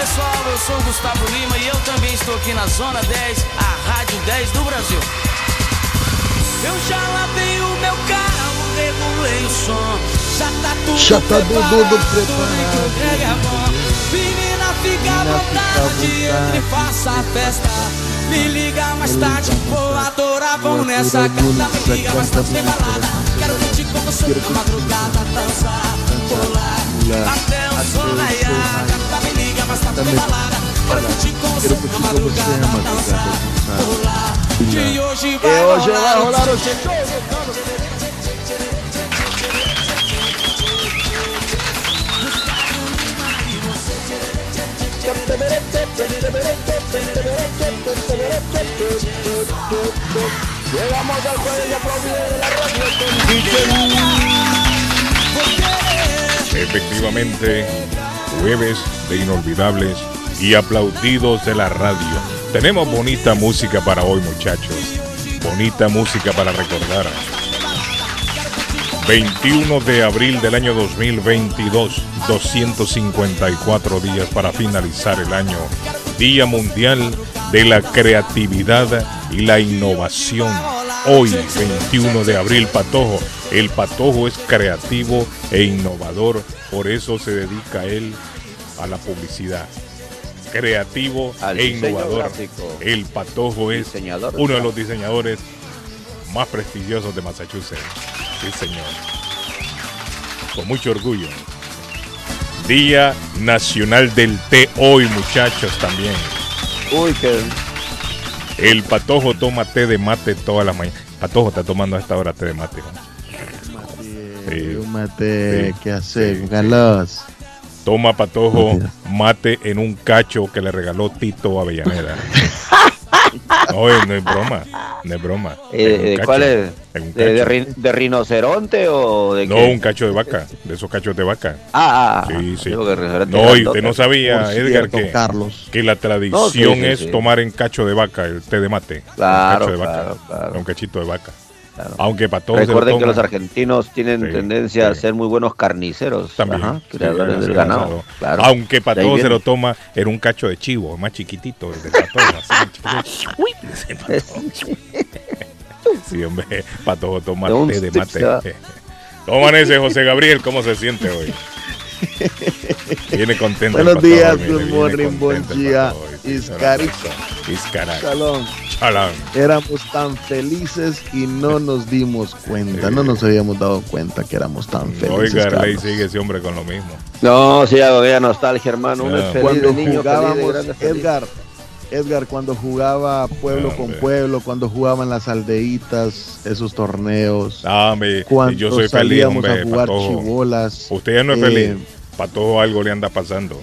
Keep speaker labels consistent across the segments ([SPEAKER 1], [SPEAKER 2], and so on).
[SPEAKER 1] Pessoal, eu sou o Gustavo Lima e eu também estou aqui na Zona 10, a Rádio 10 do Brasil. Eu já lavei o meu carro, regulei o som, já tá tudo
[SPEAKER 2] Já tá
[SPEAKER 1] preparado,
[SPEAKER 2] tudo preparado.
[SPEAKER 1] Greg é bom. Menina, fica à vontade,
[SPEAKER 2] à
[SPEAKER 1] entre e
[SPEAKER 2] vontade.
[SPEAKER 1] faça a festa. Me liga mais tarde, vou adorar, vamos nessa canta. Me liga mais tarde, tem balada. Quero curtir com você na madrugada, dançar, pular, até o sol raiar.
[SPEAKER 2] Também.
[SPEAKER 1] Quero curtir com você
[SPEAKER 2] com você
[SPEAKER 1] madrugada,
[SPEAKER 2] na madrugada,
[SPEAKER 1] dançar,
[SPEAKER 2] dançar,
[SPEAKER 1] pular. Que hoje
[SPEAKER 2] E
[SPEAKER 1] vai rolar o.
[SPEAKER 2] Llegamos al jueves de aplaudir de la radio.
[SPEAKER 3] Efectivamente, jueves de inolvidables y aplaudidos de la radio. Tenemos bonita música para hoy, muchachos. Bonita música para recordar. 21 de abril del año 2022, 254 días para finalizar el año. Día Mundial de la Creatividad y la Innovación. Hoy, 21 de abril, Patojo. El Patojo es creativo e innovador, por eso se dedica él a la publicidad. Creativo
[SPEAKER 4] Al
[SPEAKER 3] e innovador.
[SPEAKER 4] gráfico.
[SPEAKER 3] El Patojo es
[SPEAKER 4] Diseñador
[SPEAKER 3] uno de los diseñadores más prestigiosos de Massachusetts. Sí, señor. Con mucho orgullo. Día Nacional del Té hoy, muchachos, también.
[SPEAKER 4] Uy, que
[SPEAKER 3] El patojo toma té de mate toda la mañana. Patojo está tomando a esta hora té de mate. ¿no? Sí.
[SPEAKER 2] Un mate,
[SPEAKER 3] Sí.
[SPEAKER 2] ¿qué hacer,
[SPEAKER 3] Sí, sí.
[SPEAKER 2] Carlos?
[SPEAKER 3] Toma patojo
[SPEAKER 2] Mate.
[SPEAKER 3] en un cacho que le regaló Tito Avellaneda. No, eh, no es broma. No es broma.
[SPEAKER 4] eh,
[SPEAKER 3] cacho,
[SPEAKER 4] ¿cuál es? ¿De, de de rinoceronte o de
[SPEAKER 3] No,
[SPEAKER 4] qué?
[SPEAKER 3] un cacho de vaca. De esos cachos de vaca.
[SPEAKER 4] Ah, ah,
[SPEAKER 3] Sí, sí.
[SPEAKER 4] rinoceronte
[SPEAKER 3] No, y usted no sabía, Edgar,
[SPEAKER 2] cierto,
[SPEAKER 3] que,
[SPEAKER 2] Carlos.
[SPEAKER 3] que la tradición
[SPEAKER 4] No, sí, sí,
[SPEAKER 3] es
[SPEAKER 4] sí.
[SPEAKER 3] tomar en cacho de vaca el té de mate.
[SPEAKER 4] Claro,
[SPEAKER 3] Un cacho de vaca.
[SPEAKER 4] claro, claro.
[SPEAKER 3] Un cachito de vaca.
[SPEAKER 4] Claro.
[SPEAKER 3] Aunque para todos lo
[SPEAKER 4] Recuerden que los argentinos tienen
[SPEAKER 3] Sí,
[SPEAKER 4] tendencia a
[SPEAKER 3] sí.
[SPEAKER 4] ser muy buenos carniceros.
[SPEAKER 3] También.
[SPEAKER 4] Ajá,
[SPEAKER 3] sí,
[SPEAKER 4] creadores del ganado. Claro.
[SPEAKER 3] Aunque para todos se lo toma en un cacho de chivo, más chiquitito, el de. Sí, hombre, Patojo toma
[SPEAKER 4] De un
[SPEAKER 3] té de mate. Toman ese José Gabriel, ¿cómo se siente hoy? Viene contento.
[SPEAKER 2] Buenos días,
[SPEAKER 3] mire,
[SPEAKER 2] good morning, buen día.
[SPEAKER 3] Patojo hoy, sí,
[SPEAKER 2] Iscari.
[SPEAKER 3] Iscara.
[SPEAKER 2] Shalom.
[SPEAKER 3] Shalom.
[SPEAKER 2] Éramos tan felices y no nos dimos cuenta, no nos habíamos dado cuenta que éramos tan felices.
[SPEAKER 3] Oiga,
[SPEAKER 2] Carlos.
[SPEAKER 3] sigue ese hombre con lo mismo.
[SPEAKER 4] No, sí, hago aquella nostalgia, hermano. Uno
[SPEAKER 3] No.
[SPEAKER 4] es feliz
[SPEAKER 2] Cuando
[SPEAKER 4] de niño, feliz de
[SPEAKER 2] jugábamos,
[SPEAKER 4] grande, feliz.
[SPEAKER 2] Edgar, cuando jugaba pueblo
[SPEAKER 3] No,
[SPEAKER 2] con
[SPEAKER 3] hombre.
[SPEAKER 2] pueblo, cuando jugaban las aldeitas, esos torneos,
[SPEAKER 3] Ah, hombre,
[SPEAKER 2] cuando
[SPEAKER 3] yo soy feliz,
[SPEAKER 2] salíamos
[SPEAKER 3] hombre,
[SPEAKER 2] a jugar chibolas.
[SPEAKER 3] Usted ya no es
[SPEAKER 2] eh,
[SPEAKER 3] feliz. Patojo algo le anda pasando.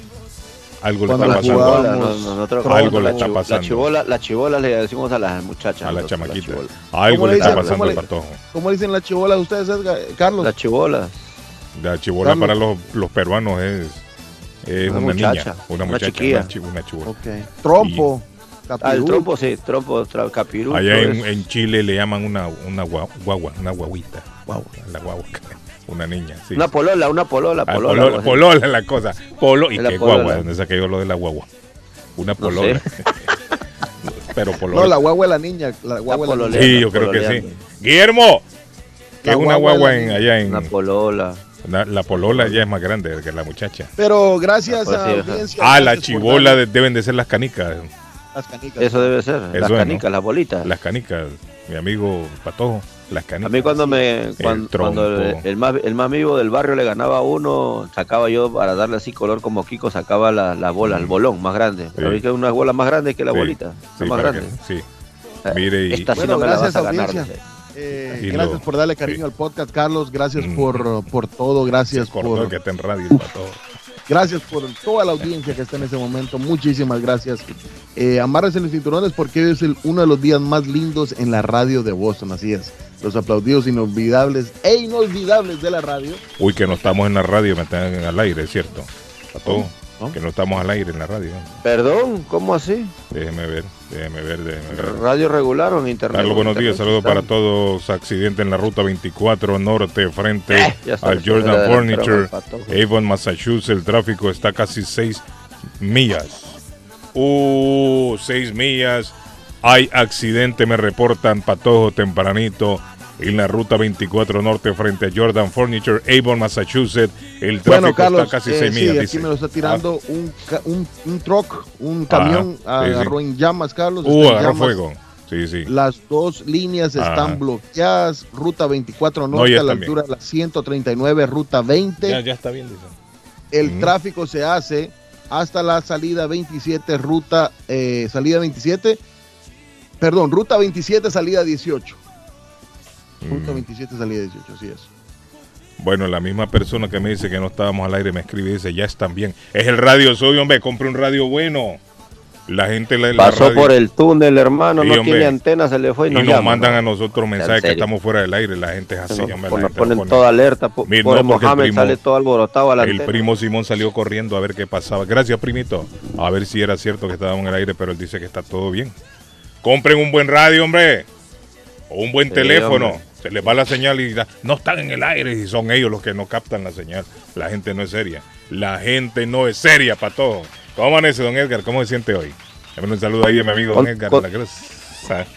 [SPEAKER 3] Algo le está
[SPEAKER 4] la
[SPEAKER 3] pasando.
[SPEAKER 2] jugábamos,
[SPEAKER 4] no, no, nosotros
[SPEAKER 3] algo le
[SPEAKER 4] la
[SPEAKER 3] está pasando.
[SPEAKER 4] La chibola, la chibola le decimos a las muchachas.
[SPEAKER 3] a la
[SPEAKER 4] nosotros,
[SPEAKER 3] chamaquita.
[SPEAKER 4] chibola.
[SPEAKER 3] Algo
[SPEAKER 2] ¿Cómo
[SPEAKER 3] le
[SPEAKER 2] le
[SPEAKER 3] está
[SPEAKER 2] dicen?
[SPEAKER 3] pasando
[SPEAKER 2] ¿Cómo
[SPEAKER 3] al patojo.
[SPEAKER 2] ¿Cómo dicen las chibolas ustedes, Edgar? Carlos?
[SPEAKER 4] Las chibolas.
[SPEAKER 3] La chibola
[SPEAKER 2] Carlos.
[SPEAKER 3] para los, los peruanos es,
[SPEAKER 4] Una
[SPEAKER 3] una,
[SPEAKER 4] muchacha,
[SPEAKER 3] niña, una
[SPEAKER 4] una
[SPEAKER 3] muchacha,
[SPEAKER 4] chiquilla.
[SPEAKER 3] una, chi- una chibola.
[SPEAKER 2] Ok. Trompo.
[SPEAKER 4] Ah, el trompo, sí, trompo, tra- capirú.
[SPEAKER 3] Allá en, Chile le llaman una, una gua- guagua, una guaguita.
[SPEAKER 2] Guau.
[SPEAKER 3] La guagua, una niña, sí.
[SPEAKER 4] Una polola, una polola,
[SPEAKER 3] Ah,
[SPEAKER 4] polola.
[SPEAKER 3] polola,
[SPEAKER 4] algo
[SPEAKER 3] polola la cosa. Polo, y
[SPEAKER 4] polola.
[SPEAKER 3] guagua, ¿dónde saqué yo lo de la guagua? Una
[SPEAKER 4] No
[SPEAKER 3] polola.
[SPEAKER 4] sé.
[SPEAKER 3] Pero polola.
[SPEAKER 2] No, la guagua es la niña. La guagua la niña.
[SPEAKER 3] sí, yo creo que sí. Guillermo, que es una
[SPEAKER 2] guagua
[SPEAKER 3] guagua en, allá en
[SPEAKER 4] Una polola.
[SPEAKER 3] La, la polola ya es más grande que la muchacha.
[SPEAKER 2] Pero gracias
[SPEAKER 4] Pues
[SPEAKER 2] a audiencia.
[SPEAKER 3] Ah, la
[SPEAKER 2] gracias
[SPEAKER 3] chibola de- deben de ser las canicas.
[SPEAKER 2] las canicas.
[SPEAKER 4] Eso debe ser.
[SPEAKER 3] Eso
[SPEAKER 4] las
[SPEAKER 3] es,
[SPEAKER 4] canicas,
[SPEAKER 3] ¿no?
[SPEAKER 4] las bolitas.
[SPEAKER 3] Las canicas, mi amigo Patojo, las canicas.
[SPEAKER 4] A mí cuando me cuando, el, el más el más vivo del barrio le ganaba a uno, sacaba yo para darle así color como Kiko, sacaba la, la bola, el bolón más grande. Pero
[SPEAKER 3] Sí.
[SPEAKER 4] vi que una bola más grande que la
[SPEAKER 3] Sí,
[SPEAKER 4] bolita,
[SPEAKER 3] Sí,
[SPEAKER 4] más grande.
[SPEAKER 3] que- sí. Mire, y-
[SPEAKER 4] Esta sí
[SPEAKER 2] Bueno,
[SPEAKER 4] no me la vas
[SPEAKER 2] gracias,
[SPEAKER 4] a ganar.
[SPEAKER 2] audiencia. Eh,
[SPEAKER 3] Y
[SPEAKER 2] gracias
[SPEAKER 3] lo-
[SPEAKER 2] por darle cariño
[SPEAKER 3] sí.
[SPEAKER 2] al podcast, Carlos. Gracias
[SPEAKER 3] Mm.
[SPEAKER 2] por, por todo. Gracias por.
[SPEAKER 3] que está en radio el Patojo.
[SPEAKER 2] Gracias por toda la audiencia que está en ese momento. Muchísimas gracias. Eh, amárrense los cinturones porque hoy es el- uno de los días más lindos en la radio de Boston. Así es. Los aplaudidos inolvidables e inolvidables de la radio.
[SPEAKER 3] Uy, que no estamos en la radio, me están al aire, es cierto. A todo.
[SPEAKER 2] ¿Cómo?
[SPEAKER 3] Que no estamos al aire en la radio.
[SPEAKER 4] Perdón, ¿cómo así?
[SPEAKER 3] Déjeme ver, déjeme ver, déjeme ver.
[SPEAKER 4] ¿Radio regular o en internet?
[SPEAKER 3] Carlos, buenos días,
[SPEAKER 4] Internet,
[SPEAKER 3] saludos para todos. Accidente en la ruta 24 norte frente
[SPEAKER 4] Eh,
[SPEAKER 3] al Jordan Furniture. Avon, Massachusetts. El tráfico está casi 6 millas. Uh, 6 millas. Hay accidente, me reportan Patojo tempranito en la ruta 24 norte frente a Jordan Furniture, Avon, Massachusetts. El tráfico
[SPEAKER 2] Bueno, Carlos,
[SPEAKER 3] está casi
[SPEAKER 2] eh,
[SPEAKER 3] 6
[SPEAKER 2] sí,
[SPEAKER 3] millas.
[SPEAKER 2] aquí
[SPEAKER 3] dice.
[SPEAKER 2] me lo está tirando un, ca- un, un truck, un camión,
[SPEAKER 3] Ajá, sí, sí.
[SPEAKER 2] agarró en llamas, Carlos.
[SPEAKER 3] Uh,
[SPEAKER 2] está en
[SPEAKER 3] agarró
[SPEAKER 2] llamas.
[SPEAKER 3] fuego. Sí, sí.
[SPEAKER 2] Las dos líneas
[SPEAKER 3] Ajá.
[SPEAKER 2] están bloqueadas. Ruta 24
[SPEAKER 3] No,
[SPEAKER 2] norte
[SPEAKER 3] ya
[SPEAKER 2] a la
[SPEAKER 3] bien.
[SPEAKER 2] altura de la 139, ruta 20.
[SPEAKER 3] Ya, ya está bien, dice.
[SPEAKER 2] El tráfico se hace hasta la salida 27, ruta, eh, salida 27, perdón, ruta 27, salida 18.
[SPEAKER 3] Mm.
[SPEAKER 2] 27, salida 18, así es.
[SPEAKER 3] Bueno, la misma persona que me dice que no estábamos al aire me escribe y dice, ya están bien. Es el radio suyo, hombre, compre un radio bueno. La gente la, la
[SPEAKER 4] Pasó
[SPEAKER 3] radio-
[SPEAKER 4] por el túnel, hermano,
[SPEAKER 3] Sí,
[SPEAKER 4] no
[SPEAKER 3] hombre.
[SPEAKER 4] tiene antena, se le fue y
[SPEAKER 3] y
[SPEAKER 4] nos,
[SPEAKER 3] nos
[SPEAKER 4] llama,
[SPEAKER 3] mandan
[SPEAKER 4] ¿no?
[SPEAKER 3] a nosotros mensajes que estamos fuera del aire. La gente es así,
[SPEAKER 4] Nos,
[SPEAKER 3] hombre.
[SPEAKER 4] nos
[SPEAKER 3] la gente
[SPEAKER 4] ponen
[SPEAKER 3] pone-
[SPEAKER 4] toda alerta. po-
[SPEAKER 3] Mira,
[SPEAKER 4] Pobre
[SPEAKER 3] no, porque el
[SPEAKER 4] Mohamed
[SPEAKER 3] primo-
[SPEAKER 4] sale todo alborotado a la
[SPEAKER 3] El
[SPEAKER 4] antena.
[SPEAKER 3] primo Simón salió corriendo a ver qué pasaba. Gracias, primito. A ver si era cierto que estábamos en el aire, pero él dice que está todo bien. Compren un buen radio, hombre. O un buen
[SPEAKER 4] Sí,
[SPEAKER 3] teléfono.
[SPEAKER 4] hombre.
[SPEAKER 3] Se les va la señal y da- no están en el aire y son ellos los que no captan la señal. La gente no es seria. La gente no es seria, para todo. ¿Cómo amanece, don Edgar? ¿Cómo se siente hoy? Dame un saludo ahí a mi amigo don Edgar
[SPEAKER 4] con-
[SPEAKER 3] de la Cruz.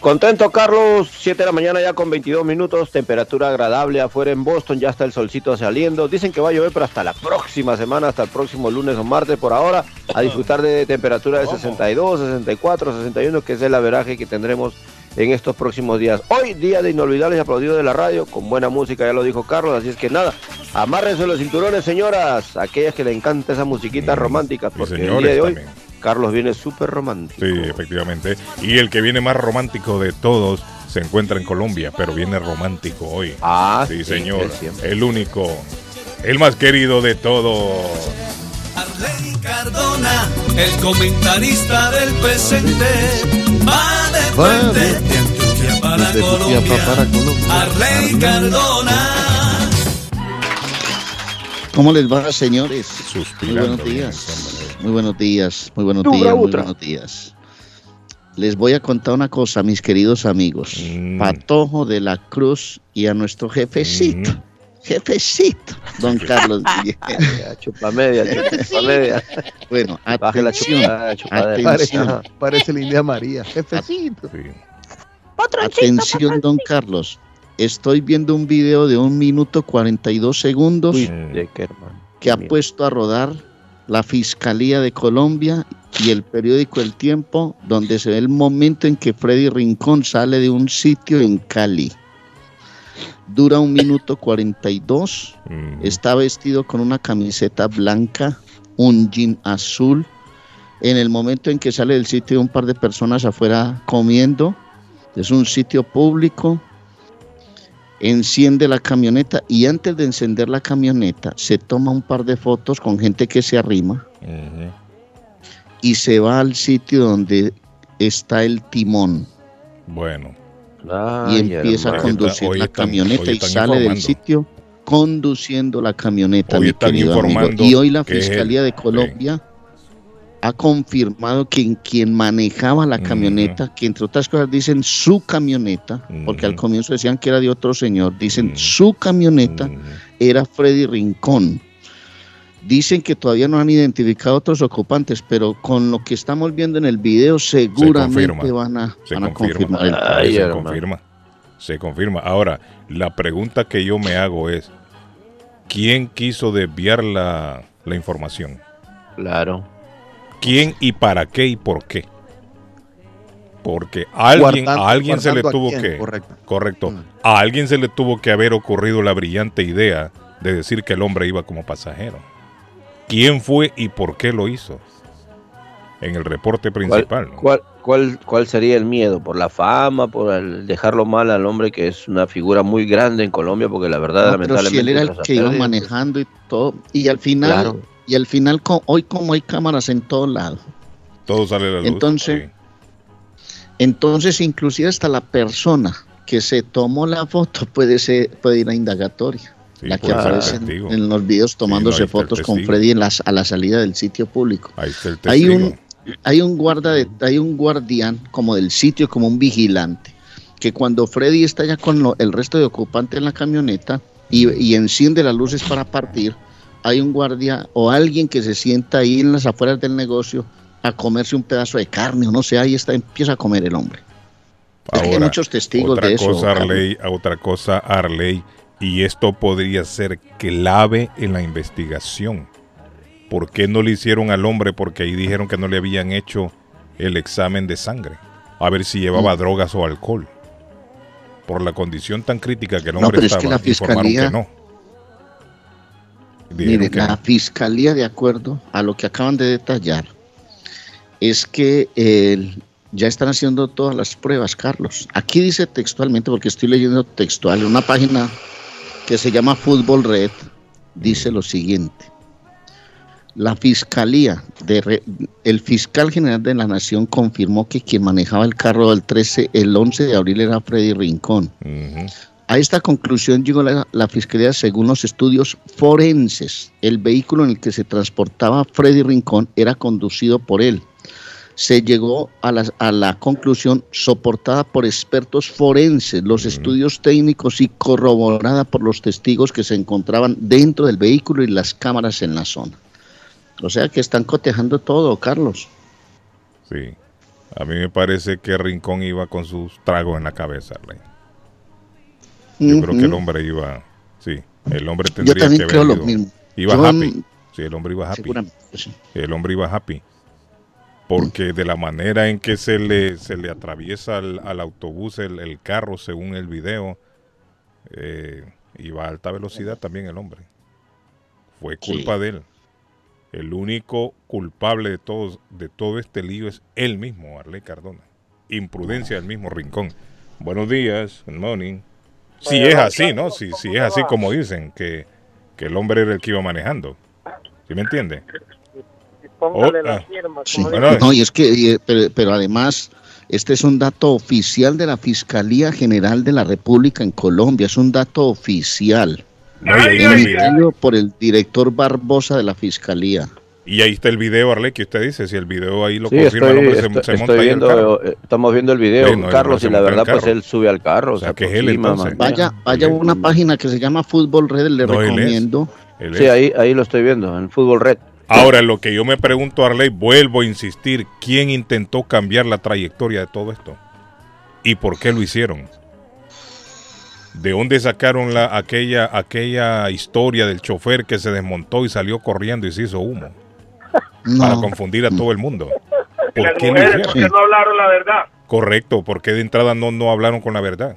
[SPEAKER 4] Contento, Carlos. 7 de la mañana ya con 22 minutos. Temperatura agradable afuera en Boston. Ya está el solcito saliendo. Dicen que va a llover, pero hasta la próxima semana, hasta el próximo lunes o martes por ahora. A disfrutar de temperatura de 62, 64, 61, que es el averaje que tendremos en estos próximos días. Hoy, día de inolvidables y aplaudidos de la radio, con buena música, ya lo dijo Carlos. Así es que nada, amárrense los cinturones, señoras. Aquellas que le encanta esa musiquita
[SPEAKER 3] Mm,
[SPEAKER 4] romántica, porque el día de hoy,
[SPEAKER 3] también.
[SPEAKER 4] Carlos viene súper romántico.
[SPEAKER 3] Sí, efectivamente. Y el que viene más romántico de todos se encuentra en Colombia, pero viene romántico hoy.
[SPEAKER 4] Ah,
[SPEAKER 3] Sí, señor.
[SPEAKER 4] es siempre.
[SPEAKER 3] El único, el más querido de todos.
[SPEAKER 1] Arley Cardona, el comentarista del presente, va de frente
[SPEAKER 2] de-
[SPEAKER 1] Antioquia para
[SPEAKER 2] Colombia.
[SPEAKER 1] Arley Cardona.
[SPEAKER 5] ¿Cómo les va, señores? Muy buenos días. Muy buenos días. Muy buenos días. Muy buenos días. Les voy a contar una cosa, mis queridos amigos.
[SPEAKER 3] Mm.
[SPEAKER 5] Patojo de la Cruz y a nuestro jefecito. Jefecito, don Carlos. Guillén.
[SPEAKER 4] Ya, chupa media, chupa media.
[SPEAKER 5] bueno,
[SPEAKER 4] Baje la
[SPEAKER 5] atención.
[SPEAKER 4] chupadera.
[SPEAKER 2] Parece,
[SPEAKER 5] Atención.
[SPEAKER 2] parece la India María. Jefecito.
[SPEAKER 3] Sí.
[SPEAKER 5] Atención, don Carlos. Estoy viendo un video de un minuto 42 segundos
[SPEAKER 4] Uy,
[SPEAKER 5] que ha puesto a rodar la Fiscalía de Colombia y el periódico El Tiempo, donde se ve el momento en que Freddy Rincón sale de un sitio en Cali. Dura un minuto 42,
[SPEAKER 3] Mm.
[SPEAKER 5] está vestido con una camiseta blanca, un jean azul. En el momento en que sale del sitio, un par de personas afuera comiendo. Es un sitio público. Enciende la camioneta y antes de encender la camioneta se toma un par de fotos con gente que se arrima y se va al sitio donde está el timón
[SPEAKER 3] Bueno,
[SPEAKER 5] y empieza a conducir la
[SPEAKER 3] están-
[SPEAKER 5] camioneta y sale del sitio conduciendo la camioneta,
[SPEAKER 3] Hoy
[SPEAKER 5] mi
[SPEAKER 3] están
[SPEAKER 5] querido amigo.
[SPEAKER 3] informando
[SPEAKER 5] Y hoy la Fiscalía de Colombia ha confirmado que en quien manejaba la
[SPEAKER 3] Ujú.
[SPEAKER 5] camioneta, que entre otras cosas dicen su camioneta, porque al
[SPEAKER 3] Ujú.
[SPEAKER 5] comienzo decían que era de otro señor, dicen
[SPEAKER 3] Ujú.
[SPEAKER 5] su camioneta,
[SPEAKER 3] Mm.
[SPEAKER 5] era Freddy Rincón. Dicen que todavía no han identificado otros ocupantes, pero con lo que estamos viendo en el video seguramente
[SPEAKER 3] confirma.
[SPEAKER 5] van a,
[SPEAKER 3] Se
[SPEAKER 5] van a
[SPEAKER 3] confirma.
[SPEAKER 5] confirmar
[SPEAKER 4] Ay,
[SPEAKER 3] se
[SPEAKER 4] hermano.
[SPEAKER 3] confirma. Se confirma. Ahora, la pregunta que yo me hago es, ¿quién quiso desviar la, la información?
[SPEAKER 4] Claro.
[SPEAKER 3] ¿Quién y para qué y por qué? Porque a alguien,
[SPEAKER 2] Guardando-
[SPEAKER 3] a alguien se le tuvo
[SPEAKER 2] quién,
[SPEAKER 3] que,
[SPEAKER 2] correcto.
[SPEAKER 3] correcto,
[SPEAKER 2] Mm.
[SPEAKER 3] a alguien se le tuvo que haber ocurrido la brillante idea de decir que el hombre iba como pasajero. ¿Quién fue y por qué lo hizo? En el reporte
[SPEAKER 4] ¿Cuál,
[SPEAKER 3] principal. ¿no?
[SPEAKER 4] cuál, cuál, cuál sería el miedo? ¿Por la fama? ¿Por el dejarlo mal al hombre que es una figura muy grande en Colombia? Porque la verdad,
[SPEAKER 5] No, pero si
[SPEAKER 4] lamentablemente.
[SPEAKER 5] él era el que iba manejando y todo. Y al final,
[SPEAKER 4] Claro.
[SPEAKER 5] Y al final, hoy como hay cámaras en todos lados,
[SPEAKER 3] Todo sale a la luz.
[SPEAKER 5] Entonces, entonces inclusive hasta la persona que se tomó la foto puede ser puede ir a indagatoria.
[SPEAKER 3] Sí,
[SPEAKER 5] la que aparece en- los videos tomándose
[SPEAKER 3] el
[SPEAKER 5] fotos con. Freddy en las- a la salida del sitio público.
[SPEAKER 3] Ahí está el
[SPEAKER 5] Hay un, hay un guarda de, hay un guardián como del sitio, como un vigilante, que cuando Freddy está ya con lo- el resto de ocupantes en la camioneta y, y enciende las luces para partir, hay un guardia o alguien que se sienta ahí en las afueras del negocio a comerse un pedazo de carne o no sé, ahí está, empieza a comer el hombre. Es que hay
[SPEAKER 3] Ahora,
[SPEAKER 5] muchos testigos
[SPEAKER 3] otra
[SPEAKER 5] de eso.
[SPEAKER 3] Cosa. Arley, otra cosa, Arley, y esto podría ser clave en la investigación. ¿Por qué no le hicieron al hombre? Porque ahí dijeron que no le habían hecho el examen de sangre. A ver si llevaba
[SPEAKER 5] Mm.
[SPEAKER 3] drogas o alcohol. Por la condición tan crítica que el
[SPEAKER 5] No,
[SPEAKER 3] hombre
[SPEAKER 5] pero es que
[SPEAKER 3] estaba,
[SPEAKER 5] la
[SPEAKER 3] informaron
[SPEAKER 5] fiscalía-
[SPEAKER 3] que no.
[SPEAKER 5] Mire,
[SPEAKER 3] que
[SPEAKER 5] la
[SPEAKER 3] no.
[SPEAKER 5] fiscalía, de acuerdo a lo que acaban de detallar, es que eh, ya están haciendo todas las pruebas, Carlos. Aquí dice textualmente, porque estoy leyendo textual, una página que se llama Fútbol Red, dice lo siguiente. La fiscalía, de el fiscal general de la Nación confirmó que quien manejaba el carro del 13, el 11 de abril era Freddy Rincón. A esta conclusión llegó la, la Fiscalía según los estudios forenses. El vehículo en el que se transportaba Freddy Rincón era conducido por él. Se llegó a la, a la conclusión soportada por expertos forenses, los estudios técnicos y corroborada por los testigos que se encontraban dentro del vehículo y las cámaras en la zona. O sea que están cotejando todo, Carlos.
[SPEAKER 3] Sí. A mí me parece que Rincón iba con sus tragos en la cabeza, Arley. Yo creo que el hombre iba, sí, el hombre
[SPEAKER 5] Yo
[SPEAKER 3] tendría
[SPEAKER 5] también
[SPEAKER 3] que
[SPEAKER 5] creo lo mismo.
[SPEAKER 3] Iba
[SPEAKER 5] Yo,
[SPEAKER 3] happy. Sí, el hombre iba happy.
[SPEAKER 5] Seguramente, sí.
[SPEAKER 3] El hombre iba happy. Porque de la manera en que se le, se le atraviesa al, al autobús el, el carro, según el video, eh, iba a alta velocidad también el hombre. Fue
[SPEAKER 5] Sí.
[SPEAKER 3] culpa de él. El único culpable de, todos, de todo este lío es él mismo, Arley Cardona. Imprudencia del mismo rincón. Buenos días, good morning. Si es así, ¿no? Si, si es así como dicen, que, que el hombre era el que iba manejando. ¿Sí me entiende?
[SPEAKER 6] Póngale
[SPEAKER 3] Oh,
[SPEAKER 6] la firma.
[SPEAKER 5] Sí.
[SPEAKER 6] como
[SPEAKER 3] Bueno.
[SPEAKER 5] No, y es que, y, eh, pero, pero además, este es un dato oficial de la Fiscalía General de la República en Colombia, es un dato oficial,
[SPEAKER 3] No, ahí está el video,
[SPEAKER 5] emitido por el director Barbosa de la Fiscalía.
[SPEAKER 3] y ahí está el video, Arley, que usted dice. Si el video ahí lo
[SPEAKER 4] Sí,
[SPEAKER 3] confirma,
[SPEAKER 4] estoy,
[SPEAKER 3] el hombre se-
[SPEAKER 4] estoy-
[SPEAKER 3] se,
[SPEAKER 4] estoy
[SPEAKER 3] monta ahí al carro.
[SPEAKER 4] viendo, eh, estamos viendo el video,
[SPEAKER 3] Sí, no,
[SPEAKER 4] Carlos, y la verdad, pues él sube al carro.
[SPEAKER 3] O sea,
[SPEAKER 4] se
[SPEAKER 3] que es él, entonces.
[SPEAKER 5] Vaya, vaya a una página que se llama Fútbol Red, le
[SPEAKER 3] No, él es.
[SPEAKER 5] recomiendo.
[SPEAKER 4] Sí, ahí, ahí lo estoy viendo, en Fútbol Red.
[SPEAKER 3] Ahora, lo que yo me pregunto, Arley, vuelvo a insistir, ¿quién intentó cambiar la trayectoria de todo esto? ¿Y por qué lo hicieron? ¿De dónde sacaron la, aquella, aquella historia del chofer que se desmontó y salió corriendo y se hizo humo? Para confundir a todo el mundo. ¿Por
[SPEAKER 6] Las
[SPEAKER 3] qué lo
[SPEAKER 6] mujeres,
[SPEAKER 3] hicieron?
[SPEAKER 6] ¿por qué no hablaron la verdad?
[SPEAKER 3] Correcto, porque de entrada no, no hablaron con la verdad.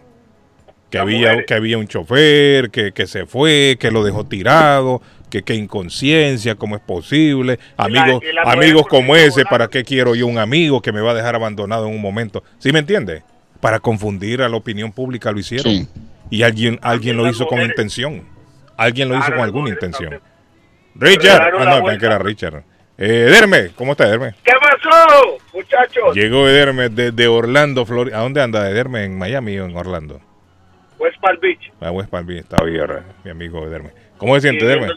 [SPEAKER 3] Que
[SPEAKER 6] Las
[SPEAKER 3] había,
[SPEAKER 6] mujeres.
[SPEAKER 3] que había un chofer, que, que se fue, que lo dejó tirado, que, que inconsciencia, cómo es posible. Amigos,
[SPEAKER 6] y la mujer
[SPEAKER 3] amigos
[SPEAKER 6] qué
[SPEAKER 3] como ese. ¿para qué quiero yo un amigo que me va a dejar abandonado en un momento? ¿Sí me entiende? Para confundir a la opinión pública lo hicieron.
[SPEAKER 5] Sí.
[SPEAKER 3] Y alguien, alguien lo hizo con intención. Alguien lo hizo con alguna
[SPEAKER 6] mujeres
[SPEAKER 3] intención. Richard, ah no, que era Richard. Eh, Ederme, ¿cómo está Ederme?
[SPEAKER 6] ¿Qué pasó, muchachos?
[SPEAKER 3] Llegó Ederme desde Orlando, Florida. ¿A dónde anda Ederme? ¿En Miami o en Orlando?
[SPEAKER 6] West Palm Beach.
[SPEAKER 3] A West Palm Beach, está bien, mi amigo Ederme. ¿Cómo se siente,
[SPEAKER 6] viendo-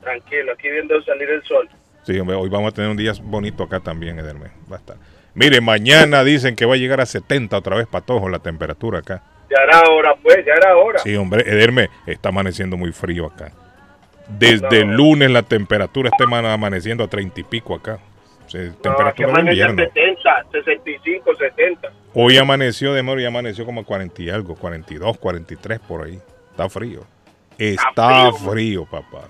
[SPEAKER 6] Tranquilo, aquí viendo salir el sol.
[SPEAKER 3] Sí, hombre, hoy vamos a tener un día bonito acá también, Ederme. Va a estar. Mire, mañana dicen que va a llegar a 70 otra vez patojo la temperatura acá.
[SPEAKER 6] Ya era hora, pues, ya era hora.
[SPEAKER 3] Sí, hombre, Ederme, está amaneciendo muy frío acá. Desde el
[SPEAKER 6] No.
[SPEAKER 3] lunes la temperatura está ama- amaneciendo a 30 y pico acá. O sea,
[SPEAKER 6] No,
[SPEAKER 3] temperatura de invierno.
[SPEAKER 6] 70, 65, 70.
[SPEAKER 3] Hoy amaneció, de y amaneció como 40 y algo, 42, 43 por ahí. Está frío. Está
[SPEAKER 6] frío.
[SPEAKER 3] frío, papá.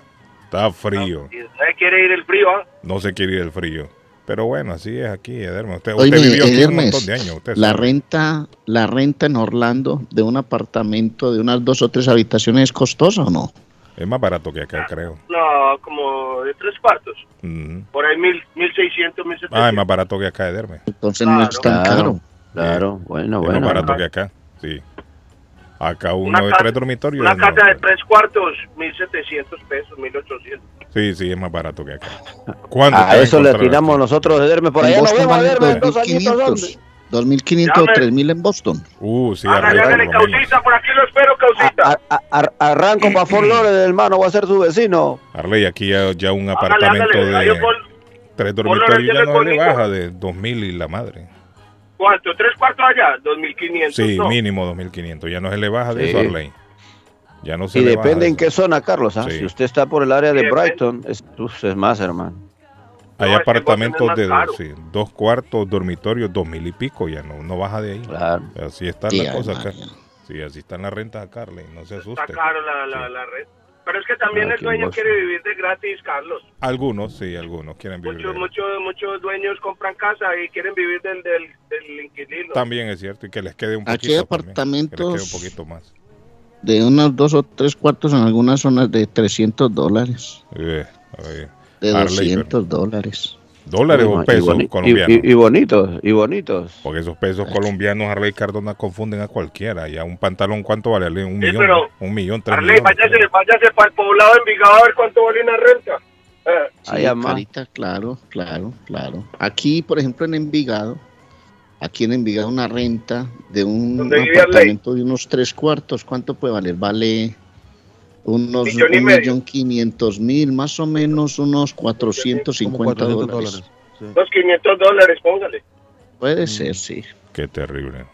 [SPEAKER 3] Está frío.
[SPEAKER 6] Y usted quiere ir el frío, ¿ah?
[SPEAKER 3] No se quiere ir del frío. Pero bueno, así es aquí, Ederme. Usted,
[SPEAKER 5] Oye,
[SPEAKER 3] usted vivió aquí un
[SPEAKER 5] Edermes,
[SPEAKER 3] montón de años. Usted
[SPEAKER 5] la
[SPEAKER 3] sabe.
[SPEAKER 5] renta, la renta en Orlando de un apartamento de unas dos o tres habitaciones es costosa o no?
[SPEAKER 3] Es más barato que acá, creo.
[SPEAKER 6] No, como de tres cuartos. Por ahí mil, 1600, 1700.
[SPEAKER 3] Ah, es más barato que acá, Ederme.
[SPEAKER 5] Entonces no es tan caro.
[SPEAKER 4] Claro, bueno,
[SPEAKER 3] Es
[SPEAKER 4] bueno.
[SPEAKER 3] más barato que acá, sí. Acá uno
[SPEAKER 6] Una
[SPEAKER 3] de
[SPEAKER 6] casa-
[SPEAKER 3] tres dormitorios.
[SPEAKER 6] Una
[SPEAKER 3] no.
[SPEAKER 6] casa de tres cuartos, 1.700 pesos, 1.800.
[SPEAKER 3] Sí, sí, es más barato que acá. ¿Cuándo
[SPEAKER 4] A eso le
[SPEAKER 3] así?
[SPEAKER 4] nosotros, Ederme. Por
[SPEAKER 5] En
[SPEAKER 4] allá nos
[SPEAKER 5] Boston
[SPEAKER 4] vemos,
[SPEAKER 5] vale
[SPEAKER 4] Ederme, en dos añitos,
[SPEAKER 5] 2.500.
[SPEAKER 4] ¿dónde?
[SPEAKER 5] 2.500 o
[SPEAKER 6] Llame.
[SPEAKER 5] 3.000 en Boston.
[SPEAKER 3] Uh, sí, arriba por
[SPEAKER 6] causita, por aquí lo espero, causita.
[SPEAKER 4] A- a- ar- arranco para Fort Lauderdale, hermano, voy a ser su vecino.
[SPEAKER 3] Arley, aquí ya, ya un apartamento
[SPEAKER 6] hágale, ahí
[SPEAKER 3] de tres dormitorios ya no le baja de 2.000 y la madre.
[SPEAKER 6] ¿Cuánto? ¿Tres cuartos allá? 2.500.
[SPEAKER 3] Sí,
[SPEAKER 6] no.
[SPEAKER 3] mínimo 2.500. Ya no se le baja de
[SPEAKER 4] Sí.
[SPEAKER 3] eso, Arley. Ya no se
[SPEAKER 4] Y
[SPEAKER 3] le baja
[SPEAKER 4] depende
[SPEAKER 3] de
[SPEAKER 4] en qué zona, Carlos. ¿ah?
[SPEAKER 3] Sí.
[SPEAKER 4] Si usted está por el área de Brighton, es, uf, es más, hermano.
[SPEAKER 3] Hay
[SPEAKER 6] No,
[SPEAKER 3] apartamentos de sí, dos cuartos, dormitorios, dos mil y pico, ya no, no baja de ahí.
[SPEAKER 4] Claro.
[SPEAKER 3] Así está
[SPEAKER 5] Sí,
[SPEAKER 3] la cosa acá. Sí, así están las rentas acá, Arley, no se
[SPEAKER 6] Está
[SPEAKER 3] asuste.
[SPEAKER 6] caro la, la, la red. Pero es que también
[SPEAKER 4] Ah,
[SPEAKER 6] el dueño quiere vivir de gratis, Carlos.
[SPEAKER 3] Algunos, sí, algunos quieren vivir.
[SPEAKER 6] Muchos,
[SPEAKER 3] de-
[SPEAKER 6] muchos, muchos dueños compran casa y quieren vivir del, del, del inquilino.
[SPEAKER 3] También es cierto, y que les quede un poquito.
[SPEAKER 5] Aquí hay
[SPEAKER 3] también, que les quede un
[SPEAKER 5] apartamentos-
[SPEAKER 3] poquito más.
[SPEAKER 5] De unos dos o tres cuartos en algunas zonas de 300 dólares.
[SPEAKER 3] Eh, eh,
[SPEAKER 5] De
[SPEAKER 3] Arley,
[SPEAKER 5] 200 dólares.
[SPEAKER 3] ¿Dólares o
[SPEAKER 4] Y
[SPEAKER 3] pesos
[SPEAKER 4] boni- y-
[SPEAKER 3] colombianos?
[SPEAKER 4] Y, y bonitos, y bonitos.
[SPEAKER 3] Porque esos pesos colombianos, Arley Cardona, confunden a cualquiera. Ya un pantalón, ¿cuánto vale? Arley? Un
[SPEAKER 6] Sí,
[SPEAKER 3] millón,
[SPEAKER 6] pero,
[SPEAKER 3] un millón, tres
[SPEAKER 6] Arley,
[SPEAKER 3] millones.
[SPEAKER 6] váyase, váyase para el poblado de Envigado a ver cuánto vale una renta. Eh,
[SPEAKER 5] Sí, carita, claro, claro, claro. Aquí, por ejemplo, en Envigado, aquí en Envigado una renta de un
[SPEAKER 6] ¿Dónde vive
[SPEAKER 5] apartamento de unos tres cuartos, ¿cuánto puede valer? Vale unos
[SPEAKER 6] Millón y
[SPEAKER 5] un millón quinientos mil, más o menos unos 450
[SPEAKER 2] Como 400
[SPEAKER 5] dólares.
[SPEAKER 2] dólares. Sí.
[SPEAKER 6] Los 500 dólares, póngale.
[SPEAKER 5] Puede ser, sí.
[SPEAKER 3] Qué terrible.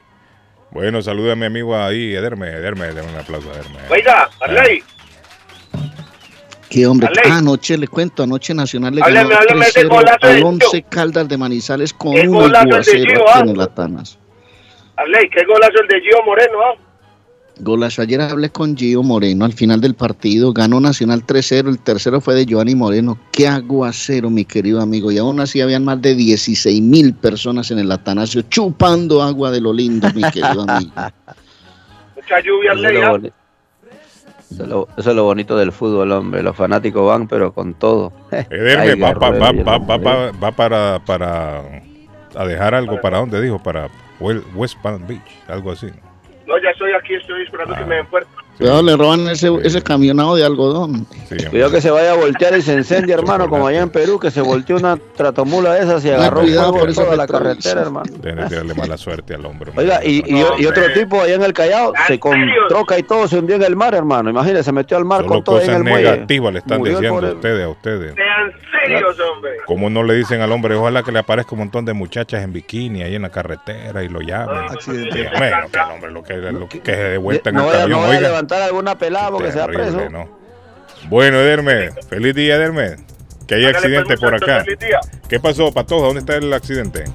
[SPEAKER 3] Bueno, saluda a mi amigo ahí, Ederme, Ederme, denle un aplauso a Ederme.
[SPEAKER 6] Oiga, Arley,
[SPEAKER 5] Qué hombre. Ah, anoche le cuento, anoche Nacional le
[SPEAKER 6] Háblame,
[SPEAKER 5] ganó
[SPEAKER 6] háblame de ese
[SPEAKER 5] 3-0
[SPEAKER 6] golazo de
[SPEAKER 5] al
[SPEAKER 6] Gio.
[SPEAKER 5] 11 Caldas de Manizales con un
[SPEAKER 6] golazo de Gio, ah.
[SPEAKER 5] en Latanas.
[SPEAKER 6] Arley, qué golazo el de Gio Moreno, ¿ah?
[SPEAKER 5] Golazo. Ayer hablé con Gio Moreno al final del partido. Ganó Nacional 3-0. El tercero fue de Giovanni Moreno. Qué aguacero, mi querido amigo. Y aún así habían más de 16 mil personas en el Atanasio chupando agua de lo lindo, mi querido amigo.
[SPEAKER 6] Mucha lluvia,
[SPEAKER 4] Eso es, eso es lo- eso es lo bonito del fútbol, hombre. Los fanáticos van, pero con todo.
[SPEAKER 3] Ederme, va, para, para a dejar algo, ¿para dónde dijo? Para West Palm Beach, algo así.
[SPEAKER 6] No, ya estoy aquí, estoy esperando que me den puerta.
[SPEAKER 5] Cuidado, le roban ese, ese camionado de algodón.
[SPEAKER 3] Sí,
[SPEAKER 4] Cuidado que se vaya a voltear y se incendia, hermano, como allá en Perú, que se volteó una tratomula de esas y agarró
[SPEAKER 5] cuidado por esa
[SPEAKER 4] toda la carretera, hermano.
[SPEAKER 3] Deben de tirarle mala suerte al hombre.
[SPEAKER 4] Oiga, y, y- y otro tipo allá en el Callao
[SPEAKER 6] ¿En
[SPEAKER 4] se con troca y todo se hundió en el mar, hermano. Imagínese, se metió al mar
[SPEAKER 3] Solo
[SPEAKER 4] con todo ahí en
[SPEAKER 3] cosas
[SPEAKER 4] el muelle.
[SPEAKER 3] negativas le están
[SPEAKER 4] Murió el
[SPEAKER 3] diciendo a ustedes, a ustedes.
[SPEAKER 6] Sean serios, hombre.
[SPEAKER 3] Como no le dicen al hombre, ojalá que le aparezca un montón de muchachas en bikini ahí en la carretera y lo llamen.
[SPEAKER 2] Accidente.
[SPEAKER 3] Sí, hombre, no, que el hombre lo que, lo que, que se dé vuelta en
[SPEAKER 4] No
[SPEAKER 3] el
[SPEAKER 4] vaya, no
[SPEAKER 3] camión, oiga.
[SPEAKER 4] Levantar alguna pelada porque se va preso.
[SPEAKER 3] ¿no? Bueno, Ederme, feliz día, Ederme. Que hay accidente por acá.
[SPEAKER 6] feliz día.
[SPEAKER 3] ¿Qué pasó, Patoja? ¿Dónde está el accidente?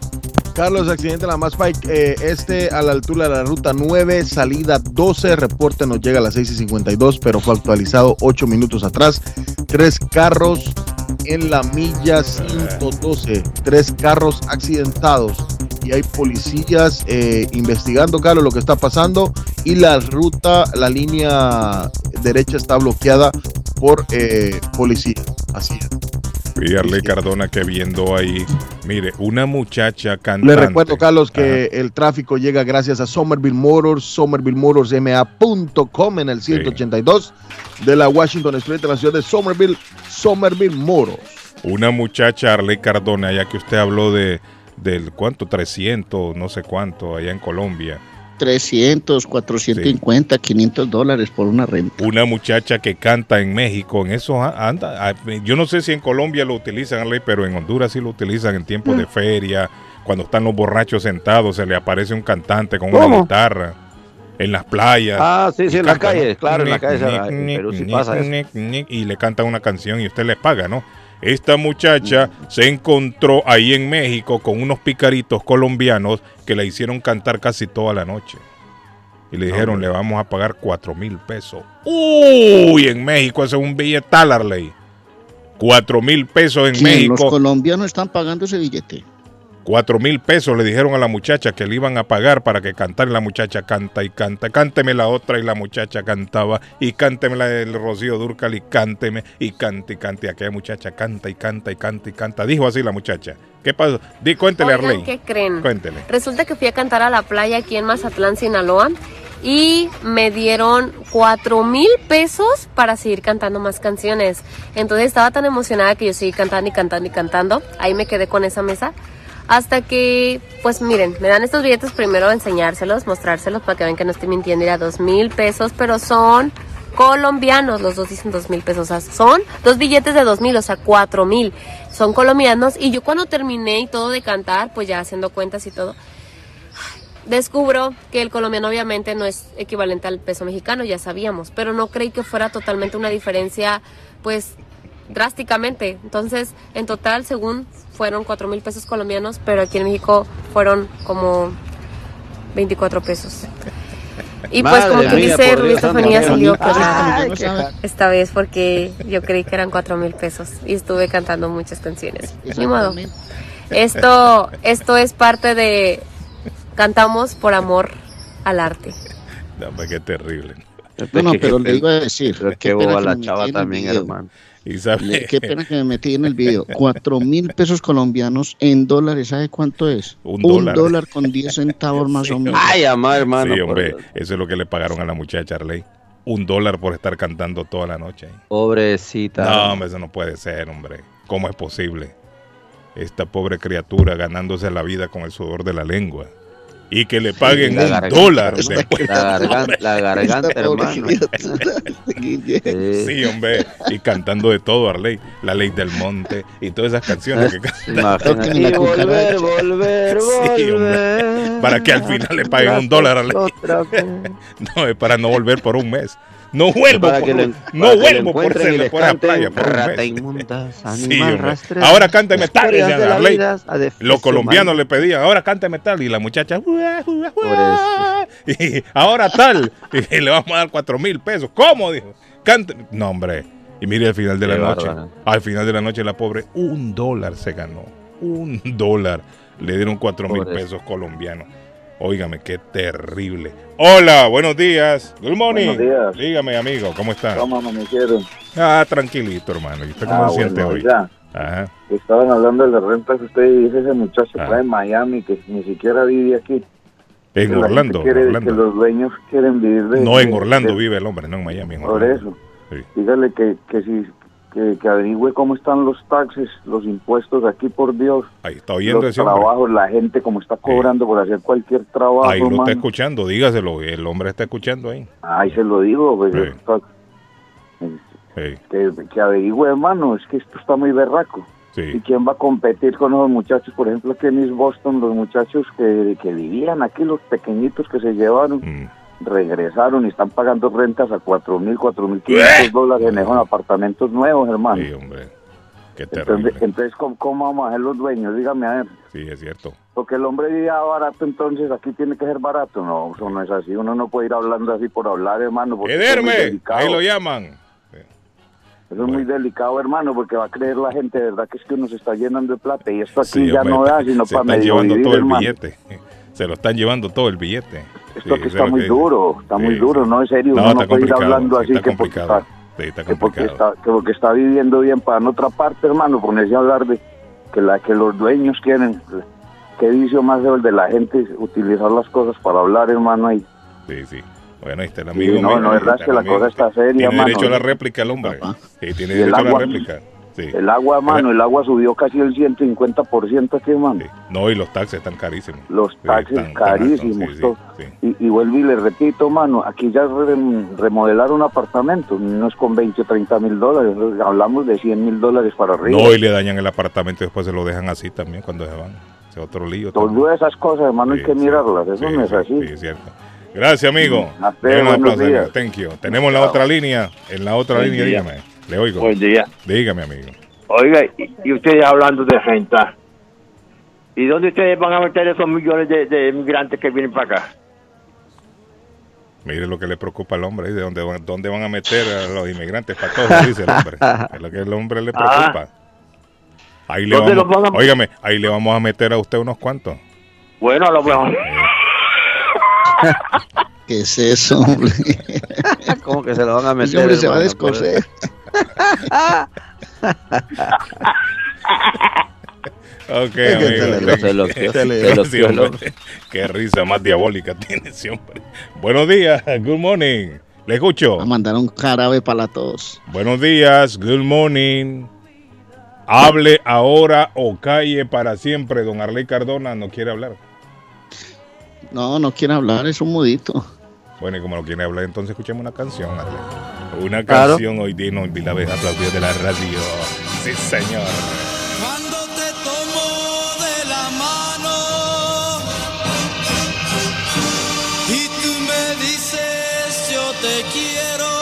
[SPEAKER 2] Carlos, accidente en la Mass Pike, eh, este a la altura de la ruta 9, salida 12, reporte nos llega a las 6 y 52, pero fue actualizado 8 minutos atrás. Tres carros en la milla 112, tres carros accidentados y hay policías eh, investigando, Carlos, lo que está pasando y la ruta, la línea derecha está bloqueada por eh, policía. Así es. Sí.
[SPEAKER 3] Cardona que viendo ahí, mire, una muchacha cantante.
[SPEAKER 2] Le recuerdo, Carlos, que
[SPEAKER 3] Ajá.
[SPEAKER 2] el tráfico llega gracias a Somerville Motors, somervillemotorsma.com en el 182 de la Washington Street de la ciudad de Somerville, Somerville Motors.
[SPEAKER 3] Una muchacha, Arley Cardona, ya que usted habló de del cuánto, 300, no sé cuánto, allá en Colombia.
[SPEAKER 5] 300, 450, 500 dólares por una renta.
[SPEAKER 3] Una muchacha que canta en México, en eso anda. Yo no sé si en Colombia lo utilizan, pero en Honduras sí lo utilizan en tiempos de feria, cuando están los borrachos sentados, se le aparece un cantante con una guitarra. En las playas.
[SPEAKER 4] Ah, sí, sí, en las calles, claro, en las calles, sí
[SPEAKER 3] Y le cantan una canción y usted les paga, ¿no? Esta muchacha se encontró ahí en México con unos picaritos colombianos que la hicieron cantar casi toda la noche. Y le dijeron, le vamos a pagar cuatro mil pesos. Uy, en México ese es un billetal, Arley. Cuatro mil pesos en
[SPEAKER 5] ¿Quién? Los
[SPEAKER 3] México.
[SPEAKER 5] colombianos están pagando ese billete.
[SPEAKER 3] Cuatro mil pesos le dijeron a la muchacha que le iban a pagar para que cantara. Y la muchacha canta y canta. Cánteme la otra y la muchacha cantaba. Y cánteme la del Rocío Durcal y cánteme. Y cante y cante. Y aquella muchacha canta y canta y canta y canta. Dijo así la muchacha. ¿Qué pasó? Di, cuéntele,
[SPEAKER 7] Oigan,
[SPEAKER 3] Arley.
[SPEAKER 7] ¿qué creen?
[SPEAKER 3] Cuéntele.
[SPEAKER 7] Resulta que fui a cantar a la playa aquí en Mazatlán, Sinaloa. y me dieron cuatro mil pesos para seguir cantando más canciones. Entonces estaba tan emocionada que yo seguí cantando y cantando y cantando. Ahí me quedé con esa mesa. Hasta que, pues miren, me dan estos billetes primero enseñárselos, mostrárselos para que vean que no estoy mintiendo. Era dos mil pesos, pero son colombianos. Los dos dicen dos mil pesos. O sea, son dos billetes de dos mil, o sea, cuatro mil. Son colombianos. Y yo cuando terminé y todo de cantar, pues ya haciendo cuentas y todo, descubro que el colombiano obviamente no es equivalente al peso mexicano, ya sabíamos, pero no creí que fuera totalmente una diferencia, pues drásticamente. Entonces, en total, según fueron cuatro mil pesos colombianos, pero aquí en México fueron como 24 pesos. Y pues como que dice Rubí Estefanía salió
[SPEAKER 8] Ay, qué
[SPEAKER 7] esta vez porque yo creí que eran cuatro mil pesos y estuve cantando muchas canciones. Ni modo. Esto, esto es parte de cantamos por amor al arte.
[SPEAKER 3] No, qué terrible.
[SPEAKER 8] No, no, pero le iba a decir.
[SPEAKER 4] Pero qué boba la chava también, hermano.
[SPEAKER 3] Y sabe,
[SPEAKER 8] Le- Qué pena que me metí en el video. Cuatro mil pesos colombianos en dólares, ¿sabe cuánto es?
[SPEAKER 3] Un dólar.
[SPEAKER 8] con diez centavos más o menos.
[SPEAKER 4] Ay, amá, hermano.
[SPEAKER 3] sí, hombre, eso es lo que le pagaron a la muchacha Arley. Un dólar por estar cantando toda la noche.
[SPEAKER 4] Pobrecita.
[SPEAKER 3] No, hombre, eso no puede ser, hombre. ¿Cómo es posible? Esta pobre criatura ganándose la vida con el sudor de la lengua. Y que le paguen un
[SPEAKER 4] garganta,
[SPEAKER 3] dólar
[SPEAKER 4] hermano.
[SPEAKER 3] después.
[SPEAKER 4] La garganta, la garganta hermano. Sí.
[SPEAKER 3] Hombre. Y cantando de todo, Arley. La ley del monte y todas esas canciones que canta.
[SPEAKER 8] Tóquenme
[SPEAKER 4] Imagínate.
[SPEAKER 8] la
[SPEAKER 4] Y volver, volver,
[SPEAKER 3] Sí,
[SPEAKER 4] volver.
[SPEAKER 3] Para que al final le paguen un dólar a la-
[SPEAKER 4] Otra vez.
[SPEAKER 3] No, es para no volver por un mes. No vuelvo, por,
[SPEAKER 4] lo-
[SPEAKER 3] no vuelvo por ser por la playa por
[SPEAKER 4] Rata inmunda, animal
[SPEAKER 3] Ahora cántame tal,
[SPEAKER 4] la defecio
[SPEAKER 3] Los colombianos le pedían, ahora cántame tal, y la muchacha, "Ua, ua, ua". y ahora tal, y le vamos a dar cuatro mil pesos. ¿Cómo? Dijo, cante. No, hombre. Y mire al final de la
[SPEAKER 4] Qué
[SPEAKER 3] noche,
[SPEAKER 4] bárbaro.
[SPEAKER 3] al final de la noche la pobre, un dólar se ganó. Un dólar. Le dieron cuatro mil pesos colombianos. Óigame, qué terrible. Hola, buenos días. Good morning.
[SPEAKER 9] Buenos días.
[SPEAKER 3] Dígame, amigo, ¿cómo está?
[SPEAKER 9] ¿Cómo amanecieron?
[SPEAKER 3] Ah, tranquilito, hermano. ¿Y usted cómo
[SPEAKER 9] Ah,
[SPEAKER 3] se siente
[SPEAKER 9] bueno,
[SPEAKER 3] hoy?
[SPEAKER 9] ya.
[SPEAKER 3] Ajá.
[SPEAKER 9] Estaban hablando de las rentas. Usted dice ese muchacho
[SPEAKER 3] Ah.
[SPEAKER 9] está en Miami que ni siquiera vive aquí.
[SPEAKER 3] En
[SPEAKER 9] Que la
[SPEAKER 3] Orlando,
[SPEAKER 9] gente quiere-
[SPEAKER 3] Orlando.
[SPEAKER 9] Que los dueños quieren vivir de.
[SPEAKER 3] No, en Orlando
[SPEAKER 9] de-
[SPEAKER 3] vive el hombre, no en Miami. En
[SPEAKER 9] Por eso.
[SPEAKER 3] Sí.
[SPEAKER 9] Dígale que, que si. Que, que averigüe cómo están los taxes, los impuestos aquí, por Dios.
[SPEAKER 3] Ahí está oyendo
[SPEAKER 9] los
[SPEAKER 3] ese hombre.
[SPEAKER 9] trabajos, la gente como está cobrando por hacer cualquier trabajo.
[SPEAKER 3] Ahí lo está escuchando, dígaselo. El hombre está escuchando ahí.
[SPEAKER 9] Ahí se lo digo, pues,
[SPEAKER 3] Sí,
[SPEAKER 9] que, que averigüe, hermano, es que esto está muy berraco. ¿Y
[SPEAKER 3] sí.
[SPEAKER 9] quién va a competir con los muchachos? Por ejemplo, aquí en East Boston, los muchachos que, que vivían aquí, los pequeñiñitos que se llevaron,
[SPEAKER 3] Mm.
[SPEAKER 9] Regresaron y están pagando rentas a cuatro mil, cuatro mil quinientos dólares en esos apartamentos nuevos, hermano.
[SPEAKER 3] Sí, hombre. Qué terrible.
[SPEAKER 9] Entonces, entonces ¿cómo, cómo vamos a ser los dueños? Dígame a ver.
[SPEAKER 3] Sí, es cierto.
[SPEAKER 9] Porque el hombre vivía barato, entonces aquí tiene que ser barato. No, eso no es así. Uno no puede ir hablando así por hablar, hermano.
[SPEAKER 3] Ederme, ahí lo llaman.
[SPEAKER 9] Eso es muy delicado, hermano, porque va a creer la gente, de verdad, que es que uno se está llenando de plata y esto aquí
[SPEAKER 3] Sí,
[SPEAKER 9] ya
[SPEAKER 3] hombre,
[SPEAKER 9] no da, sino
[SPEAKER 3] se
[SPEAKER 9] para
[SPEAKER 3] están
[SPEAKER 9] medio
[SPEAKER 3] llevando
[SPEAKER 9] vivir,
[SPEAKER 3] todo el
[SPEAKER 9] hermano.
[SPEAKER 3] billete. Se lo están llevando todo el billete.
[SPEAKER 9] Esto
[SPEAKER 3] Sí,
[SPEAKER 9] aquí
[SPEAKER 3] eso
[SPEAKER 9] está
[SPEAKER 3] es
[SPEAKER 9] muy
[SPEAKER 3] que-
[SPEAKER 9] duro, está muy
[SPEAKER 3] Sí,
[SPEAKER 9] duro, no, en serio,
[SPEAKER 3] No,
[SPEAKER 9] uno
[SPEAKER 3] está
[SPEAKER 9] no puede ir
[SPEAKER 3] complicado.
[SPEAKER 9] hablando
[SPEAKER 3] sí,
[SPEAKER 9] así
[SPEAKER 3] está
[SPEAKER 9] que porque
[SPEAKER 3] complicado.
[SPEAKER 9] está,
[SPEAKER 3] Sí, está
[SPEAKER 9] que porque está, que porque está viviendo bien para en otra parte, hermano, ponerse a hablar de que la que los dueños quieren, qué vicio más es el de la gente utilizar las cosas para hablar, hermano, ahí.
[SPEAKER 3] Sí, sí. Bueno, ahí está el
[SPEAKER 9] Sí,
[SPEAKER 3] amigo.
[SPEAKER 9] no,
[SPEAKER 3] mío,
[SPEAKER 9] no,
[SPEAKER 3] ahí
[SPEAKER 9] verdad es que la
[SPEAKER 3] amigo.
[SPEAKER 9] cosa está seria,
[SPEAKER 3] Tiene
[SPEAKER 9] hermano.
[SPEAKER 3] derecho a la réplica el hombre. Sí, tiene derecho a la réplica. Sí.
[SPEAKER 9] El agua, hermano, el agua subió casi el 150% aquí, hermano.
[SPEAKER 3] No, y los taxes están carísimos.
[SPEAKER 9] Los
[SPEAKER 3] Sí,
[SPEAKER 9] taxis carísimos.
[SPEAKER 3] sí, sí, sí.
[SPEAKER 9] Y, y vuelvo y le repito, mano, aquí ya re- remodelar un apartamento no es con 20 o 30 mil dólares, hablamos de 100 mil dólares para arriba.
[SPEAKER 3] No, y le dañan el apartamento y después se lo dejan así también cuando se van. Es otro lío.
[SPEAKER 9] Todas esas cosas, hermano, hay
[SPEAKER 3] Sí,
[SPEAKER 9] que
[SPEAKER 3] sí,
[SPEAKER 9] mirarlas, eso
[SPEAKER 3] sí,
[SPEAKER 9] no es
[SPEAKER 3] sí,
[SPEAKER 9] así.
[SPEAKER 3] Sí, es cierto. Gracias, amigo.
[SPEAKER 9] A usted,
[SPEAKER 3] Denle un
[SPEAKER 9] buenos
[SPEAKER 3] aplauso,
[SPEAKER 9] días.
[SPEAKER 3] amigo. Thank you. Tenemos la otra línea. En la otra línea, dígame. Le oigo.
[SPEAKER 10] Buen día.
[SPEAKER 3] Dígame, amigo.
[SPEAKER 10] Oiga, y, ustedes hablando de renta. ¿Y dónde ustedes van a meter esos millones de, de inmigrantes que vienen para acá?
[SPEAKER 3] Mire lo que le preocupa al hombre. ¿De dónde, van- dónde van a meter a los inmigrantes para todos? Dice el hombre. Es lo que el hombre le preocupa. Ahí le
[SPEAKER 10] Ah. ¿Dónde
[SPEAKER 3] vamos,
[SPEAKER 10] los van a-
[SPEAKER 3] Óigame, ahí le vamos a meter a usted unos cuantos.
[SPEAKER 10] Bueno, a lo mejor.
[SPEAKER 8] ¿Qué es eso, hombre?
[SPEAKER 4] ¿Cómo que se lo van a meter?
[SPEAKER 8] Hombre se va a descoser.
[SPEAKER 3] Ok, amigo. Qué risa más diabólica tiene ese hombre. Buenos días, good morning. Le escucho.
[SPEAKER 5] A mandar un jarabe para todos.
[SPEAKER 3] Buenos días, good morning. Hable ahora o calle para siempre. Don Arley Cardona no quiere hablar.
[SPEAKER 5] No, no quiere hablar, es un mudito.
[SPEAKER 3] Bueno, y como no quiere hablar, entonces escuchemos una canción, Arley. Una
[SPEAKER 5] Claro.
[SPEAKER 3] canción hoy día vez aplaudir de la radio. Sí, señor.
[SPEAKER 1] Cuando te tomo de la mano y tú me dices yo te quiero,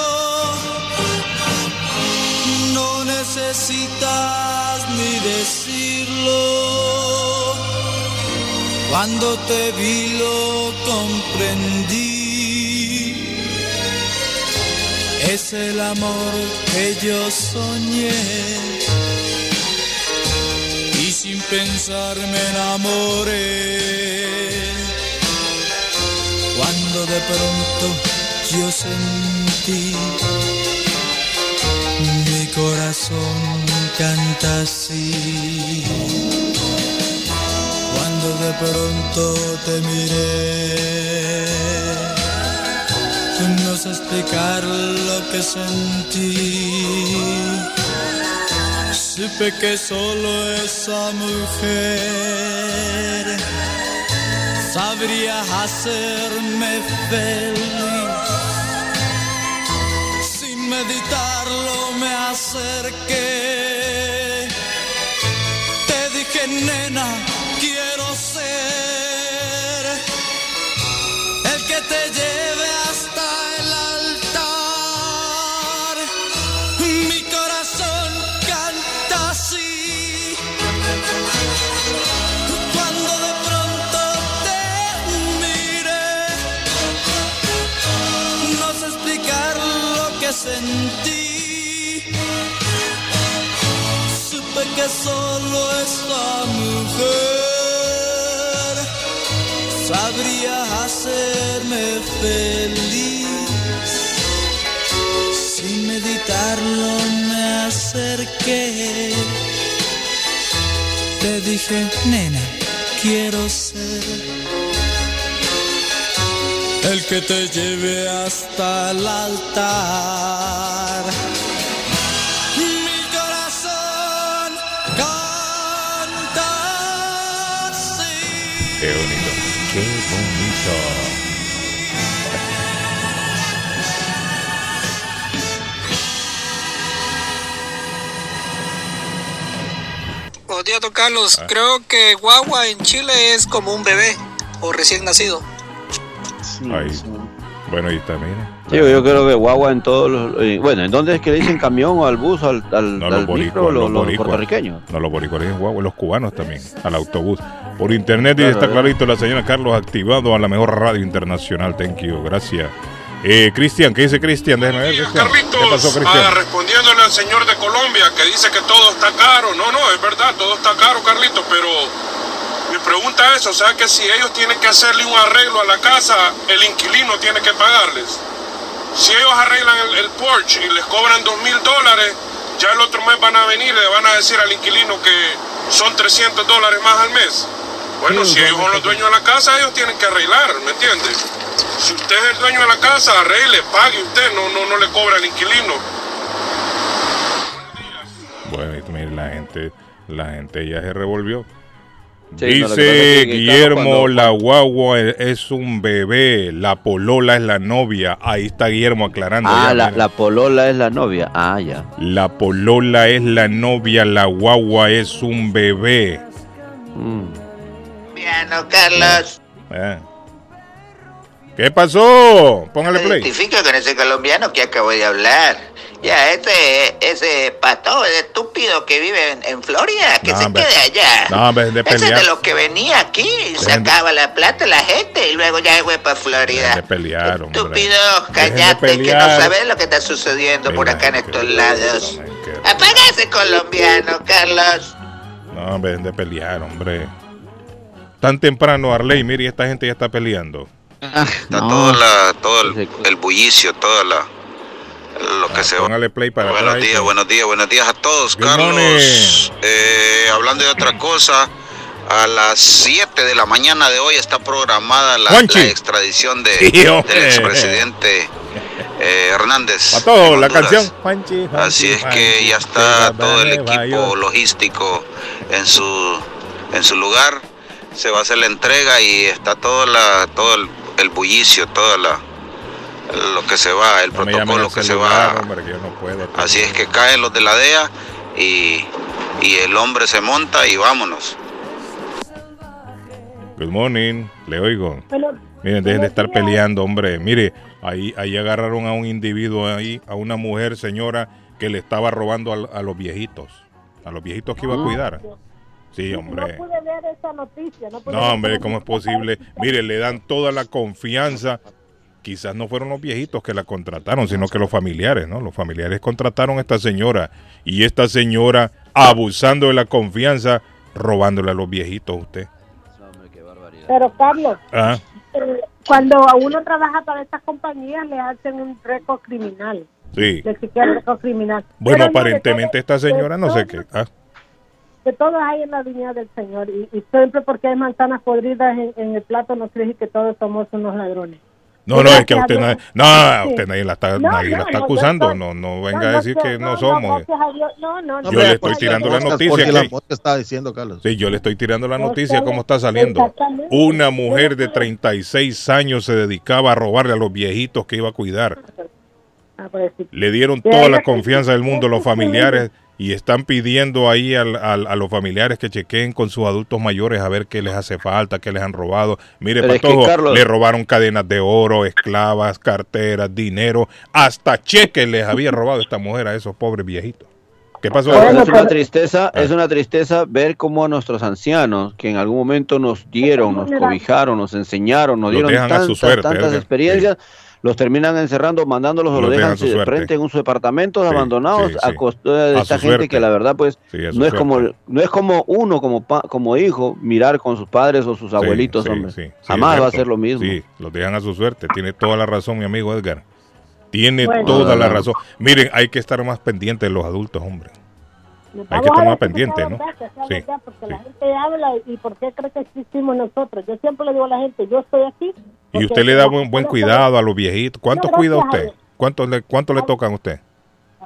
[SPEAKER 1] no necesitas ni decirlo. Cuando te vi lo comprendí. Es el amor que yo soñé y sin pensar me enamoré. Cuando de pronto yo sentí mi corazón canta así. De pronto te miré, no sé explicar lo que sentí. Supe que solo esa mujer sabría hacerme feliz. Sin meditarlo me acerqué. Te dije, nena, sentí. Supe que solo esta mujer sabría hacerme feliz. Sin meditarlo me acerqué. Te dije, nena, quiero ser el que te lleve hasta el altar. Mi corazón canta así.
[SPEAKER 3] Qué bonito. Qué bonito.
[SPEAKER 11] Buenos días, don Carlos. Creo que guagua en Chile es como un bebé o recién nacido.
[SPEAKER 3] Ahí. Bueno, ahí está, mira.
[SPEAKER 4] Sí, yo creo que guagua en todos los... eh, bueno, ¿en dónde es que le dicen camión o al bus, al, al,
[SPEAKER 3] No,
[SPEAKER 4] al
[SPEAKER 3] los
[SPEAKER 4] micro,
[SPEAKER 3] boricuas,
[SPEAKER 4] los,
[SPEAKER 3] los
[SPEAKER 4] los puertorriqueños?
[SPEAKER 3] No, los boricuas en guagua, los cubanos también, al autobús. Por internet y está
[SPEAKER 4] ¿eh?
[SPEAKER 3] clarito la señora Carlos activado a la mejor radio internacional. Thank you, gracias. Eh, Cristian, ¿qué dice Cristian? Déjame ver, Cristian. ¿Qué pasó,
[SPEAKER 12] Ah, respondiéndole al señor de Colombia que dice que todo está caro. No, no, es verdad, todo está caro, Carlito, pero pregunta es, o sea que si ellos tienen que hacerle un arreglo a la casa, el inquilino tiene que pagarles. Si ellos arreglan el, el porch y les cobran dos mil dólares, ya el otro mes van a venir y le van a decir al inquilino que son 300 dólares más al mes. Bueno, si ellos son los dueños de la casa, ellos tienen que arreglar, ¿me entiende? Si usted es el dueño de la casa, arregle, pague usted, no, no, no le cobra al inquilino.
[SPEAKER 3] Bueno, mire, la gente, la gente ya se revolvió.
[SPEAKER 4] Sí, no,
[SPEAKER 3] Dice Guillermo,
[SPEAKER 4] cuando-
[SPEAKER 3] la guagua e- es un bebé, la polola es la novia. Ahí está Guillermo aclarando.
[SPEAKER 4] Ah,
[SPEAKER 3] ya,
[SPEAKER 4] la, polola es la novia. Ah, ya.
[SPEAKER 3] La polola es la novia, la guagua es un bebé.
[SPEAKER 13] Piano, Carlos.
[SPEAKER 3] Eh. ¿Qué pasó? Póngale play.
[SPEAKER 13] identifico con ese colombiano que acabo de hablar. Ya, ese, ese pato, ese estúpido que vive en, en Florida, que
[SPEAKER 3] No,
[SPEAKER 13] se
[SPEAKER 3] hombre.
[SPEAKER 13] quede allá.
[SPEAKER 3] No, hombre, de
[SPEAKER 13] ese es
[SPEAKER 3] pelear.
[SPEAKER 13] de los que venía aquí, sacaba la plata la gente y luego ya fue para Florida.
[SPEAKER 3] De pelear, hombre.
[SPEAKER 13] Estúpido, cállate, que no sabes lo que está sucediendo por acá en estos lados. Apaga ese colombiano, Carlos.
[SPEAKER 3] No, hombre, de pelear, hombre. Tan temprano, Arley, mire, esta gente ya está peleando.
[SPEAKER 14] Está todo, la, todo el, el bullicio, toda la,
[SPEAKER 15] lo que se va.
[SPEAKER 3] Póngale play para
[SPEAKER 15] Buenos días, buenos días, buenos días a todos.
[SPEAKER 3] Good
[SPEAKER 15] Carlos, eh, hablando de otra cosa, a las 7 de la mañana de hoy está programada la, extradición de,
[SPEAKER 3] Sí,
[SPEAKER 15] del expresidente eh, Hernández.
[SPEAKER 3] Para todo,
[SPEAKER 15] en
[SPEAKER 3] la canción. Juanchi, Juanchi,
[SPEAKER 15] Así es
[SPEAKER 3] Juanchi,
[SPEAKER 15] que ya está todo el equipo logístico en su en su lugar. Se va a hacer la entrega y está todo la todo el, el bullicio, toda la lo que se va, el
[SPEAKER 3] No
[SPEAKER 15] protocolo que se va.
[SPEAKER 3] hombre, que yo no puedo.
[SPEAKER 15] Así es que caen los de la DEA y, y el hombre se monta y vámonos.
[SPEAKER 3] Good morning, le oigo. Miren, dejen de estar peleando, hombre. Mire, ahí, ahí agarraron a un individuo ahí, a una mujer, señora, que le estaba robando a, los viejitos. A los viejitos que iba a cuidar. Sí, hombre.
[SPEAKER 16] No pude ver esa noticia. No, pude
[SPEAKER 3] No,
[SPEAKER 16] ver
[SPEAKER 3] hombre, ¿cómo es posible? Mire, le dan toda la confianza. Quizás no fueron los viejitos que la contrataron, sino que los familiares, ¿no? Los familiares contrataron a esta señora y esta señora abusando de la confianza, robándole a los viejitos a usted.
[SPEAKER 16] Pero, Carlos,
[SPEAKER 3] Ah,
[SPEAKER 16] eh, cuando a uno trabaja para estas compañías, le hacen un récord criminal.
[SPEAKER 3] sí.
[SPEAKER 16] Le récord criminal.
[SPEAKER 3] Bueno,
[SPEAKER 16] Pero no, de
[SPEAKER 3] aparentemente esta señora no sé qué. Ah,
[SPEAKER 16] De todo hay en la viña del Señor. Y, y siempre porque hay manzanas podridas en, en el plato, no crees que todos somos unos ladrones.
[SPEAKER 3] No, no, es que a usted nadie, no, a usted nadie la está,
[SPEAKER 16] No,
[SPEAKER 3] nadie la está
[SPEAKER 16] no,
[SPEAKER 3] acusando, no, no
[SPEAKER 16] No,
[SPEAKER 3] venga a decir
[SPEAKER 16] no,
[SPEAKER 3] que no
[SPEAKER 16] no,
[SPEAKER 3] somos.
[SPEAKER 16] gracias a Dios. No, no, no.
[SPEAKER 3] Yo le estoy tirando la noticia que-
[SPEAKER 17] está diciendo, Carlos.
[SPEAKER 3] Sí, yo le estoy tirando la
[SPEAKER 16] No,
[SPEAKER 3] noticia cómo está saliendo. Una mujer de 36 años se dedicaba a robarle a los viejitos que iba a cuidar.
[SPEAKER 16] Ah, pues.
[SPEAKER 3] Le dieron toda la confianza del mundo los familiares y están pidiendo ahí al- al- a los familiares que chequeen con sus adultos mayores a ver qué les hace falta, qué les han robado. Mire,
[SPEAKER 4] Pero es que,
[SPEAKER 3] Patojo,
[SPEAKER 4] Carlos-
[SPEAKER 3] le robaron cadenas de oro, esclavas, carteras, dinero, hasta cheques les había robado esta mujer a esos pobres viejitos. ¿Qué pasó?
[SPEAKER 4] Bueno, es una tristeza, es una tristeza ver cómo a nuestros ancianos, que en algún momento nos dieron, nos cobijaron, nos enseñaron, nos dieron tantas,
[SPEAKER 3] suerte,
[SPEAKER 4] tantas
[SPEAKER 3] Edgar.
[SPEAKER 4] experiencias, los terminan encerrando, mandándolos o
[SPEAKER 3] Los
[SPEAKER 4] los
[SPEAKER 3] dejan
[SPEAKER 4] de frente en sus departamentos
[SPEAKER 3] Sí,
[SPEAKER 4] abandonados
[SPEAKER 3] sí,
[SPEAKER 4] a costa de
[SPEAKER 3] A
[SPEAKER 4] esta gente
[SPEAKER 3] suerte.
[SPEAKER 4] que la verdad pues no es como no es como uno como pa- como hijo mirar con sus padres o sus abuelitos,
[SPEAKER 3] sí,
[SPEAKER 4] hombre.
[SPEAKER 3] sí, sí,
[SPEAKER 4] Jamás va a ser lo mismo.
[SPEAKER 3] Sí, los dejan a su suerte. Tiene toda la razón, mi amigo Edgar. Tiene
[SPEAKER 16] Bueno.
[SPEAKER 3] toda la razón. Miren, hay que estar más pendientes de los adultos, hombre. Hay que más
[SPEAKER 16] sea
[SPEAKER 3] pendientes, ¿no?
[SPEAKER 16] verdad,
[SPEAKER 3] Sí.
[SPEAKER 16] verdad, porque la gente habla y por qué cree que existimos nosotros. Yo siempre le digo a la gente, yo estoy aquí.
[SPEAKER 3] Y usted le da buen, buen cuidado a los viejitos. ¿Cuánto
[SPEAKER 16] No,
[SPEAKER 3] cuida usted? ¿Cuánto le, cuánto le tocan a usted?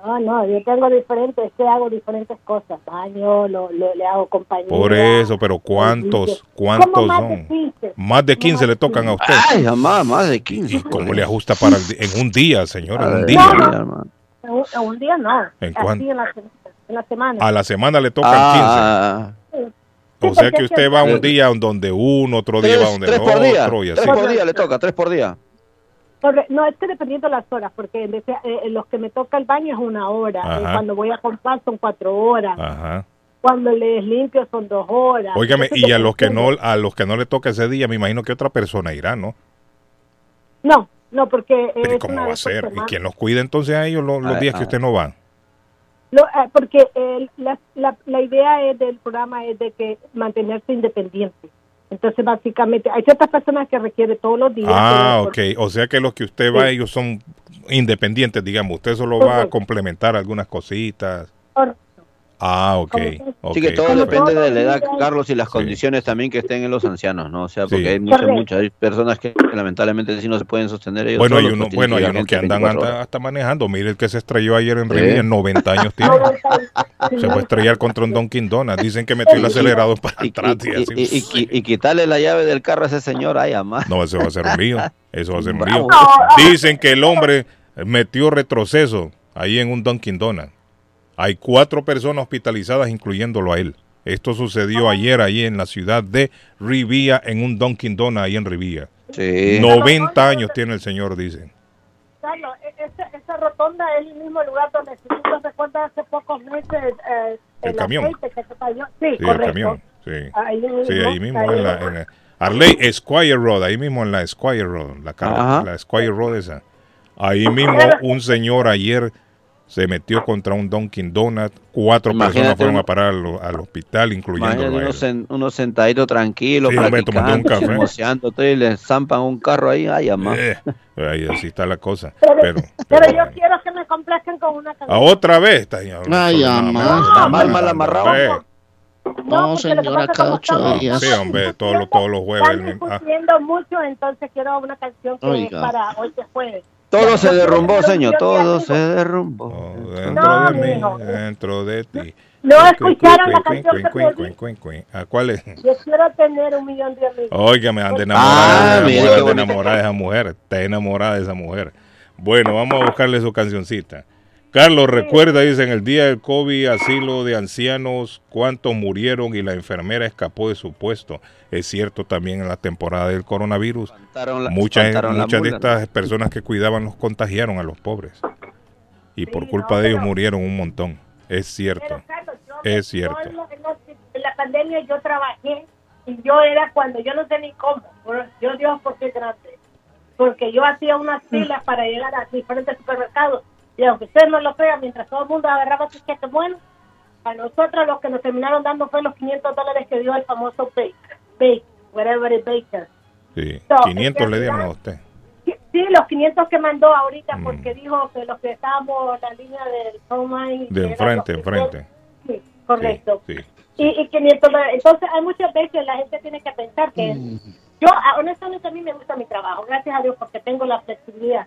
[SPEAKER 16] No, no, yo tengo diferentes, que hago diferentes cosas. Baño, lo, lo- le hago compañía.
[SPEAKER 3] Por eso, pero ¿cuántos? ¿Cuántos
[SPEAKER 16] más de
[SPEAKER 3] son?
[SPEAKER 16] 15.
[SPEAKER 3] Más de 15 le tocan a usted.
[SPEAKER 4] Ay, jamás, más de 15.
[SPEAKER 3] ¿Y cómo le ajusta para el en un día, señor? En un día.
[SPEAKER 4] mira, hermano.
[SPEAKER 16] En un, en un día no.
[SPEAKER 3] ¿En cuánto?
[SPEAKER 16] en la, se- en la semana.
[SPEAKER 3] A la semana le tocan
[SPEAKER 4] Ah,
[SPEAKER 3] 15.
[SPEAKER 16] Sí,
[SPEAKER 3] O sea que usted va un día donde uno, otro día va donde
[SPEAKER 4] tres día,
[SPEAKER 3] otro y así.
[SPEAKER 4] tres por día le toca, tres por día.
[SPEAKER 16] No, es que dependiendo de las horas, porque en vez de- eh, en los que me toca el baño es una hora.
[SPEAKER 3] Ajá.
[SPEAKER 16] eh, cuando voy a comprar son cuatro horas.
[SPEAKER 3] Ajá.
[SPEAKER 16] Cuando les limpio son dos horas.
[SPEAKER 3] Óigame, y a los que no a los que no le toca ese día, me imagino que otra persona irá, ¿no?
[SPEAKER 16] No, no, porque...
[SPEAKER 3] Pero ¿y
[SPEAKER 16] es
[SPEAKER 3] ¿cómo
[SPEAKER 16] una
[SPEAKER 3] va a ser? ¿Y quién los cuida entonces a ellos los, días que usted no va?
[SPEAKER 16] Lo- eh, porque el- la, la, la idea es del programa es de que mantenerse independiente. Entonces, básicamente, hay ciertas personas que requiere todos los días.
[SPEAKER 3] Ah, ok. O sea que los que usted va,
[SPEAKER 16] Sí.
[SPEAKER 3] ellos son independientes, digamos. Usted solo va a
[SPEAKER 16] Correcto.
[SPEAKER 3] complementar algunas cositas.
[SPEAKER 16] Por-
[SPEAKER 3] Ah, ok.
[SPEAKER 4] Así que
[SPEAKER 3] ok,
[SPEAKER 4] todo
[SPEAKER 3] perfecto.
[SPEAKER 4] depende de la edad, Carlos, y las
[SPEAKER 3] Sí.
[SPEAKER 4] condiciones también que estén en los ancianos, ¿no? O sea, porque
[SPEAKER 3] Sí.
[SPEAKER 4] hay muchas, muchas hay personas que lamentablemente sí no se pueden sostener ellos
[SPEAKER 3] Bueno, hay uno,
[SPEAKER 4] pues
[SPEAKER 3] bueno, hay unos que andan
[SPEAKER 4] 24
[SPEAKER 3] hasta, manejando. Mire el que se estrelló ayer en
[SPEAKER 4] Sí.
[SPEAKER 3] Rivilla, 90 años tiene. Se fue a estrellar contra un Dunkin' Donuts. Dicen que metió el acelerador para
[SPEAKER 4] Y,
[SPEAKER 3] atrás y
[SPEAKER 4] y-
[SPEAKER 3] así.
[SPEAKER 4] y- y- y- y quitarle la llave del carro a ese señor, ay, amá.
[SPEAKER 3] No, eso va a ser lío. Eso va a ser lío. Dicen que el hombre metió retroceso ahí en un Dunkin' Donut. Hay cuatro personas hospitalizadas, incluyéndolo a él. Esto sucedió ayer ahí en la ciudad de Rivilla, en un Dunkin' Donut ahí en Rivilla.
[SPEAKER 4] Sí.
[SPEAKER 3] 90 años tiene el señor, dicen.
[SPEAKER 16] Carlos, e- esa, esa rotonda es el mismo lugar donde si tú te recuerdas hace pocos meses eh,
[SPEAKER 3] El camión.
[SPEAKER 16] aceite que se cayó. Sí,
[SPEAKER 3] Sí, el camión. Sí,
[SPEAKER 16] Ahí mismo,
[SPEAKER 3] sí ahí mismo.
[SPEAKER 16] ahí
[SPEAKER 3] En la, en la- Arley Squire Road, ahí mismo en la Squire Road, la, cara-
[SPEAKER 4] Ajá.
[SPEAKER 3] la Squire Road esa. Ahí mismo un señor ayer se metió contra un Dunkin' Donut, cuatro
[SPEAKER 4] Imagínate
[SPEAKER 3] personas fueron
[SPEAKER 4] un-
[SPEAKER 3] a parar al, al hospital, incluyendo a
[SPEAKER 4] unos, sen- unos sentaditos tranquilos,
[SPEAKER 3] Sí, tomando un
[SPEAKER 4] y le zampan un carro ahí, ay, amá.
[SPEAKER 3] Eh, ahí así está la cosa.
[SPEAKER 16] Pero,
[SPEAKER 3] Pero,
[SPEAKER 16] pero yo quiero que me complazcan con una
[SPEAKER 3] a
[SPEAKER 16] canción.
[SPEAKER 3] otra vez está ahí.
[SPEAKER 5] Ay, amá.
[SPEAKER 4] Está mal, mal amarrado.
[SPEAKER 5] No,
[SPEAKER 16] porque lo que
[SPEAKER 5] señora, cada
[SPEAKER 16] como
[SPEAKER 5] ocho
[SPEAKER 16] estamos-
[SPEAKER 5] días.
[SPEAKER 3] Sí, hombre, todos los, todos los jueves.
[SPEAKER 16] Están
[SPEAKER 3] ah,
[SPEAKER 16] discutiendo mucho, entonces quiero una canción que
[SPEAKER 5] Oiga.
[SPEAKER 16] es para hoy que es jueves.
[SPEAKER 4] Todo se derrumbó, señor, todo se derrumbó.
[SPEAKER 3] oh, dentro
[SPEAKER 16] No,
[SPEAKER 3] de mí, dentro de ti.
[SPEAKER 16] No escucharon la canción que.
[SPEAKER 3] ¿A cuál es?
[SPEAKER 16] Yo quiero tener un millón de amigos.
[SPEAKER 3] Oiga, me
[SPEAKER 4] Ah,
[SPEAKER 3] enamorada, de, mujer,
[SPEAKER 4] qué
[SPEAKER 3] de de esa mujer. Está enamorada de esa mujer. Bueno, vamos a buscarle su cancioncita. Carlos, recuerda, dice, en el día del COVID, asilo de ancianos, cuántos murieron y la enfermera escapó de su puesto. Es cierto también en la temporada del coronavirus.
[SPEAKER 4] La-
[SPEAKER 3] Muchas, muchas de estas personas que cuidaban los contagiaron a los pobres. Y por culpa de ellos murieron un montón. Es cierto. Es cierto.
[SPEAKER 16] En, la- en la- en la pandemia yo trabajé y yo era cuando yo no sé ni cómo. pero Yo Dios porque grande. Porque yo hacía unas filas para llegar a diferentes supermercados y aunque ustedes no lo crean, mientras todo el mundo agarraba su cheque bueno, a nosotros lo que nos terminaron dando fue los 500 dólares que dio el famoso Bake, Bake, whatever it Baker.
[SPEAKER 3] Sí.
[SPEAKER 16] No,
[SPEAKER 3] 500
[SPEAKER 16] es que
[SPEAKER 3] le dieron a usted.
[SPEAKER 16] Sí, Sí, los 500 que mandó
[SPEAKER 3] Mm.
[SPEAKER 16] ahorita porque dijo que los que estábamos en la línea del line,
[SPEAKER 3] De enfrente, enfrente.
[SPEAKER 16] Sí, correcto.
[SPEAKER 3] Sí.
[SPEAKER 16] Y, y 500 dólares. Entonces, hay muchas veces la gente tiene que pensar que. Yo, ah, honestamente, a mí me gusta mi trabajo, gracias a Dios, porque tengo la flexibilidad.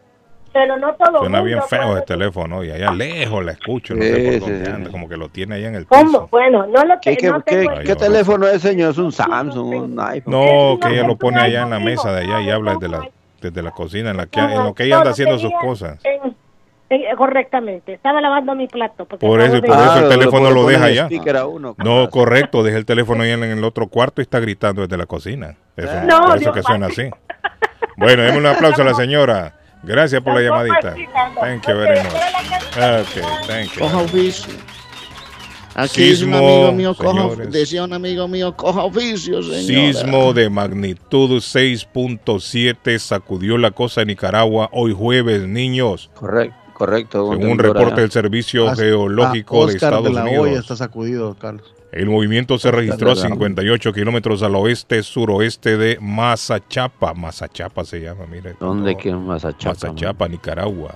[SPEAKER 16] Pero no todo
[SPEAKER 3] Suena
[SPEAKER 16] mundo
[SPEAKER 3] bien feo
[SPEAKER 16] puede-
[SPEAKER 3] el teléfono y allá lejos la escucho, no
[SPEAKER 4] Sí,
[SPEAKER 3] sé por
[SPEAKER 4] sí,
[SPEAKER 3] dónde
[SPEAKER 4] sí.
[SPEAKER 3] anda, como que lo tiene allá en el piso.
[SPEAKER 16] ¿Cómo? Bueno, no lo
[SPEAKER 4] ¿Qué,
[SPEAKER 16] no
[SPEAKER 4] qué-
[SPEAKER 16] tengo-
[SPEAKER 4] qué teléfono es, señor? ¿Es un Samsung, un iPhone?
[SPEAKER 3] No, que ella lo pone allá en la mesa de allá y habla desde la, desde la cocina, en, la que, en lo que ella anda haciendo sus cosas.
[SPEAKER 16] En- en- correctamente. Estaba lavando mi plato. porque
[SPEAKER 3] Por eso, por eso el
[SPEAKER 4] Ah,
[SPEAKER 3] teléfono lo deja allá.
[SPEAKER 4] uno,
[SPEAKER 3] No, correcto, deja el teléfono ahí en, en el otro cuarto y está gritando desde la cocina. Eso,
[SPEAKER 16] No,
[SPEAKER 3] por eso
[SPEAKER 16] Dios
[SPEAKER 3] que suena así. Bueno, démosle un aplauso a la señora. Gracias por la llamadita. Thank you very much. Okay, thank you.
[SPEAKER 5] Coja oficio. Aquí dice un
[SPEAKER 3] Sismo,
[SPEAKER 5] amigo mío, coja,
[SPEAKER 3] señores.
[SPEAKER 5] decía un amigo mío, coja oficio, señor.
[SPEAKER 3] Sismo de magnitud 6.7 sacudió la costa de Nicaragua hoy jueves, niños.
[SPEAKER 4] Correcto, correcto.
[SPEAKER 3] Según un reporte del Servicio Geológico de Estados
[SPEAKER 2] de la
[SPEAKER 3] Unidos.
[SPEAKER 2] Hoya está sacudido, Carlos.
[SPEAKER 3] El movimiento se registró a
[SPEAKER 4] verdad.
[SPEAKER 3] 58 kilómetros al oeste suroeste de Mazachapa. Mazachapa se llama, mire.
[SPEAKER 4] ¿Dónde que en Mazachapa?
[SPEAKER 3] Mazachapa, Nicaragua.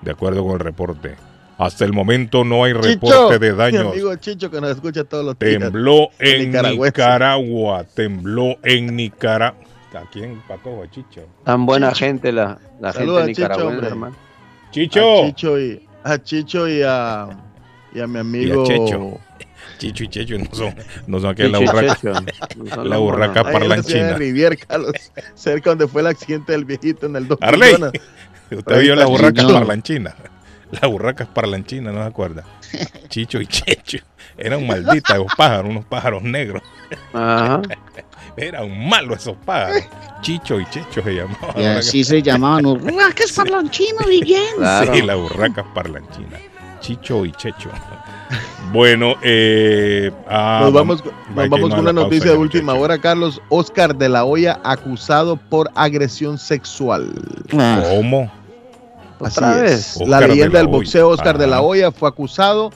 [SPEAKER 3] De acuerdo con el reporte. Hasta el momento no hay
[SPEAKER 2] Chicho,
[SPEAKER 3] reporte de
[SPEAKER 2] mi
[SPEAKER 3] daños.
[SPEAKER 2] amigo Chicho que nos escucha todos los días.
[SPEAKER 3] Tembló en. Nicaragua. Tembló en Nicaragua. ¿A quién pató a Chicho?
[SPEAKER 4] Tan buena gente la, la
[SPEAKER 2] Saluda
[SPEAKER 4] gente nicaragüense, hermano.
[SPEAKER 3] Chicho.
[SPEAKER 2] A Chicho y a, Chicho y a, y a mi
[SPEAKER 3] Y
[SPEAKER 2] amigo.
[SPEAKER 3] a Checho. Chicho y Checho no son, no son
[SPEAKER 4] y
[SPEAKER 3] urracas.
[SPEAKER 4] Checho, no
[SPEAKER 3] La
[SPEAKER 4] los
[SPEAKER 3] urraca
[SPEAKER 4] buenos.
[SPEAKER 2] Ahí en la ciudad de
[SPEAKER 3] parlanchina.
[SPEAKER 2] Rivier, Carlos, cerca donde fue el accidente del viejito en el Doctor
[SPEAKER 3] Arley,
[SPEAKER 2] Zona.
[SPEAKER 3] usted vio las urracas
[SPEAKER 5] no.
[SPEAKER 3] parlanchinas. Las urracas parlanchinas, ¿no se acuerda? Chicho y Checho. Eran malditas esos pájaros, unos pájaros negros.
[SPEAKER 4] Ajá.
[SPEAKER 3] Eran malos esos pájaros. Chicho y Checho se llamaban.
[SPEAKER 5] Y así se llamaban urracas parlanchinos, Miguel.
[SPEAKER 4] Claro.
[SPEAKER 3] Sí, las urracas parlanchinas. Chicho y Checho. Bueno, eh, ah,
[SPEAKER 2] Nos vamos, nos con una noticia de última hora, Carlos. Oscar de la Hoya acusado por agresión sexual.
[SPEAKER 5] Ah,
[SPEAKER 3] ¿Cómo?
[SPEAKER 2] Así
[SPEAKER 4] ¿Otra
[SPEAKER 2] es.
[SPEAKER 4] vez?
[SPEAKER 2] La
[SPEAKER 3] de
[SPEAKER 2] leyenda
[SPEAKER 3] la
[SPEAKER 2] del boxeo Oscar de la
[SPEAKER 3] Ajá.
[SPEAKER 2] Hoya fue acusado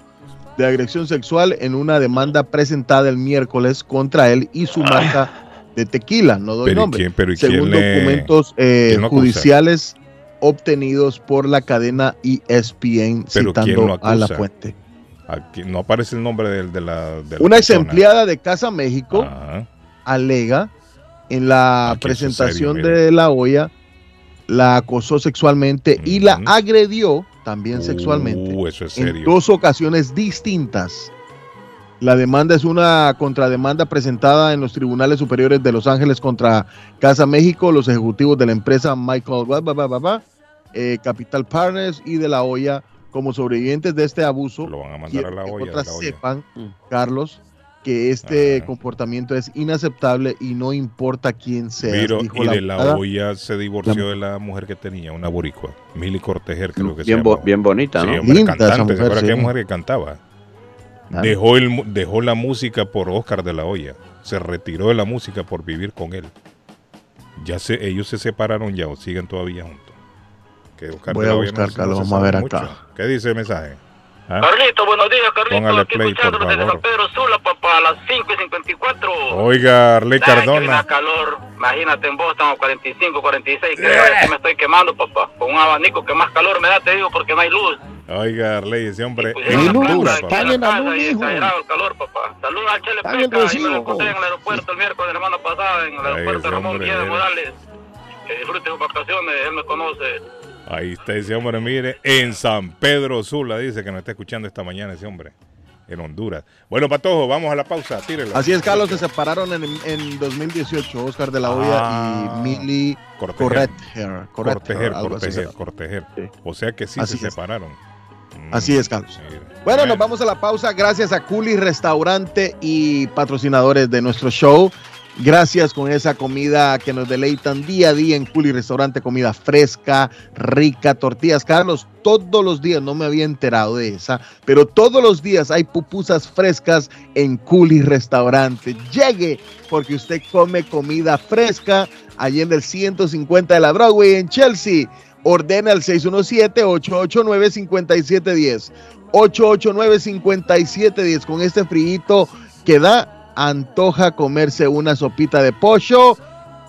[SPEAKER 2] de agresión sexual en una demanda presentada el miércoles contra él y su marca de tequila. No doy
[SPEAKER 3] Pero ¿y
[SPEAKER 2] nombre.
[SPEAKER 3] quién- pero ¿y
[SPEAKER 2] Según
[SPEAKER 3] quién le-
[SPEAKER 2] documentos eh,
[SPEAKER 3] quién lo acusa?
[SPEAKER 2] judiciales obtenidos por la cadena ESPN
[SPEAKER 3] Pero ¿quién lo
[SPEAKER 2] citando a la fuente.
[SPEAKER 3] Aquí no aparece el nombre de, la. de la
[SPEAKER 2] Una ex empleada de Casa México
[SPEAKER 3] Ajá.
[SPEAKER 2] alega en la
[SPEAKER 3] Aquí es
[SPEAKER 2] presentación
[SPEAKER 3] serio,
[SPEAKER 2] de la olla la acosó sexualmente y la agredió también sexualmente
[SPEAKER 3] Uh, eso es
[SPEAKER 2] en dos ocasiones distintas. La demanda es una contrademanda presentada en los tribunales superiores de Los Ángeles contra Casa México, los ejecutivos de la empresa Michael ba, eh, Capital Partners y de la olla como sobrevivientes de este abuso.
[SPEAKER 3] Lo van a mandar a la
[SPEAKER 2] que
[SPEAKER 3] olla. de
[SPEAKER 2] otras
[SPEAKER 3] la olla.
[SPEAKER 2] sepan,
[SPEAKER 4] Mm.
[SPEAKER 2] Carlos, que este
[SPEAKER 3] Ah.
[SPEAKER 2] comportamiento es inaceptable y no importa quién sea.
[SPEAKER 3] Miro,
[SPEAKER 2] dijo
[SPEAKER 3] y
[SPEAKER 2] la
[SPEAKER 3] de la
[SPEAKER 2] abogada.
[SPEAKER 3] olla se divorció de la mujer que tenía, una boricua. Mili Cortejer, creo que
[SPEAKER 4] Bien,
[SPEAKER 3] se
[SPEAKER 4] bo- bien bonita,
[SPEAKER 3] Sí,
[SPEAKER 4] ¿no?
[SPEAKER 3] hombre,
[SPEAKER 2] Linda esa
[SPEAKER 3] cantante. ¿Se
[SPEAKER 2] mujer, sí.
[SPEAKER 3] mujer que cantaba?
[SPEAKER 4] Claro.
[SPEAKER 3] Dejó, el, mu- dejó la música por Oscar de la Hoya. Se retiró de la música por vivir con él. Ya se, ellos se separaron ya o siguen todavía juntos. Que
[SPEAKER 2] Voy a
[SPEAKER 3] la Hoya
[SPEAKER 2] buscar,
[SPEAKER 3] no-
[SPEAKER 2] Carlos,
[SPEAKER 3] no se
[SPEAKER 2] vamos a ver
[SPEAKER 3] mucho.
[SPEAKER 2] acá.
[SPEAKER 3] ¿Qué dice el mensaje? ¿Ah?
[SPEAKER 18] Carlito, buenos días, Carlito.
[SPEAKER 3] Póngale
[SPEAKER 18] aquí
[SPEAKER 3] play, por
[SPEAKER 18] escuchándote desde
[SPEAKER 3] favor.
[SPEAKER 18] San Pedro Sula, papá, a las 5 y 54.
[SPEAKER 3] Oiga, Arley
[SPEAKER 18] ¿Sabes que viene
[SPEAKER 3] Cardona.
[SPEAKER 18] calor, imagínate en Boston a 45, 46, creo que me estoy quemando, papá. Con un abanico que más calor me da, te digo, porque no hay luz.
[SPEAKER 3] Oiga, Arley, ese hombre en
[SPEAKER 18] la casa y exagerado el calor, papá. Saludos a Chele
[SPEAKER 5] Pague el
[SPEAKER 18] Peca, y me
[SPEAKER 5] recibo.
[SPEAKER 18] lo encontré en el aeropuerto el miércoles de la semana pasada, en el aeropuerto Ramón Villa de. Morales. Que disfrute sus vacaciones, él me conoce.
[SPEAKER 3] Ahí está ese hombre, mire, en San Pedro Sula, dice que nos está escuchando esta mañana ese hombre, en Honduras. Bueno, Patojo, vamos a la pausa, tírelo.
[SPEAKER 2] Así es, Carlos, se separaron en, en 2018, Oscar de la Hoya
[SPEAKER 3] Ah.
[SPEAKER 2] y Mili
[SPEAKER 3] Cortejer.
[SPEAKER 2] Algo así
[SPEAKER 3] cortejer, cortejer. O sea que sí
[SPEAKER 2] Así
[SPEAKER 3] se
[SPEAKER 2] es.
[SPEAKER 3] separaron.
[SPEAKER 2] Así es, Carlos. Bueno, nos vamos a la pausa. Gracias a Culi Restaurante y patrocinadores de nuestro show. Gracias con esa comida que nos deleitan día a día en Culi Restaurante, comida fresca, rica, tortillas. Carlos, todos los días, no me había enterado de esa, pero todos los días hay pupusas frescas en Culi Restaurante. Llegue porque usted come comida fresca allí en el 150 de la Broadway en Chelsea. Ordena al 617-889-5710. 889-5710. Con este frillito que da, antoja comerse una sopita de pollo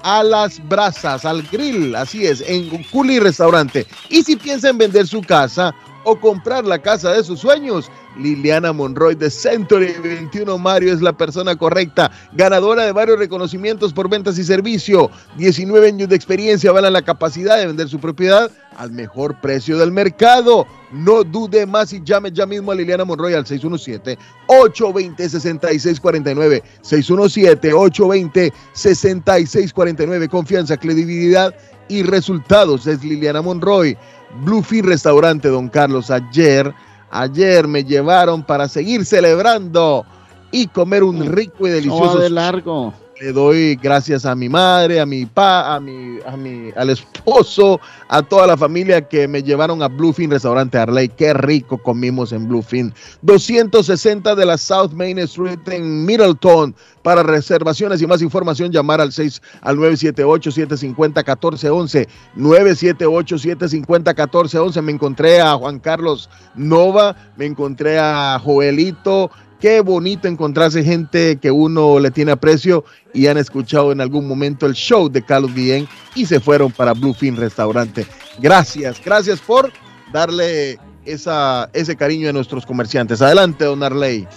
[SPEAKER 2] a las brasas, al grill. Así es, en Culi Restaurante. Y si piensa en vender su casa o comprar la casa de sus sueños, Liliana Monroy de Century 21 Mario es la persona correcta, ganadora de varios reconocimientos por ventas y servicio. 19 años de experiencia avalan la capacidad de vender su propiedad al mejor precio del mercado. No dude más y llame ya mismo a Liliana Monroy al 617-820-6649. 617-820-6649. Confianza, credibilidad y resultados. Es Liliana Monroy. Bluefin Restaurante, don Carlos. Ayer, ayer me llevaron para seguir celebrando y comer un rico y delicioso.
[SPEAKER 5] va de largo.
[SPEAKER 2] Le doy gracias a mi madre, a mi pa, a mi, a mi, al esposo, a toda la familia que me llevaron a Bluefin Restaurante Arley. Qué rico comimos en Bluefin. 260 de la South Main Street en Middleton. Para reservaciones y más información, llamar al 6 al 978-750-1411. 978-750-1411. Me encontré a Juan Carlos Nova, me encontré a Joelito. Qué bonito encontrarse gente que uno le tiene aprecio y han escuchado en algún momento el show de Carlos Guillén y se fueron para Bluefin Restaurante. Gracias, gracias por darle ese cariño a nuestros comerciantes. Adelante, don Arley.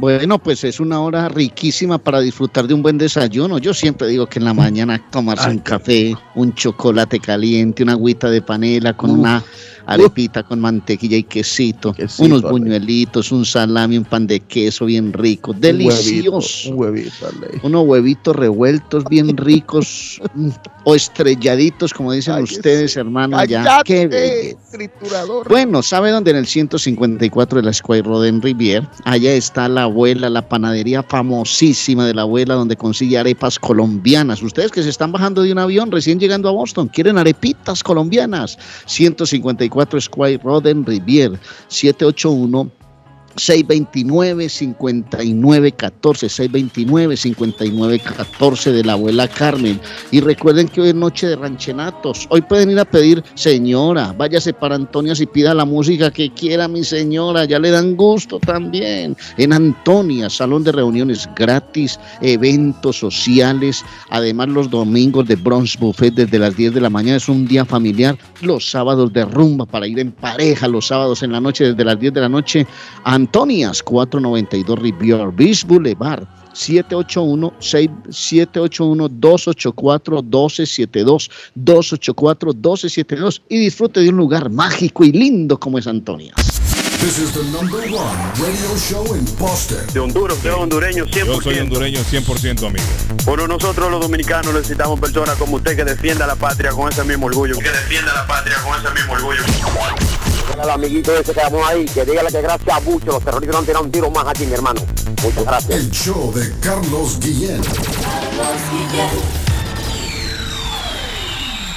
[SPEAKER 5] Bueno, pues es una hora riquísima para disfrutar de un buen desayuno. Yo siempre digo que en la mañana tomarse un café, un chocolate caliente, una agüita de panela con una arepita con mantequilla y quesito,
[SPEAKER 2] Quesito,
[SPEAKER 5] unos buñuelitos, un salami, un pan de queso bien rico,
[SPEAKER 2] Un huevito,
[SPEAKER 5] delicioso.
[SPEAKER 2] Un huevito, Arley.
[SPEAKER 5] Unos huevitos revueltos bien ricos mm, o estrelladitos, como dicen ustedes, hermano. Ya, qué
[SPEAKER 2] triturador.
[SPEAKER 5] Bueno, ¿sabe dónde? En el 154 de la Square Road en Rivier. Allá está la abuela, la panadería famosísima de la abuela, donde consigue arepas colombianas. Ustedes que se están bajando de un avión recién llegando a Boston, quieren arepitas colombianas. 154 Square Road en Rivier. 781 629-5914, 629-5914 de la abuela Carmen. Y recuerden que hoy es noche de ranchenatos. Hoy pueden ir a pedir, señora, váyase para Antonias y pida la música que quiera mi señora. Ya le dan gusto también. En Antonia, salón de reuniones gratis, eventos sociales. Además, los domingos de Bronx Buffet desde las 10 de la mañana es un día familiar. Los sábados de rumba para ir en pareja, los sábados en la noche desde las 10 de la noche. Antonias, 492 Rivier Beach Boulevard. 781-284-1272, 284-1272 y disfrute de un lugar mágico y lindo como es Antonias.
[SPEAKER 19] This is the number one radio show in Boston.
[SPEAKER 10] De Honduras, usted es hondureño 100%.
[SPEAKER 3] Yo soy hondureño 100% amigo.
[SPEAKER 10] Bueno, nosotros los dominicanos necesitamos personas como usted que defienda la patria con ese mismo orgullo. Que defienda la patria con ese mismo orgullo.
[SPEAKER 20] Al amiguito ese que vamos ahí, que dígale que gracias a mucho los terroristas no han tirado un tiro más aquí, mi hermano. Muchas gracias.
[SPEAKER 19] El show de Carlos Guillén.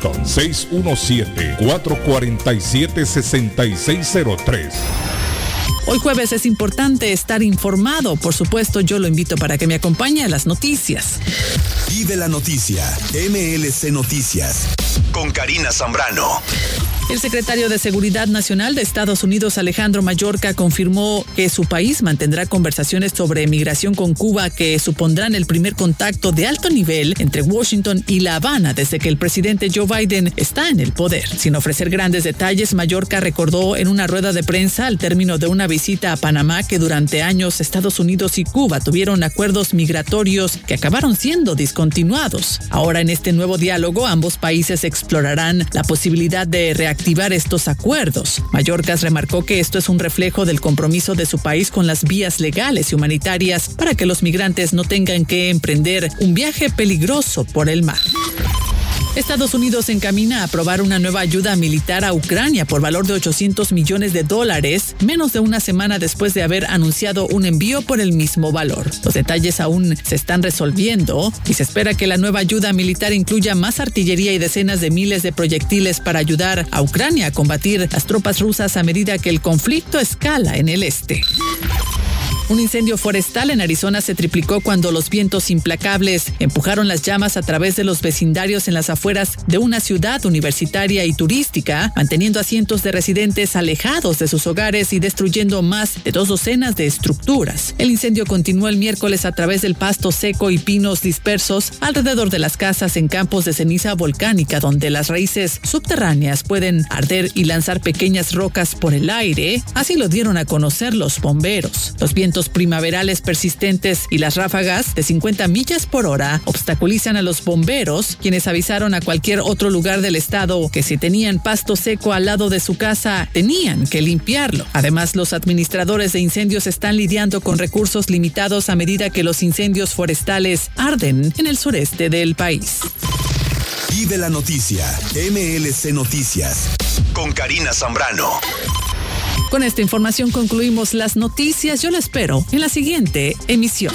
[SPEAKER 21] 617-447-6603.
[SPEAKER 22] Hoy jueves es importante estar informado. Por supuesto, yo lo invito para que me acompañe a las noticias.
[SPEAKER 23] Vive la noticia. MLC Noticias. Con Karina Zambrano.
[SPEAKER 22] El secretario de Seguridad Nacional de Estados Unidos, Alejandro Mayorka, confirmó que su país mantendrá conversaciones sobre migración con Cuba que supondrán el primer contacto de alto nivel entre Washington y La Habana desde que el presidente Joe Biden está en el poder. Sin ofrecer grandes detalles, Mayorka recordó en una rueda de prensa al término de una visita a Panamá que durante años Estados Unidos y Cuba tuvieron acuerdos migratorios que acabaron siendo discontinuados. Ahora en este nuevo diálogo ambos países explorarán la posibilidad de reactivar estos acuerdos. Mallorcas remarcó que esto es un reflejo del compromiso de su país con las vías legales y humanitarias para que los migrantes no tengan que emprender un viaje peligroso por el mar. Estados Unidos encamina a aprobar una nueva ayuda militar a Ucrania por valor de 800 millones de dólares, menos de una semana después de haber anunciado un envío por el mismo valor. Los detalles aún se están resolviendo y se espera que la nueva ayuda militar incluya más artillería y decenas de miles de proyectiles para ayudar a Ucrania a combatir las tropas rusas a medida que el conflicto escala en el este. Un incendio forestal en Arizona se triplicó cuando los vientos implacables empujaron las llamas a través de los vecindarios en las afueras de una ciudad universitaria y turística, manteniendo a cientos de residentes alejados de sus hogares y destruyendo más de dos docenas de estructuras. El incendio continuó el miércoles a través del pasto seco y pinos dispersos alrededor de las casas en campos de ceniza volcánica donde las raíces subterráneas pueden arder y lanzar pequeñas rocas por el aire. Así lo dieron a conocer los bomberos. Los vientos primaverales persistentes y las ráfagas de 50 millas por hora obstaculizan a los bomberos, quienes avisaron a cualquier otro lugar del estado que si tenían pasto seco al lado de su casa, tenían que limpiarlo. Además, los administradores de incendios están lidiando con recursos limitados a medida que los incendios forestales arden en el sureste del país.
[SPEAKER 23] Vive la noticia. MLC Noticias. Con Karina Zambrano.
[SPEAKER 22] Con esta información concluimos las noticias. Yo lo espero en la siguiente emisión.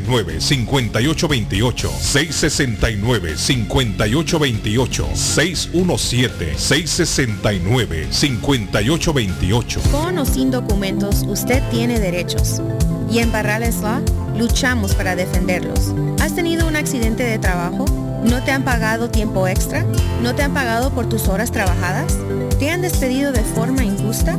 [SPEAKER 21] 669-5828, 669-5828, 617-669-5828.
[SPEAKER 24] Con o sin documentos, usted tiene derechos. Y en Barrales Law luchamos para defenderlos. ¿Has tenido un accidente de trabajo? ¿No te han pagado tiempo extra? ¿No te han pagado por tus horas trabajadas? ¿Te han despedido de forma injusta?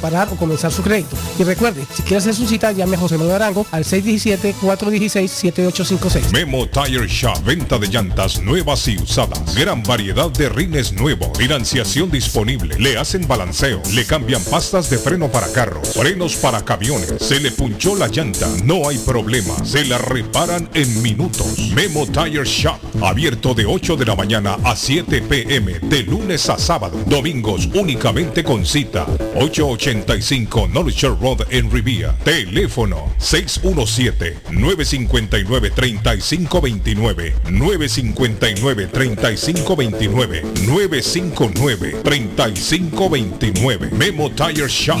[SPEAKER 25] reparar o comenzar su crédito. Y recuerde, si quiere hacer su cita, llame a José Manuel Arango al 617-416-7856.
[SPEAKER 21] Memo Tire Shop, venta de llantas nuevas y usadas. Gran variedad de rines nuevos. Financiación disponible. Le hacen balanceo. Le cambian pastas de freno para carros. Frenos para camiones. Se le punchó la llanta. No hay problema. Se la reparan en minutos. Memo Tire Shop. Abierto de 8 de la mañana a 7 pm. De lunes a sábado. Domingos únicamente con cita. 885 Knowledge Road en Rivia. Teléfono 617-959-3529. 959-3529. 959-3529. Memo Tire Shop.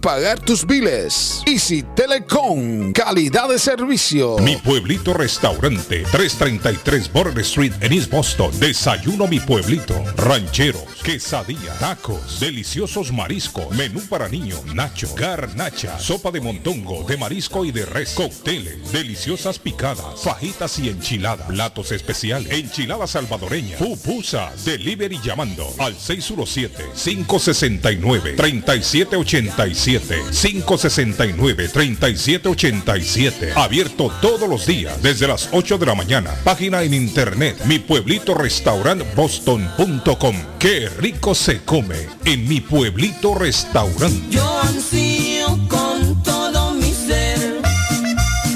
[SPEAKER 26] pagar tus biles. Easy Telecom, calidad de servicio.
[SPEAKER 21] Mi pueblito restaurante, 333 Border Street en East Boston. Desayuno mi pueblito. Rancheros, quesadilla, tacos, deliciosos mariscos, menú para niños, nacho, garnacha, sopa de montongo, de marisco y de res, cócteles, deliciosas picadas, fajitas y enchiladas, platos especiales, enchilada salvadoreña, pupusas, delivery llamando al 617 569 3787 569-3787. Abierto todos los días desde las 8 de la mañana. Página en internet mi pueblito restaurant boston.com. Qué rico se come en mi pueblito restaurante.
[SPEAKER 27] Yo ansío con todo mi ser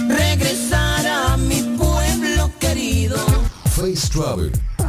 [SPEAKER 27] regresar a mi pueblo querido.
[SPEAKER 28] Face Travel.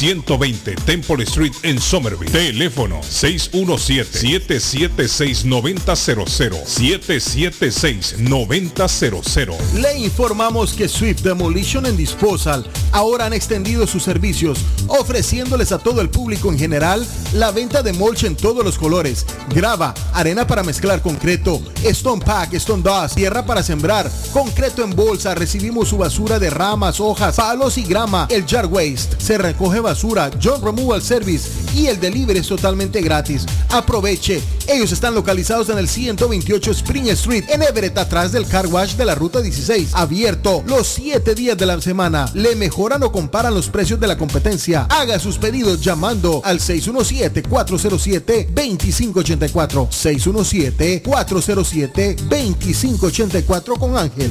[SPEAKER 21] 120 Temple Street en Somerville. Teléfono 617-776-9000. 776-9000.
[SPEAKER 2] Le informamos que Swift Demolition and Disposal ahora han extendido sus servicios, ofreciéndoles a todo el público en general la venta de mulch en todos los colores, grava, arena para mezclar concreto, stone pack, stone dust, tierra para sembrar, concreto en bolsa, recibimos su basura de ramas, hojas, palos y grama, el jar waste, se recoge basura, John Removal Service y el delivery es totalmente gratis. Aproveche, ellos están localizados en el 128 Spring Street en Everett atrás del car wash de la ruta 16, abierto los 7 días de la semana. Le mejoran o comparan los precios de la competencia. Haga sus pedidos llamando al 617-407-2584. 617-407-2584 con Ángel.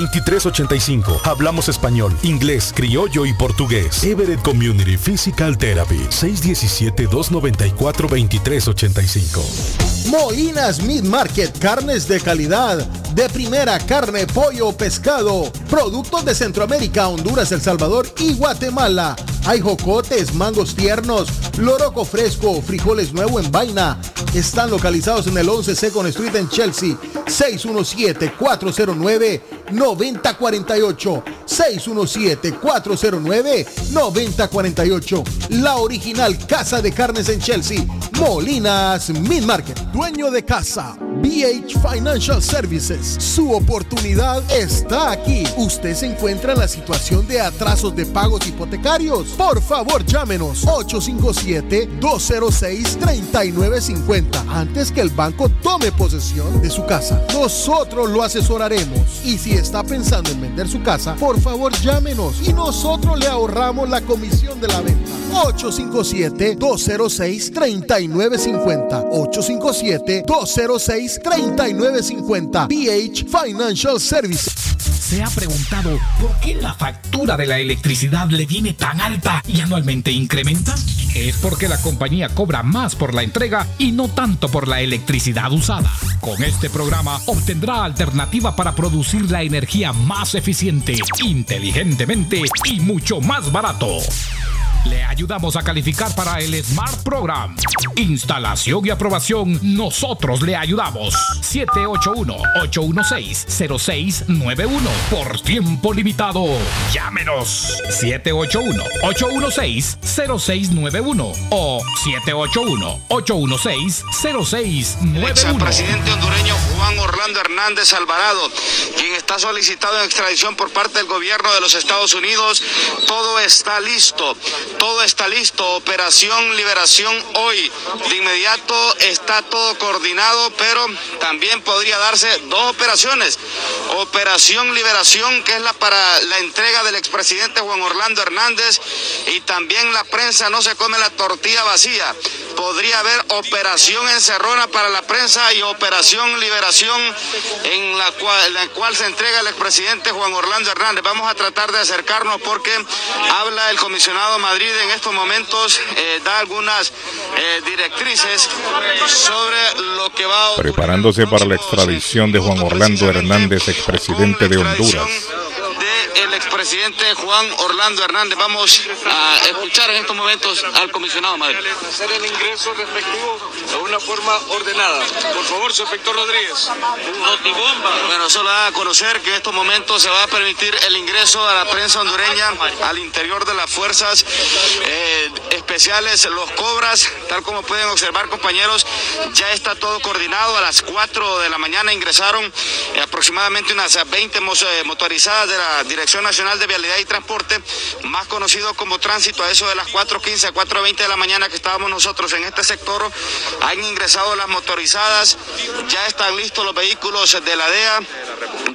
[SPEAKER 29] 2385. Hablamos español, inglés, criollo y portugués. Everett Community Physical Therapy. 617-294-2385.
[SPEAKER 2] Moinas Meat Market, carnes de calidad, de primera carne, pollo, pescado, productos de Centroamérica, Honduras, El Salvador y Guatemala. Hay jocotes, mangos tiernos, loroco fresco, frijoles nuevo en vaina. Están localizados en el 11 Second Street en Chelsea. 617-409-9048. 617-409-9048. La original Casa de Carnes en Chelsea. Molinas Meat Market. Dueño de casa. BH Financial Services. Su oportunidad está aquí. Usted se encuentra en la situación de atrasos de pagos hipotecarios. Por favor, llámenos 857-206-3950 antes que el banco tome posesión de su casa. Nosotros lo asesoraremos. Y si está pensando en vender su casa, por favor llámenos y nosotros le ahorramos la comisión de la venta. 857-206-3950. 857-206-3950. BH Financial Services.
[SPEAKER 30] ¿Se ha preguntado por qué la factura de la electricidad le viene tan alta y anualmente incrementa? Es porque la compañía cobra más por la entrega y no tanto por la electricidad usada. Con este programa obtendrá alternativa para producir la energía más eficiente, inteligentemente y mucho más barato. Le ayudamos a calificar para el Smart Program. Instalación y aprobación, nosotros le ayudamos. 781-816-0691. Por tiempo limitado. Llámenos. 781-816-0691 o 781-816-0691.
[SPEAKER 15] El presidente hondureño Juan Orlando Hernández Alvarado, quien está solicitado en extradición por parte del gobierno de los Estados Unidos. Todo está listo, todo está listo. Operación Liberación hoy. De inmediato está todo coordinado, pero también podría darse dos operaciones. Operación Liberación, que es la para la entrega del expresidente Juan Orlando Hernández y también la prensa no se come la tortilla vacía. Podría haber operación encerrona para la prensa y operación liberación en la cual, en la cual se entrega el expresidente Juan Orlando Hernández. Vamos a tratar de acercarnos porque habla el comisionado Madrid en estos momentos, eh, da algunas eh, directrices sobre lo que va a ocurrir.
[SPEAKER 3] Preparándose para la extradición de Juan Orlando Hernández, expresidente de Honduras.
[SPEAKER 15] El expresidente Juan Orlando Hernández. Vamos a escuchar en estos momentos al comisionado Madrid.
[SPEAKER 31] Hacer el ingreso respectivo de una forma ordenada. Por favor, su inspector Rodríguez.
[SPEAKER 15] Bueno, solo da a conocer que en estos momentos se va a permitir el ingreso a la prensa hondureña al interior de las fuerzas eh, especiales, los cobras, tal como pueden observar compañeros, ya está todo coordinado. A las 4 de la mañana ingresaron eh, aproximadamente unas 20 mos- eh, motorizadas de la Dirección Nacional de Vialidad y Transporte, más conocido como tránsito, a eso de las 4.15 a 4.20 de la mañana que estábamos nosotros en este sector, han ingresado las motorizadas, ya están listos los vehículos de la DEA,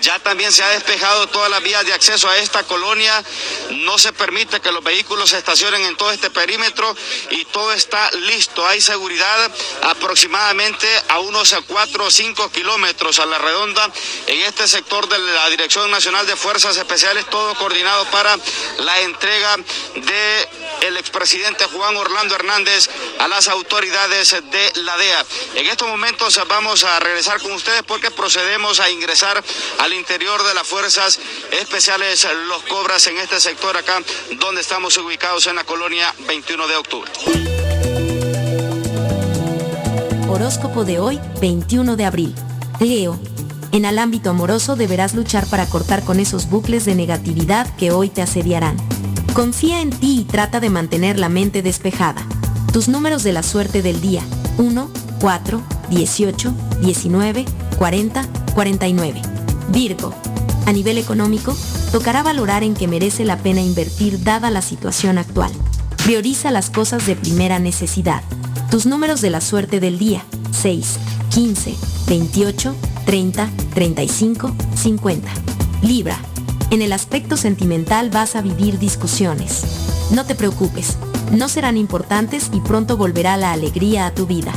[SPEAKER 15] ya también se ha despejado todas las vías de acceso a esta colonia, no se permite que los vehículos se estacionen en todo este perímetro y todo está listo, hay seguridad aproximadamente a unos 4 o 5 kilómetros a la redonda en este sector de la Dirección Nacional de Fuerzas Especiales, todo coordinado para la entrega de el expresidente Juan Orlando Hernández a las autoridades de la DEA. En estos momentos vamos a regresar con ustedes porque procedemos a ingresar al interior de las fuerzas especiales Los Cobras en este sector acá donde estamos ubicados en la colonia 21 de octubre.
[SPEAKER 32] Horóscopo de hoy, 21 de abril. Leo. En el ámbito amoroso deberás luchar para cortar con esos bucles de negatividad que hoy te asediarán. Confía en ti y trata de mantener la mente despejada. Tus números de la suerte del día. 1, 4, 18, 19, 40, 49. Virgo. A nivel económico, tocará valorar en que merece la pena invertir dada la situación actual. Prioriza las cosas de primera necesidad. Tus números de la suerte del día. 6, 15, 28, 30, 35, 50. Libra. En el aspecto sentimental vas a vivir discusiones. No te preocupes, no serán importantes y pronto volverá la alegría a tu vida.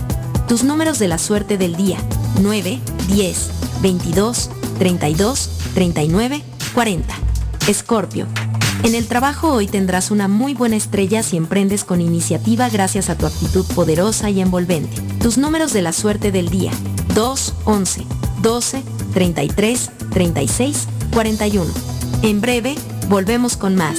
[SPEAKER 32] Tus números de la suerte del día. 9, 10, 22, 32, 39, 40. Escorpio. En el trabajo hoy tendrás una muy buena estrella si emprendes con iniciativa gracias a tu actitud poderosa y envolvente. Tus números de la suerte del día. 2, 11, 12, 33, 36, 41. En breve, volvemos con más.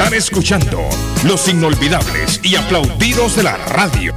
[SPEAKER 33] Están escuchando los inolvidables y aplaudidos de la radio.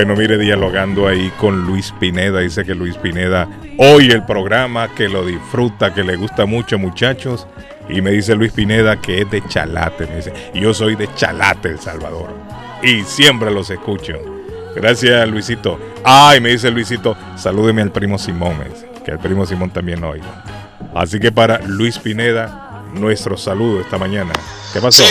[SPEAKER 3] Bueno, mire, dialogando ahí con Luis Pineda, dice que Luis Pineda oye el programa, que lo disfruta, que le gusta mucho, muchachos. Y me dice Luis Pineda que es de Chalate. Me dice, yo soy de Chalate, El Salvador. Y siempre los escucho. Gracias, Luisito. Ay, me dice Luisito, salúdeme al primo Simón, que el primo Simón también oiga. Así que para Luis Pineda, nuestro saludo esta mañana. ¿Qué pasó?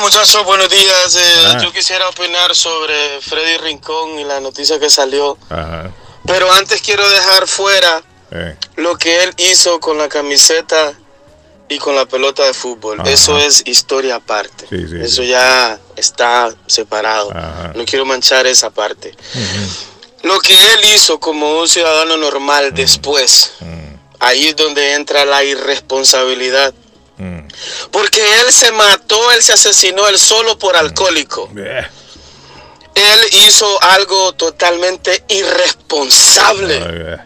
[SPEAKER 34] Muchachos, buenos días. Eh. Yo quisiera opinar sobre Freddy Rincón y la noticia que salió.
[SPEAKER 3] Ajá.
[SPEAKER 34] Pero antes quiero dejar fuera
[SPEAKER 3] Eh.
[SPEAKER 34] lo que él hizo con la camiseta y con la pelota de fútbol.
[SPEAKER 3] Ajá.
[SPEAKER 34] Eso es historia aparte.
[SPEAKER 3] Sí, sí,
[SPEAKER 34] Eso
[SPEAKER 3] sí.
[SPEAKER 34] ya está separado.
[SPEAKER 3] Ajá.
[SPEAKER 34] No quiero manchar esa parte. Lo que él hizo como un ciudadano normal después, ahí es donde entra la irresponsabilidad. Porque él se mató, él se asesinó él solo por alcohólico. Él hizo algo totalmente irresponsable.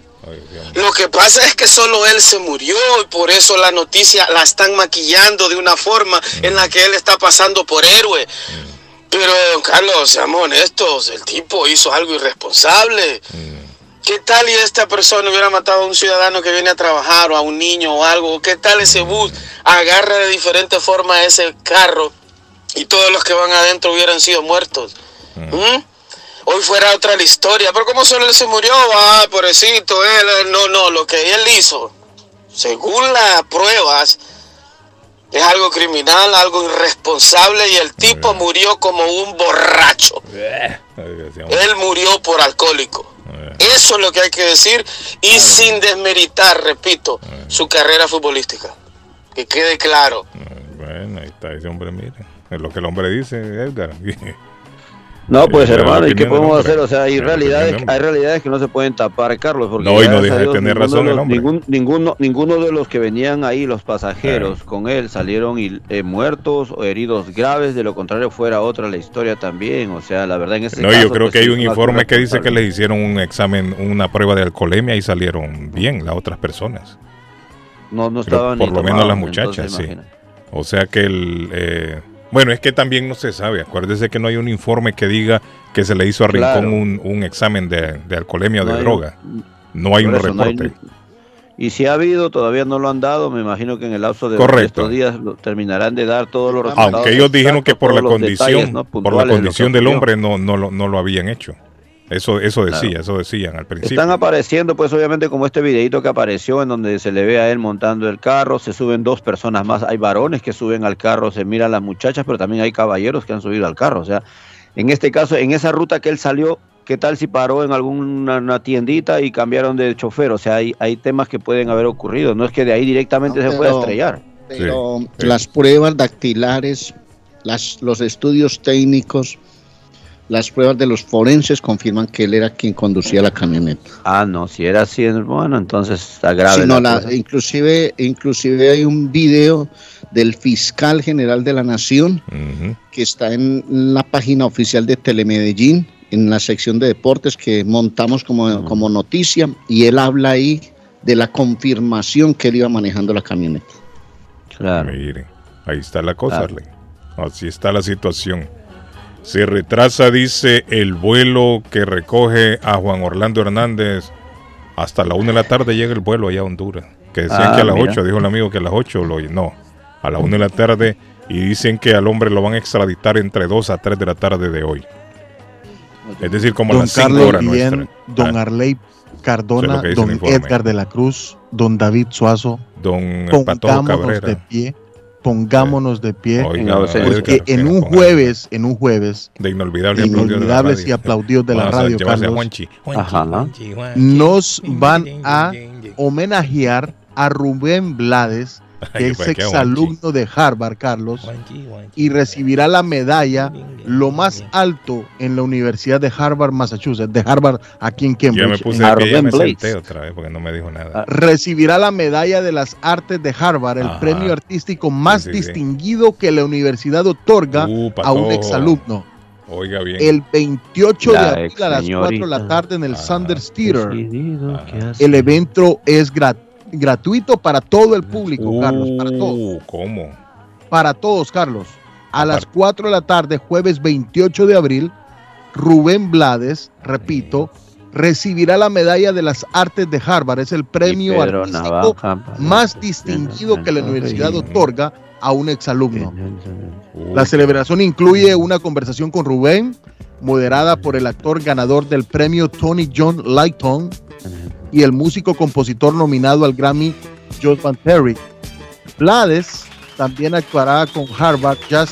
[SPEAKER 34] Lo que pasa es que solo él se murió y por eso la noticia la están maquillando de una forma en la que él está pasando por héroe. Pero, Carlos, seamos honestos, el tipo hizo algo irresponsable. ¿Qué tal y esta persona hubiera matado a un ciudadano que viene a trabajar o a un niño o algo? ¿Qué tal ese bus agarra de diferente forma ese carro y todos los que van adentro hubieran sido muertos? ¿Mm? Hoy fuera otra la historia, pero como solo él se murió, ah, pobrecito, él, él, no, no, lo que él hizo, según las pruebas, es algo criminal, algo irresponsable y el tipo murió como un borracho. Él murió por alcohólico. Eso es lo que hay que decir y sin desmeritar, repito, su carrera futbolística. Que quede claro.
[SPEAKER 3] Bueno, ahí está ese hombre, mire. Es lo que el hombre dice, Edgar.
[SPEAKER 4] No, pues
[SPEAKER 3] Eh,
[SPEAKER 4] hermano, ¿y qué podemos hacer? O sea, hay realidades, hay realidades que no se pueden tapar, Carlos. Porque
[SPEAKER 3] No, y no deja de tener razón el hombre.
[SPEAKER 4] Ningún, ninguno, ninguno de los que venían ahí, los pasajeros, con él, salieron eh, muertos o heridos graves. De lo contrario, fuera otra la historia también. O sea, la verdad, en ese
[SPEAKER 3] No,
[SPEAKER 4] caso,
[SPEAKER 3] yo creo
[SPEAKER 4] pues,
[SPEAKER 3] que hay un informe que dice que les hicieron un examen, una prueba de alcoholemia y salieron bien las otras personas.
[SPEAKER 4] No, no
[SPEAKER 3] Pero
[SPEAKER 4] estaban
[SPEAKER 3] por
[SPEAKER 4] ni
[SPEAKER 3] lo menos las muchachas,
[SPEAKER 4] entonces,
[SPEAKER 3] sí.
[SPEAKER 4] imagina.
[SPEAKER 3] O sea que el... bueno, es que también no se sabe. Acuérdese que no hay un informe que diga que se le hizo a Rincón
[SPEAKER 4] Claro.
[SPEAKER 3] un, un examen de, de alcoholemia o
[SPEAKER 4] No
[SPEAKER 3] de
[SPEAKER 4] hay
[SPEAKER 3] droga. No hay un
[SPEAKER 4] eso, no hay
[SPEAKER 3] reporte.
[SPEAKER 4] Y si ha habido, todavía no lo han dado. Me imagino que en el lapso de
[SPEAKER 3] Correcto.
[SPEAKER 4] estos días lo terminarán de dar todos los resultados.
[SPEAKER 3] Aunque ellos dijeron que por la condición,
[SPEAKER 4] detalles, ¿no?
[SPEAKER 3] por la condición del hombre no, no, lo, no lo habían hecho. Eso, eso decía,
[SPEAKER 4] Claro.
[SPEAKER 3] eso decían al principio.
[SPEAKER 4] Están apareciendo, pues obviamente como este videito que apareció en donde se le ve a él montando el carro, se suben dos personas más, hay varones que suben al carro, se miran las muchachas, pero también hay caballeros que han subido al carro. O sea, en este caso, en esa ruta que él salió, ¿qué tal si paró en alguna una tiendita y cambiaron de chofer? O sea, hay, hay temas que pueden haber ocurrido, no es que de ahí directamente
[SPEAKER 5] No,
[SPEAKER 4] se pueda
[SPEAKER 5] pero-
[SPEAKER 4] estrellar.
[SPEAKER 5] Pero las pruebas dactilares, las, los estudios técnicos, las pruebas de los forenses confirman que él era quien conducía la camioneta.
[SPEAKER 4] Ah, no, si era así, bueno, entonces está grave.
[SPEAKER 5] Sí, no,
[SPEAKER 4] la
[SPEAKER 5] la- inclusive, inclusive hay un video del fiscal general de la nación que está en la página oficial de Telemedellín, en la sección de deportes que montamos como, como noticia, y él habla ahí de la confirmación que él iba manejando la camioneta.
[SPEAKER 4] Claro.
[SPEAKER 3] Miren, ahí está la cosa,
[SPEAKER 5] Claro.
[SPEAKER 3] Arley. Así está la situación. Se retrasa, dice, el vuelo que recoge a Juan Orlando Hernández. Hasta la una de la tarde llega el vuelo allá a Honduras. Que decían
[SPEAKER 4] Ah,
[SPEAKER 3] que a las
[SPEAKER 4] mira.
[SPEAKER 3] 8, dijo el amigo que a las 8 lo no. A la una de la tarde. Y dicen que al hombre lo van a extraditar entre 2 a 3 de la tarde de hoy. Es decir, como a
[SPEAKER 2] don
[SPEAKER 3] las 5
[SPEAKER 2] Carlos
[SPEAKER 3] horas
[SPEAKER 2] Guillén,
[SPEAKER 3] nuestras.
[SPEAKER 2] don
[SPEAKER 3] Ah,
[SPEAKER 2] Arley Cardona, don. Edgar de la Cruz, don David Suazo,
[SPEAKER 3] Don Patojo Cabrera.
[SPEAKER 2] de pie, pongámonos de pie,
[SPEAKER 3] Oiga,
[SPEAKER 2] porque en un jueves, en un jueves,
[SPEAKER 3] de inolvidables,
[SPEAKER 2] de inolvidables y aplaudidos de la radio,
[SPEAKER 3] llevarse a
[SPEAKER 2] Carlos,
[SPEAKER 3] Juanchi.
[SPEAKER 4] Ajá.
[SPEAKER 2] nos van a homenajear a Rubén Blades, que es exalumno de Harvard, Carlos, y recibirá la medalla lo más alto en la Universidad de Harvard, Massachusetts, de Harvard aquí en
[SPEAKER 3] Yo me
[SPEAKER 2] Cambridge.
[SPEAKER 3] puse
[SPEAKER 2] en
[SPEAKER 3] ya me senté otra vez porque no me dijo nada.
[SPEAKER 2] recibirá la medalla de las artes de Harvard, el
[SPEAKER 3] Ajá.
[SPEAKER 2] premio artístico más
[SPEAKER 3] Sí, sí, sí.
[SPEAKER 2] distinguido que la universidad otorga
[SPEAKER 3] Uh,
[SPEAKER 2] a un exalumno.
[SPEAKER 3] Oiga bien.
[SPEAKER 2] El 28
[SPEAKER 4] La
[SPEAKER 2] de abril a las 4 de la tarde en el Sanders Theater. El evento es gra- gratuito para todo el público, Carlos, para todos.
[SPEAKER 3] Uh, ¿Cómo?
[SPEAKER 2] Para todos, Carlos. A las 4 de la tarde, jueves 28 de abril, Rubén Blades, repito, recibirá la medalla de las artes de Harvard. Es el premio artístico
[SPEAKER 35] Navaja,
[SPEAKER 2] más distinguido que la universidad otorga a un exalumno. La celebración incluye una conversación con Rubén, moderada por el actor ganador del premio Tony John Lighton y el músico compositor nominado al Grammy Joe Van Terry. Blades también actuará con Harvard Jazz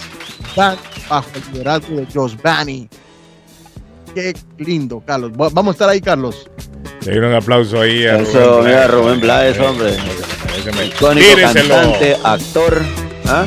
[SPEAKER 2] Band bajo el liderazgo de Josh Banney. Qué lindo, Carlos. Va- Vamos a estar ahí, Carlos.
[SPEAKER 3] Le dieron un aplauso ahí a
[SPEAKER 35] Eso,
[SPEAKER 3] Blades.
[SPEAKER 35] Rubén Blades, hombre.
[SPEAKER 3] Déjeme-
[SPEAKER 35] Icónico cantante, actor. ¿ah?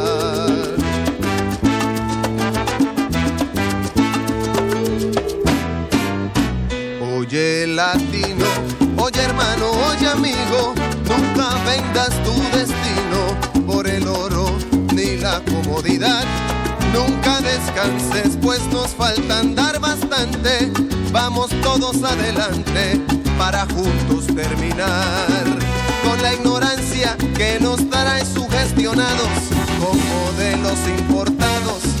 [SPEAKER 36] Latino, oye hermano, oye amigo, nunca vendas tu destino por el oro ni la comodidad. Nunca descanses, pues nos falta andar bastante. Vamos todos adelante para juntos terminar con la ignorancia que nos trae sugestionados con modelos importados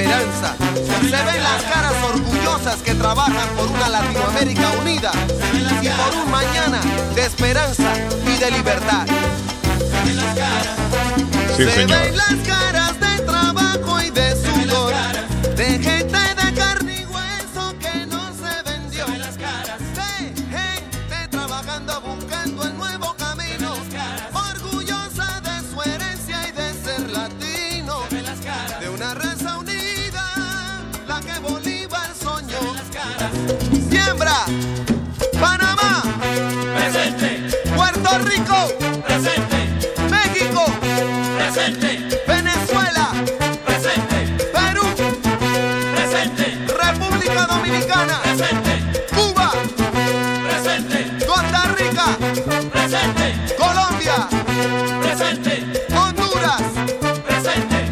[SPEAKER 36] Esperanza. Se ven las caras orgullosas que trabajan por una Latinoamérica unida y por un mañana de esperanza y de libertad.
[SPEAKER 3] Sí,
[SPEAKER 36] se
[SPEAKER 3] señor.
[SPEAKER 36] ven las caras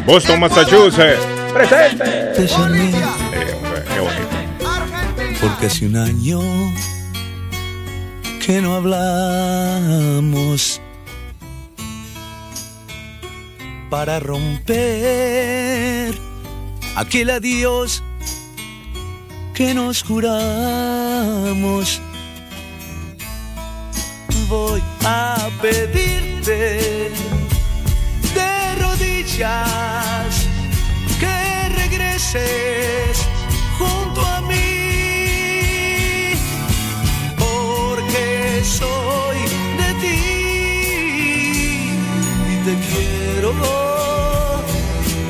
[SPEAKER 3] Boston, Massachusetts.
[SPEAKER 37] Presente.
[SPEAKER 36] Bolivia,
[SPEAKER 3] Eh, hombre, qué bonito.
[SPEAKER 38] Porque hace un año que no hablamos para romper aquel adiós que nos juramos. Voy a pedirte de rodillas junto a mí, porque soy de ti y te quiero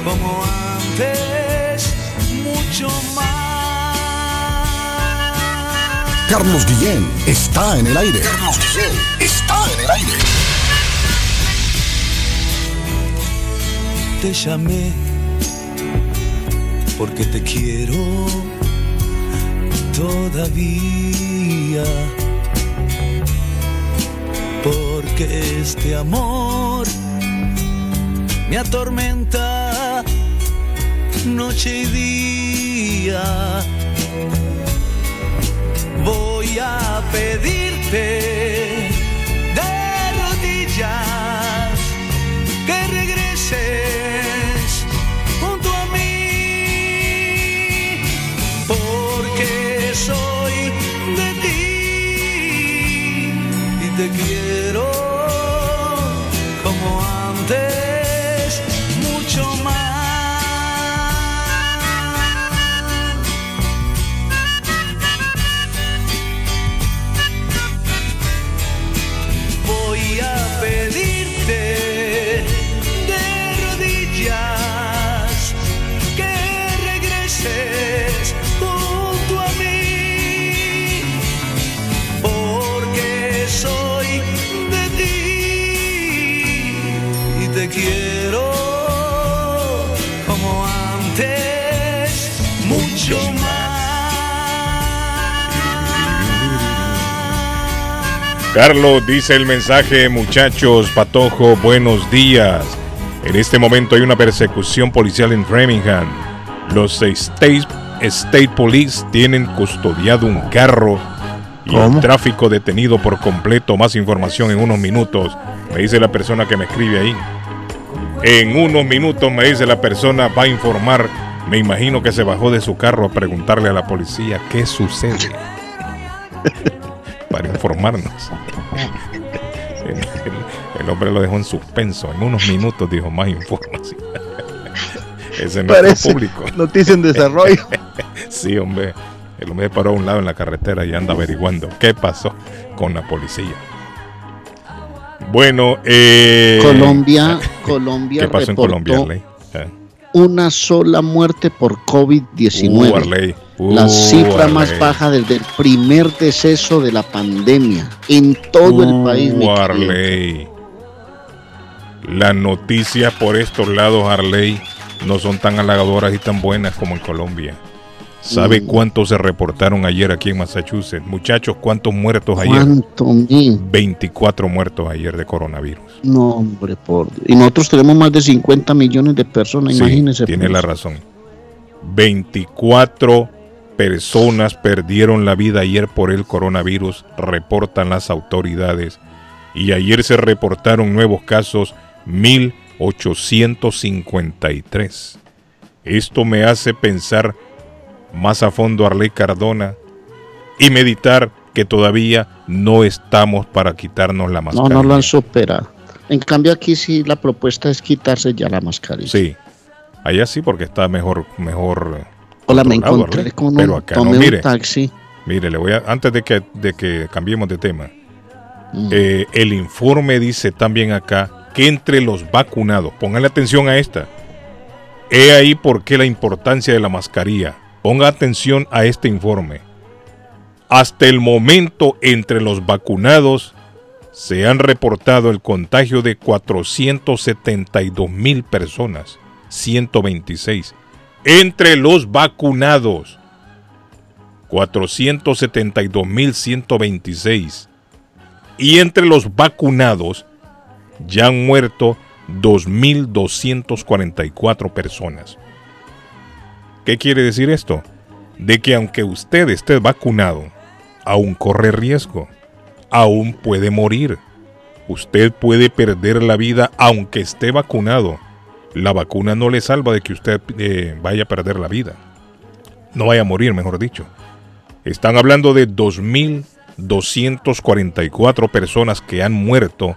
[SPEAKER 38] como antes, mucho más.
[SPEAKER 39] Carlos Guillén está en el aire. Carlos Guillén está en el aire.
[SPEAKER 38] te llamé porque te quiero todavía. Porque este amor me atormenta noche y día. Voy a pedirte
[SPEAKER 3] Carlos dice el mensaje, muchachos, Patojo, buenos días. En este momento hay una persecución policial en Framingham. Los State, State Police tienen custodiado un carro y el tráfico detenido por completo. Más información en unos minutos, me dice la persona que me escribe ahí. En unos minutos me dice la persona, va a informar. Me imagino que se bajó de su carro a preguntarle a la policía qué sucede. Para informarnos. El, el- el hombre lo dejó en suspenso. En unos minutos dijo más información. Ese es nuestro
[SPEAKER 5] Parece
[SPEAKER 3] público.
[SPEAKER 5] noticia en desarrollo.
[SPEAKER 3] sí, hombre. El hombre paró a un lado en la carretera y anda averiguando qué pasó con la policía. Bueno, eh,
[SPEAKER 5] Colombia, Colombia
[SPEAKER 3] ¿Qué pasó en Colombia, Arley? Eh.
[SPEAKER 5] una sola muerte por
[SPEAKER 3] Uh,
[SPEAKER 5] COVID-19. La cifra más baja desde el primer deceso de la pandemia en todo el país.
[SPEAKER 3] Arley. Las noticias por estos lados, Arley, no son tan halagadoras y tan buenas como en Colombia. ¿Sabe
[SPEAKER 5] Mm.
[SPEAKER 3] cuántos se reportaron ayer aquí en Massachusetts? Muchachos, ¿cuántos muertos ayer?
[SPEAKER 5] ¿Cuánto mil?
[SPEAKER 3] 24 muertos ayer de coronavirus.
[SPEAKER 5] No, hombre, por Y nosotros tenemos más de 50 millones de personas,
[SPEAKER 3] Sí,
[SPEAKER 5] imagínense.
[SPEAKER 3] tiene
[SPEAKER 5] pues.
[SPEAKER 3] la razón. 24 personas perdieron la vida ayer por el coronavirus, reportan las autoridades. Y ayer se reportaron nuevos casos, 1853. Esto me hace pensar más a fondo Arley Cardona y meditar que todavía no estamos para quitarnos la
[SPEAKER 5] No,
[SPEAKER 3] mascarilla.
[SPEAKER 5] no lo han superado. En cambio aquí sí la propuesta es quitarse ya la mascarilla.
[SPEAKER 3] Sí, allá sí porque está mejor, mejor.
[SPEAKER 5] Hola, me encontré
[SPEAKER 3] Arley.
[SPEAKER 5] con un, tomé
[SPEAKER 3] no,
[SPEAKER 5] un
[SPEAKER 3] mire,
[SPEAKER 5] taxi.
[SPEAKER 3] mire, le voy a, antes de que, de que cambiemos de tema,
[SPEAKER 5] Mm.
[SPEAKER 3] eh, el informe dice también acá que entre los vacunados, póngale atención a esta, he ahí por qué la importancia de la mascarilla. Ponga atención a este informe. Hasta el momento, entre los vacunados, se han reportado el contagio de 472 mil personas, 126. Entre los vacunados, 472 mil 126. Y entre los vacunados, ya han muerto 2.244 personas. ¿Qué quiere decir esto? De que aunque usted esté vacunado, aún corre riesgo, aún puede morir. Usted puede perder la vida aunque esté vacunado. La vacuna no le salva de que usted eh, vaya a perder la vida. No vaya a morir, mejor dicho. Están hablando de 2.244 personas que han muerto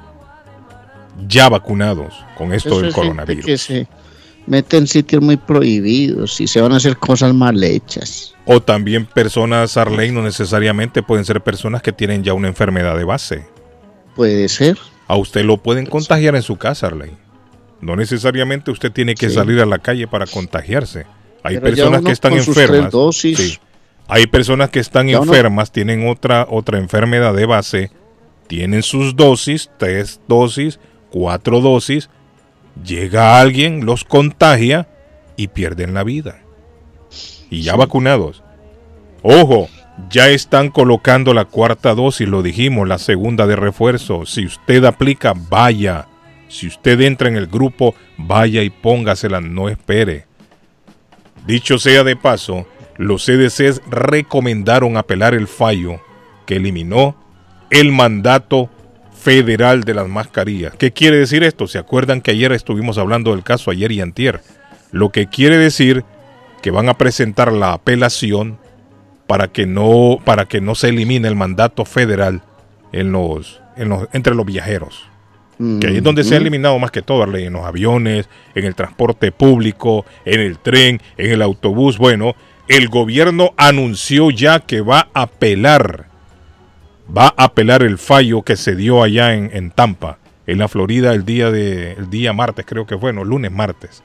[SPEAKER 3] ya vacunados con esto
[SPEAKER 5] Eso
[SPEAKER 3] del
[SPEAKER 5] es
[SPEAKER 3] coronavirus.
[SPEAKER 5] que se mete en sitios muy prohibidos y se van a hacer cosas mal hechas.
[SPEAKER 3] O también personas, Arley, no necesariamente pueden ser personas que tienen ya una enfermedad de base.
[SPEAKER 5] Puede ser.
[SPEAKER 3] A usted lo pueden contagiar en su casa, Arley. No necesariamente usted tiene que
[SPEAKER 5] Sí.
[SPEAKER 3] salir a la calle para contagiarse. Hay
[SPEAKER 5] Pero
[SPEAKER 3] personas que están enfermas.
[SPEAKER 5] dosis.
[SPEAKER 3] Sí. Hay personas que están
[SPEAKER 5] Ya uno-
[SPEAKER 3] enfermas, tienen otra, otra enfermedad de base, tienen sus dosis, tres dosis, cuatro dosis, llega alguien, los contagia y pierden la vida. Y ya vacunados. Ojo, ya están colocando la cuarta dosis, lo dijimos, la segunda de refuerzo. Si usted aplica, vaya. Si usted entra en el grupo, vaya y póngasela, no espere. Dicho sea de paso, los CDCs recomendaron apelar el fallo que eliminó el mandato federal de las mascarillas. ¿Qué quiere decir esto? ¿Se acuerdan que ayer estuvimos hablando del caso ayer y antier? Lo que quiere decir que van a presentar la apelación para que no para que no se elimine el mandato federal entre los viajeros. Que ahí es donde se ha eliminado más que todo, en los aviones, en el transporte público, en el tren, en el autobús. Bueno, el gobierno anunció ya que va a apelar, va a apelar el fallo que se dio allá en, en Tampa, en la Florida, el día de, el día martes, creo que fue, no, lunes martes.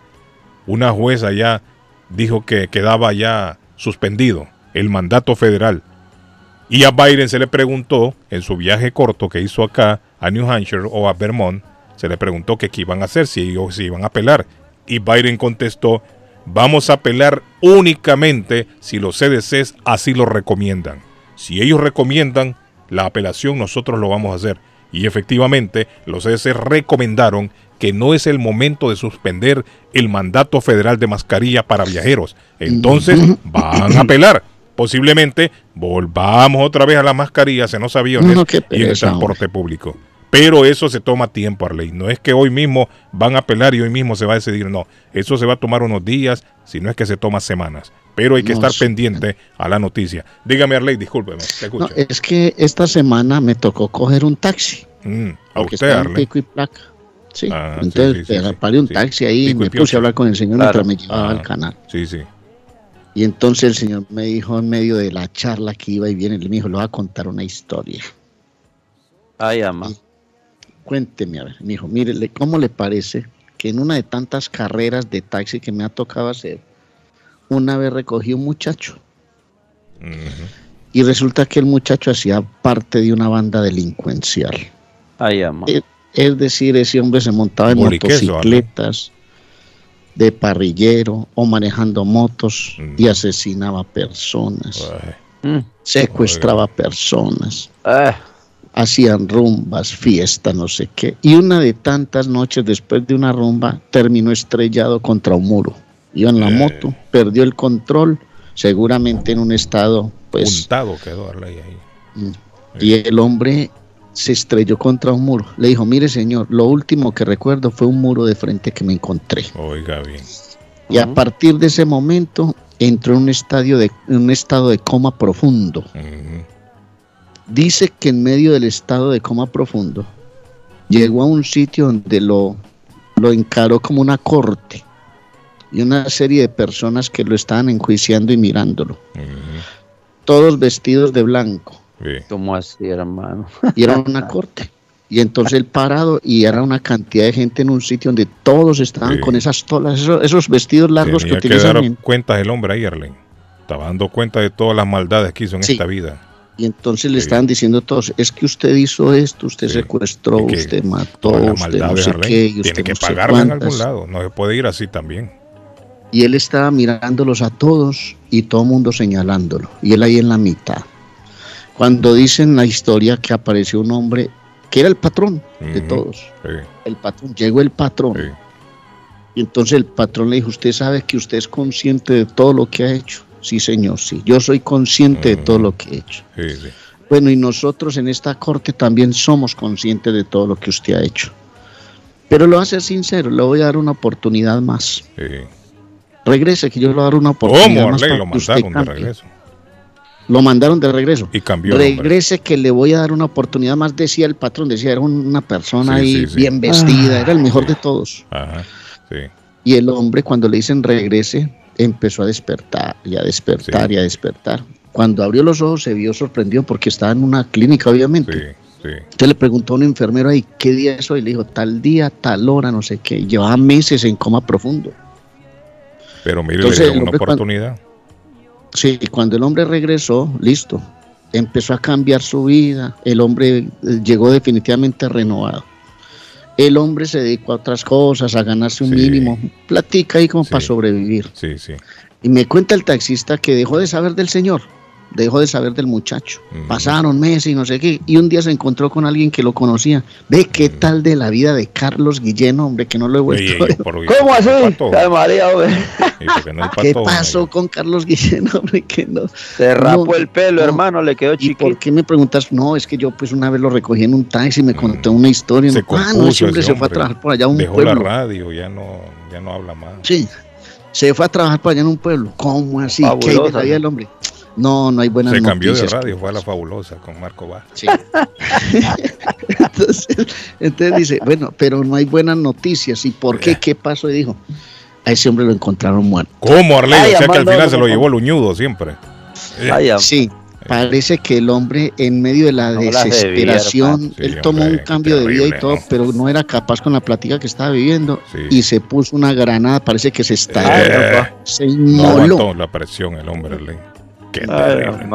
[SPEAKER 3] Una jueza ya dijo que quedaba ya suspendido el mandato federal. Y a Biden se le preguntó, en su viaje corto que hizo acá a New Hampshire o a Vermont, se le preguntó que qué iban a hacer, si ellos si iban a apelar. Y Biden contestó, vamos a apelar únicamente si los CDCs así lo recomiendan. Si ellos recomiendan la apelación, nosotros lo vamos a hacer. Y efectivamente, los CDC recomendaron que no es el momento de suspender el mandato federal de mascarilla para viajeros. Entonces, van a apelar. Posiblemente volvamos otra vez a las mascarillas en los aviones
[SPEAKER 5] No, qué
[SPEAKER 3] y en el
[SPEAKER 5] pereza,
[SPEAKER 3] transporte público. Pero eso se toma tiempo, Arley. No es que hoy mismo van a apelar y hoy mismo se va a decidir. No, eso se va a tomar unos días, si no es que se toma semanas. Pero hay que
[SPEAKER 5] No,
[SPEAKER 3] estar
[SPEAKER 5] sí.
[SPEAKER 3] pendiente a la noticia. Dígame, Arley, discúlpeme, te
[SPEAKER 5] No,
[SPEAKER 3] escucho.
[SPEAKER 5] es que esta semana me tocó coger un taxi.
[SPEAKER 3] Mm, a usted, Arley.
[SPEAKER 5] pico y placa. Sí,
[SPEAKER 3] Ah,
[SPEAKER 5] entonces
[SPEAKER 3] sí, sí,
[SPEAKER 5] paré un taxi ahí y me puse a hablar con el señor
[SPEAKER 3] Claro.
[SPEAKER 5] mientras me llevaba
[SPEAKER 3] Ah,
[SPEAKER 5] al canal.
[SPEAKER 3] Sí, sí.
[SPEAKER 5] Y entonces el señor me dijo en medio de la charla que iba y viene, me dijo, le voy a contar una historia.
[SPEAKER 35] Ay, ama.
[SPEAKER 5] Cuénteme, a ver. Me dijo, mire, ¿cómo le parece que en una de tantas carreras de taxi que me ha tocado hacer, una vez recogí un muchacho? Y resulta que el muchacho hacía parte de una banda delincuencial.
[SPEAKER 35] Ay, ama.
[SPEAKER 5] Es, es decir, ese hombre se montaba en motocicletas. De parrillero o manejando motos y asesinaba personas, secuestraba personas, hacían rumbas, fiestas, no sé qué. Y una de tantas noches después de una rumba terminó estrellado contra un muro. Iba en la moto, perdió el control, seguramente en un estado, pues,
[SPEAKER 3] Puntado quedó ahí.
[SPEAKER 5] Mm. Y el hombre se estrelló contra un muro. Le dijo, mire señor, lo último que recuerdo fue un muro de frente que me encontré.
[SPEAKER 3] Oiga bien.
[SPEAKER 5] Y a partir de ese momento entró en un, estadio de, en un estado de coma profundo. Dice que en medio del estado de coma profundo llegó a un sitio donde lo, lo encaró como una corte y una serie de personas que lo estaban enjuiciando y mirándolo. Todos vestidos de blanco.
[SPEAKER 35] ¿Cómo así, hermano?
[SPEAKER 5] Y era una corte. Y entonces él parado y era una cantidad de gente en un sitio donde todos estaban con esas tolas, esos, esos vestidos largos
[SPEAKER 3] Tenía
[SPEAKER 5] que
[SPEAKER 3] que
[SPEAKER 5] utilizan.
[SPEAKER 3] dar
[SPEAKER 5] en-
[SPEAKER 3] cuenta el hombre ahí, Arley. Estaba dando cuenta de todas las maldades que hizo en
[SPEAKER 5] Sí.
[SPEAKER 3] esta vida.
[SPEAKER 5] Y entonces le estaban diciendo todos, es que usted hizo esto, usted secuestró,
[SPEAKER 3] que
[SPEAKER 5] usted mató, usted no sé qué, y
[SPEAKER 3] Tiene
[SPEAKER 5] usted
[SPEAKER 3] que
[SPEAKER 5] no
[SPEAKER 3] pagarla en algún lado. No se puede ir así también.
[SPEAKER 5] Y él estaba mirándolos a todos y todo el mundo señalándolo. Y él ahí en la mitad. Cuando dicen la historia que apareció un hombre que era el patrón de todos.
[SPEAKER 3] Sí.
[SPEAKER 5] El patrón, llegó el patrón. Y entonces el patrón le dijo, usted sabe que usted es consciente de todo lo que ha hecho. Sí, señor, sí. Yo soy consciente de todo lo que he hecho.
[SPEAKER 3] Sí, sí.
[SPEAKER 5] Bueno, y nosotros en esta corte también somos conscientes de todo lo que usted ha hecho. Pero lo voy a ser sincero, le voy a dar una oportunidad más.
[SPEAKER 3] sí.
[SPEAKER 5] Regrese, que yo le voy a dar una oportunidad
[SPEAKER 3] ¿Cómo,
[SPEAKER 5] más.
[SPEAKER 3] Arley?
[SPEAKER 5] para
[SPEAKER 3] Lo
[SPEAKER 5] que usted
[SPEAKER 3] de regreso.
[SPEAKER 5] Lo mandaron de regreso.
[SPEAKER 3] Y cambió.
[SPEAKER 5] Regrese que le voy a dar una oportunidad más, decía el patrón, decía, era una persona
[SPEAKER 3] Sí,
[SPEAKER 5] ahí
[SPEAKER 3] sí, sí.
[SPEAKER 5] bien vestida, era el mejor de todos.
[SPEAKER 3] Ajá. Sí.
[SPEAKER 5] Y el hombre cuando le dicen regrese, empezó a despertar y a despertar y a despertar. Cuando abrió los ojos se vio sorprendido porque estaba en una clínica, obviamente.
[SPEAKER 3] Sí.
[SPEAKER 5] Entonces le preguntó a un enfermero ahí, ¿qué día es hoy? Le dijo, tal día, tal hora, no sé qué. Llevaba meses en coma profundo.
[SPEAKER 3] Pero mire,
[SPEAKER 5] Entonces,
[SPEAKER 3] le
[SPEAKER 5] el
[SPEAKER 3] una
[SPEAKER 5] hombre cuando-
[SPEAKER 3] oportunidad.
[SPEAKER 5] Sí, y cuando el hombre regresó, listo, empezó a cambiar su vida, el hombre eh, llegó definitivamente renovado. El hombre se dedicó a otras cosas, a ganarse un mínimo, platica ahí como para sobrevivir.
[SPEAKER 3] Sí, sí.
[SPEAKER 5] Y me cuenta el taxista que dejó de saber del señor, dejó de saber del muchacho. Pasaron meses y no sé qué, y un día se encontró con alguien que lo conocía. Ve qué tal de la vida de Carlos Guillén, hombre, que no lo he vuelto
[SPEAKER 3] Ey,
[SPEAKER 5] a
[SPEAKER 3] ey,
[SPEAKER 5] ver.
[SPEAKER 3] por-
[SPEAKER 35] ¿Cómo así? Ay, María.
[SPEAKER 3] ¿Y qué no el
[SPEAKER 5] ¿Qué pasó con Carlos Guillén, hombre? Que no.
[SPEAKER 35] Se rapó el pelo, hermano, le quedó
[SPEAKER 5] ¿Y
[SPEAKER 35] chiquito.
[SPEAKER 5] por qué me preguntas? No, es que yo pues una vez lo recogí en un taxi y me contó una historia.
[SPEAKER 3] Se
[SPEAKER 5] ah, no,
[SPEAKER 3] compuso
[SPEAKER 5] ese hombre
[SPEAKER 3] ese
[SPEAKER 5] se fue a trabajar por allá a un
[SPEAKER 3] Dejó
[SPEAKER 5] pueblo.
[SPEAKER 3] la radio, ya no, ya no habla más.
[SPEAKER 5] Sí, se fue a trabajar por allá en un pueblo. ¿Cómo así? ¿Qué hay
[SPEAKER 3] Fabulosa,
[SPEAKER 5] vida
[SPEAKER 3] ¿no?
[SPEAKER 5] del hombre? No, no hay buenas
[SPEAKER 3] Se cambió de
[SPEAKER 5] noticias.
[SPEAKER 3] radio, fue a la fabulosa con Marco Vaz.
[SPEAKER 5] Sí. entonces, entonces dice, bueno, pero no hay buenas noticias. ¿Y por qué? ¿Qué pasó? Y dijo, a ese hombre lo encontraron muerto.
[SPEAKER 3] ¿Cómo, Arley?
[SPEAKER 5] Ay,
[SPEAKER 3] o sea que al final se lo
[SPEAKER 5] no.
[SPEAKER 3] llevó el uñudo siempre.
[SPEAKER 5] Sí, parece que el hombre en medio de la
[SPEAKER 3] No
[SPEAKER 5] desesperación, él
[SPEAKER 3] Sí,
[SPEAKER 5] tomó
[SPEAKER 3] hombre,
[SPEAKER 5] un cambio de vida y todo,
[SPEAKER 3] ¿no?
[SPEAKER 5] pero no era capaz con la plática que estaba viviendo y se puso una granada, parece que se estalló,
[SPEAKER 3] Eh,
[SPEAKER 5] se
[SPEAKER 3] No
[SPEAKER 5] inmoló.
[SPEAKER 3] aguantó la presión el hombre, Arley. Qué terrible.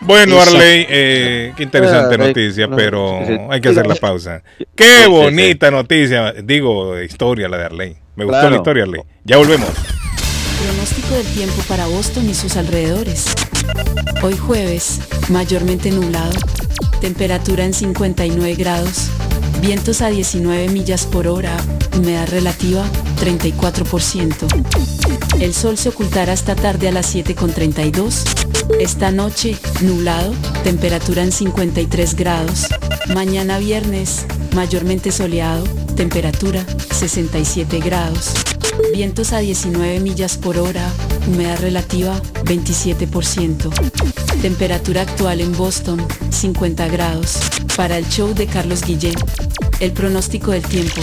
[SPEAKER 3] Bueno. Arley, eh, qué interesante
[SPEAKER 35] Arley,
[SPEAKER 3] noticia,
[SPEAKER 35] no,
[SPEAKER 3] pero hay que hacer la pausa. Qué bonita noticia, digo, historia la de Arley. Me gustó
[SPEAKER 32] Claro.
[SPEAKER 3] la historia, Arley. Ya volvemos.
[SPEAKER 32] Pronóstico del tiempo para Boston y sus alrededores. Hoy jueves, mayormente nublado, temperatura en 59 grados, vientos a 19 millas por hora, humedad relativa 34%. El sol se ocultará esta tarde a las 7.32. Esta noche, nublado, temperatura en 53 grados. Mañana viernes, mayormente soleado, temperatura 67 grados. Vientos a 19 millas por hora, humedad relativa 27%. Temperatura actual en Boston 50 grados. Para el show de Carlos Guillén, el pronóstico del tiempo.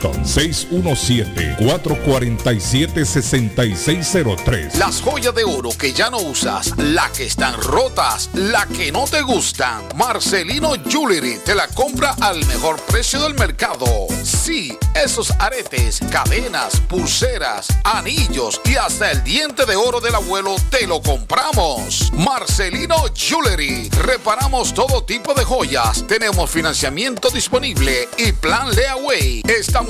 [SPEAKER 21] Boston 617-447-6603.
[SPEAKER 26] Las joyas de oro que ya no usas, la que están rotas, la que no te gustan. Marcelino Jewelry te la compra al mejor precio del mercado. Sí, esos aretes, cadenas, pulseras, anillos y hasta el diente de oro del abuelo te lo compramos. Marcelino Jewelry. Reparamos todo tipo de joyas. Tenemos financiamiento disponible y plan Leaway. Estamos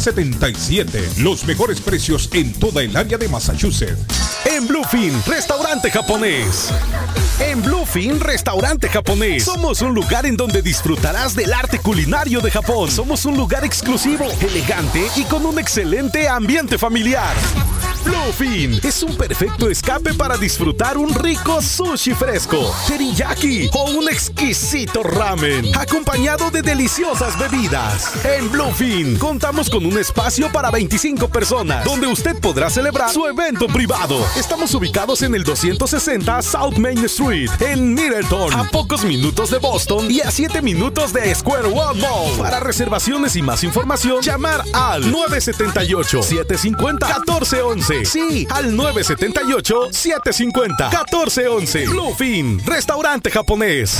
[SPEAKER 21] 381-7077. Los mejores precios en toda el área de Massachusetts.
[SPEAKER 29] En Bluefin, restaurante japonés. En Bluefin, restaurante japonés. Somos un lugar en donde disfrutarás del arte culinario de Japón. Somos un lugar exclusivo, elegante y con un excelente ambiente familiar. Bluefin es un perfecto escape para disfrutar un rico sushi fresco, teriyaki o un exquisito ramen, acompañado de deliciosas bebidas. En Bluefin contamos con un espacio para 25 personas, donde usted podrá celebrar su evento privado. Estamos ubicados en el 260 South Main Street, en Middleton, a pocos minutos de Boston y a 7 minutos de Square One Mall. Para reservaciones y más información, llamar al 978-750-1411. Sí, al 978-750-1411. Bluefin, restaurante japonés.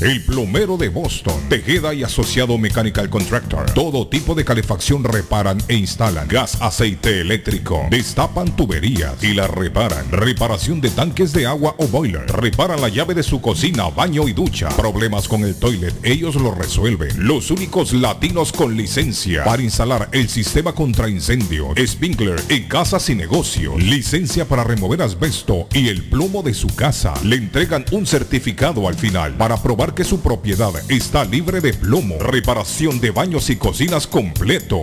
[SPEAKER 21] El plomero de Boston, Tejeda y Asociado Mechanical Contractor. Todo tipo de calefacción reparan e instalan. Gas, aceite eléctrico. Destapan tuberías y las reparan. Reparación de tanques de agua o boiler. Reparan la llave de su cocina, baño y ducha. Problemas con el toilet, ellos lo resuelven. Los únicos latinos con licencia para instalar el sistema contra incendio. Sprinkler en casas y negocios. Licencia para remover asbesto y el plomo de su casa. Le entregan un certificado al final para probar que su propiedad está libre de plomo. Reparación de baños y cocinas completo.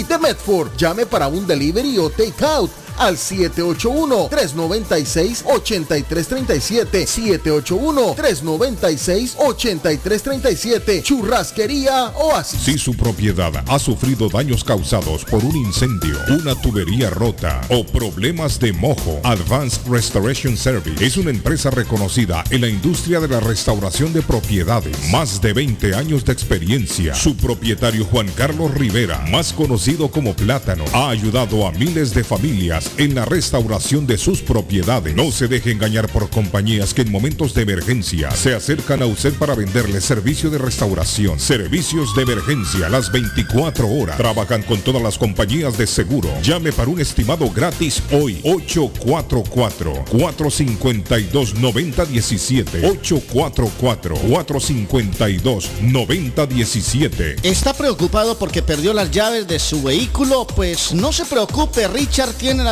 [SPEAKER 2] de Medford. Llame para un delivery o take out al 781-396-8337. 781-396-8337. Churrasquería Oasis.
[SPEAKER 21] Si su propiedad ha sufrido daños causados por un incendio, una tubería rota o problemas de mojo, Advanced Restoration Service es una empresa reconocida en la industria de la restauración de propiedades. Más de 20 años de experiencia. Su propietario Juan Carlos Rivera, más conocido como Plátano, ha ayudado a miles de familias en la restauración de sus propiedades. No se deje engañar por compañías que en momentos de emergencia se acercan a usted para venderle servicio de restauración, servicios de emergencia las 24 horas. Trabajan con todas las compañías de seguro. Llame para un estimado gratis hoy. 844-452-9017. 844-452-9017.
[SPEAKER 40] ¿Está preocupado porque perdió las llaves de su vehículo? Pues no se preocupe, Richard tiene la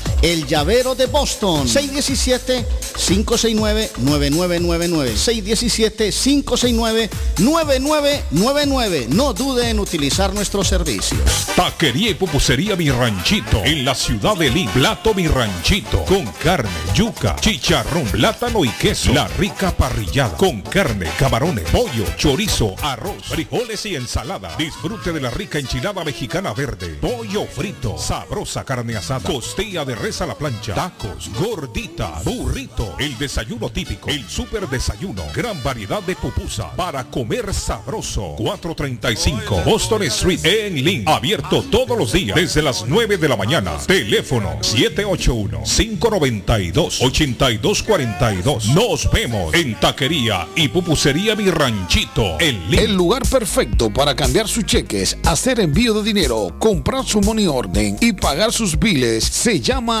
[SPEAKER 5] el llavero de Boston. 617-569-9999. 617-569-9999. No dude en utilizar nuestros servicios.
[SPEAKER 21] Taquería y pupusería Mi Ranchito en la ciudad de Lima. Plato Mi Ranchito con carne, yuca, chicharrón, plátano y queso. La rica parrillada con carne, camarones, pollo, chorizo, arroz, frijoles y ensalada. Disfrute de la rica enchilada mexicana verde, pollo frito, sabrosa carne asada, costilla de res a la plancha, tacos, gordita, burrito, el desayuno típico, el super desayuno, gran variedad de pupusa para comer sabroso. 435 Boston Street en Lynn. Abierto todos los días desde las 9 de la mañana. Teléfono 781-592-8242. Nos vemos en Taquería y Pupusería Mi Ranchito en Lynn.
[SPEAKER 26] El lugar perfecto para cambiar sus cheques, hacer envío de dinero, comprar su money orden y pagar sus biles se llama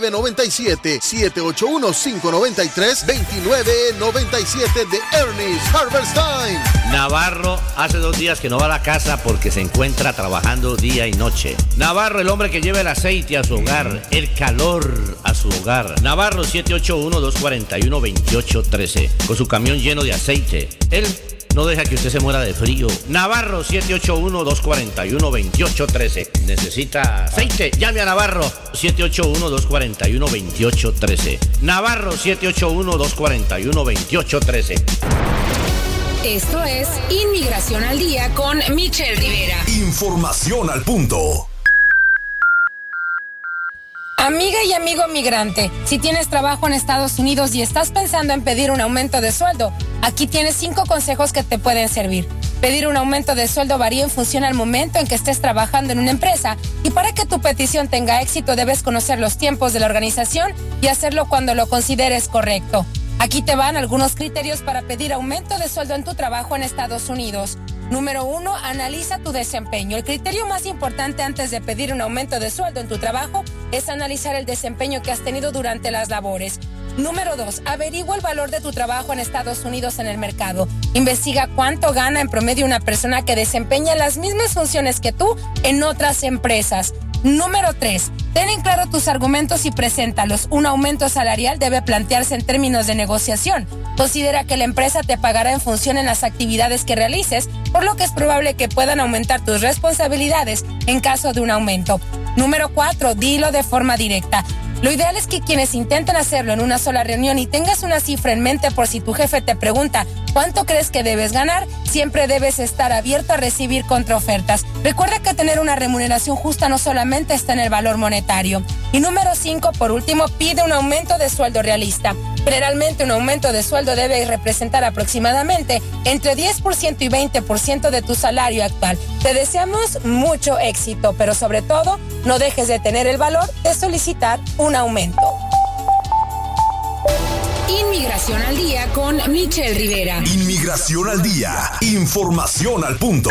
[SPEAKER 2] 2997 781-593-2997 de Ernest Harvest Time.
[SPEAKER 4] Navarro hace dos días que no va a la casa porque se encuentra trabajando día y noche. Navarro, el hombre que lleva el aceite a su hogar, el calor a su hogar. Navarro 781-241-2813, con su camión lleno de aceite. Él no deja que usted se muera de frío. Navarro 781-241-2813. Necesita aceite. Llame a Navarro 781-241-2813. Navarro 781-241-2813.
[SPEAKER 41] Esto es Inmigración al Día con Michelle Rivera.
[SPEAKER 19] Información al punto.
[SPEAKER 41] Amiga y amigo migrante, si tienes trabajo en Estados Unidos y estás pensando en pedir un aumento de sueldo, aquí tienes cinco consejos que te pueden servir. Pedir un aumento de sueldo varía en función al momento en que estés trabajando en una empresa y para que tu petición tenga éxito debes conocer los tiempos de la organización y hacerlo cuando lo consideres correcto. Aquí te van algunos criterios para pedir aumento de sueldo en tu trabajo en Estados Unidos. Número uno, analiza tu desempeño. El criterio más importante antes de pedir un aumento de sueldo en tu trabajo es analizar el desempeño que has tenido durante las labores. Número dos, averigua el valor de tu trabajo en Estados Unidos en el mercado. Investiga cuánto gana en promedio una persona que desempeña las mismas funciones que tú en otras empresas. Número 3. Ten en claro tus argumentos y preséntalos. Un aumento salarial debe plantearse en términos de negociación. Considera que la empresa te pagará en función en las actividades que realices, por lo que es probable que puedan aumentar tus responsabilidades en caso de un aumento. Número 4. Dilo de forma directa. Lo ideal es que quienes intenten hacerlo en una sola reunión y tengas una cifra en mente por si tu jefe te pregunta cuánto crees que debes ganar, siempre debes estar abierto a recibir contraofertas. Recuerda que tener una remuneración justa no solamente está en el valor monetario. Y número 5, por último, pide un aumento de sueldo realista. Generalmente un aumento de sueldo debe representar aproximadamente entre 10% y 20% de tu salario actual. Te deseamos mucho éxito, pero sobre todo no dejes de tener el valor de solicitar un aumento.
[SPEAKER 42] Inmigración al día con Michelle Rivera.
[SPEAKER 43] Inmigración al día. Información al punto.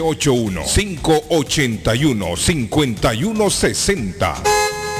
[SPEAKER 21] 781-581-5160.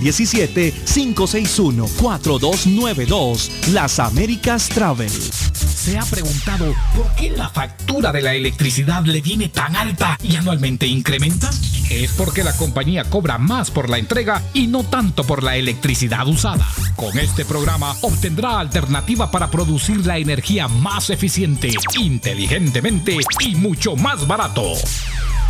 [SPEAKER 44] 617-561-4292. Las Américas Travel.
[SPEAKER 45] ¿Se ha preguntado por qué la factura de la electricidad le viene tan alta y anualmente incrementa? Es porque la compañía cobra más por la entrega y no tanto por la electricidad usada. Con este programa obtendrá alternativa para producir la energía más eficiente, inteligentemente y mucho más barato.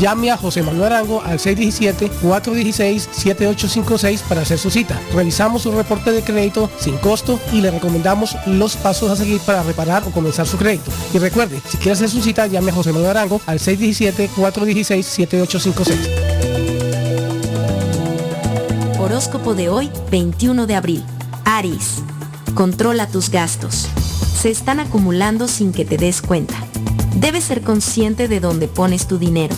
[SPEAKER 46] Llame a José Manuel Arango al 617-416-7856 para hacer su cita. Revisamos su reporte de crédito sin costo y le recomendamos los pasos a seguir para reparar o comenzar su crédito. Y recuerde, si quiere hacer su cita, llame a José Manuel Arango al 617-416-7856.
[SPEAKER 32] Horóscopo de hoy, 21 de abril. Aries. Controla tus gastos. Se están acumulando sin que te des cuenta. Debes ser consciente de dónde pones tu dinero.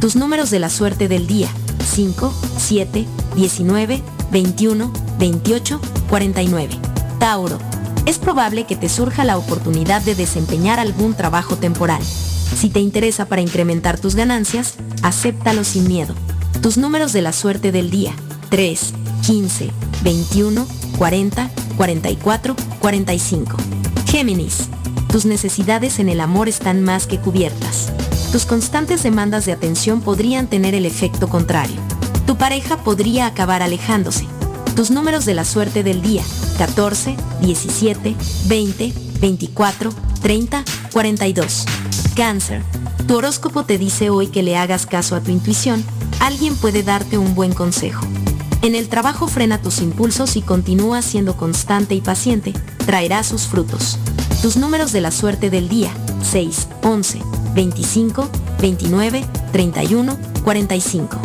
[SPEAKER 32] Tus números de la suerte del día. 5, 7, 19, 21, 28, 49. Tauro. Es probable que te surja la oportunidad de desempeñar algún trabajo temporal. Si te interesa para incrementar tus ganancias, acéptalo sin miedo. Tus números de la suerte del día. 3, 15, 21, 40, 44, 45. Géminis. Tus necesidades en el amor están más que cubiertas. Tus constantes demandas de atención podrían tener el efecto contrario. Tu pareja podría acabar alejándose. Tus números de la suerte del día. 14, 17, 20, 24, 30, 42. Cáncer. Tu horóscopo te dice hoy que le hagas caso a tu intuición. Alguien puede darte un buen consejo. En el trabajo frena tus impulsos y continúa siendo constante y paciente. Traerá sus frutos. Tus números de la suerte del día. 6, 11, 25, 29, 31, 45.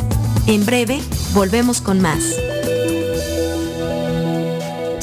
[SPEAKER 32] En breve, volvemos con más.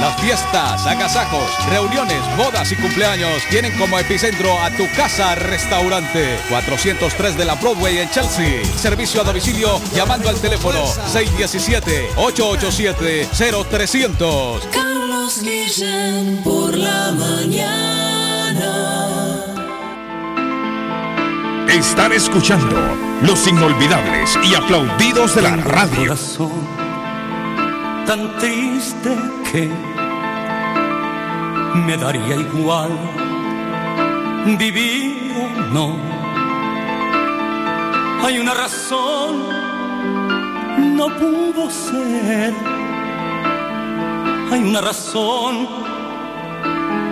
[SPEAKER 44] Las fiestas, agasajos, reuniones, bodas y cumpleaños tienen como epicentro a tu casa restaurante 403 de la Broadway en Chelsea. Servicio a domicilio llamando al teléfono 617-887-0300.
[SPEAKER 38] Carlos Guillén por la mañana.
[SPEAKER 21] Están escuchando los inolvidables y aplaudidos de la radio.
[SPEAKER 38] Tan triste que me daría igual vivir o no. Hay una razón, no pudo ser. Hay una razón,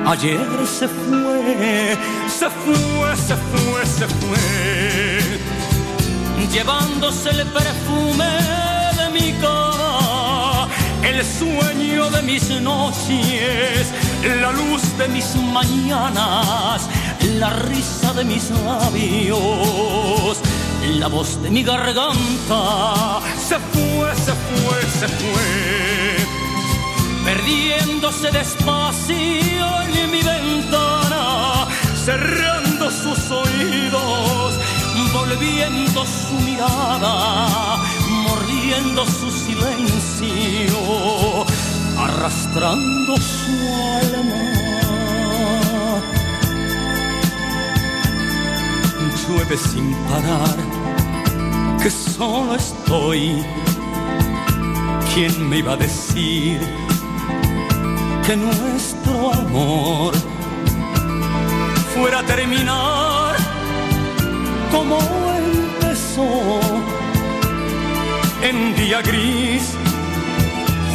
[SPEAKER 38] ayer se fue, se fue, se fue, se fue, llevándose el perfume de mi cara el sueño de mis noches, la luz de mis mañanas, la risa de mis labios, la voz de mi garganta. Se fue, se fue, se fue, perdiéndose despacio en mi ventana, cerrando sus oídos, volviendo su mirada mordiendo su silencio, arrastrando su alma. Llueve sin parar, que solo estoy. ¿Quién me iba a decir que nuestro amor fuera a terminar como empezó? En día gris,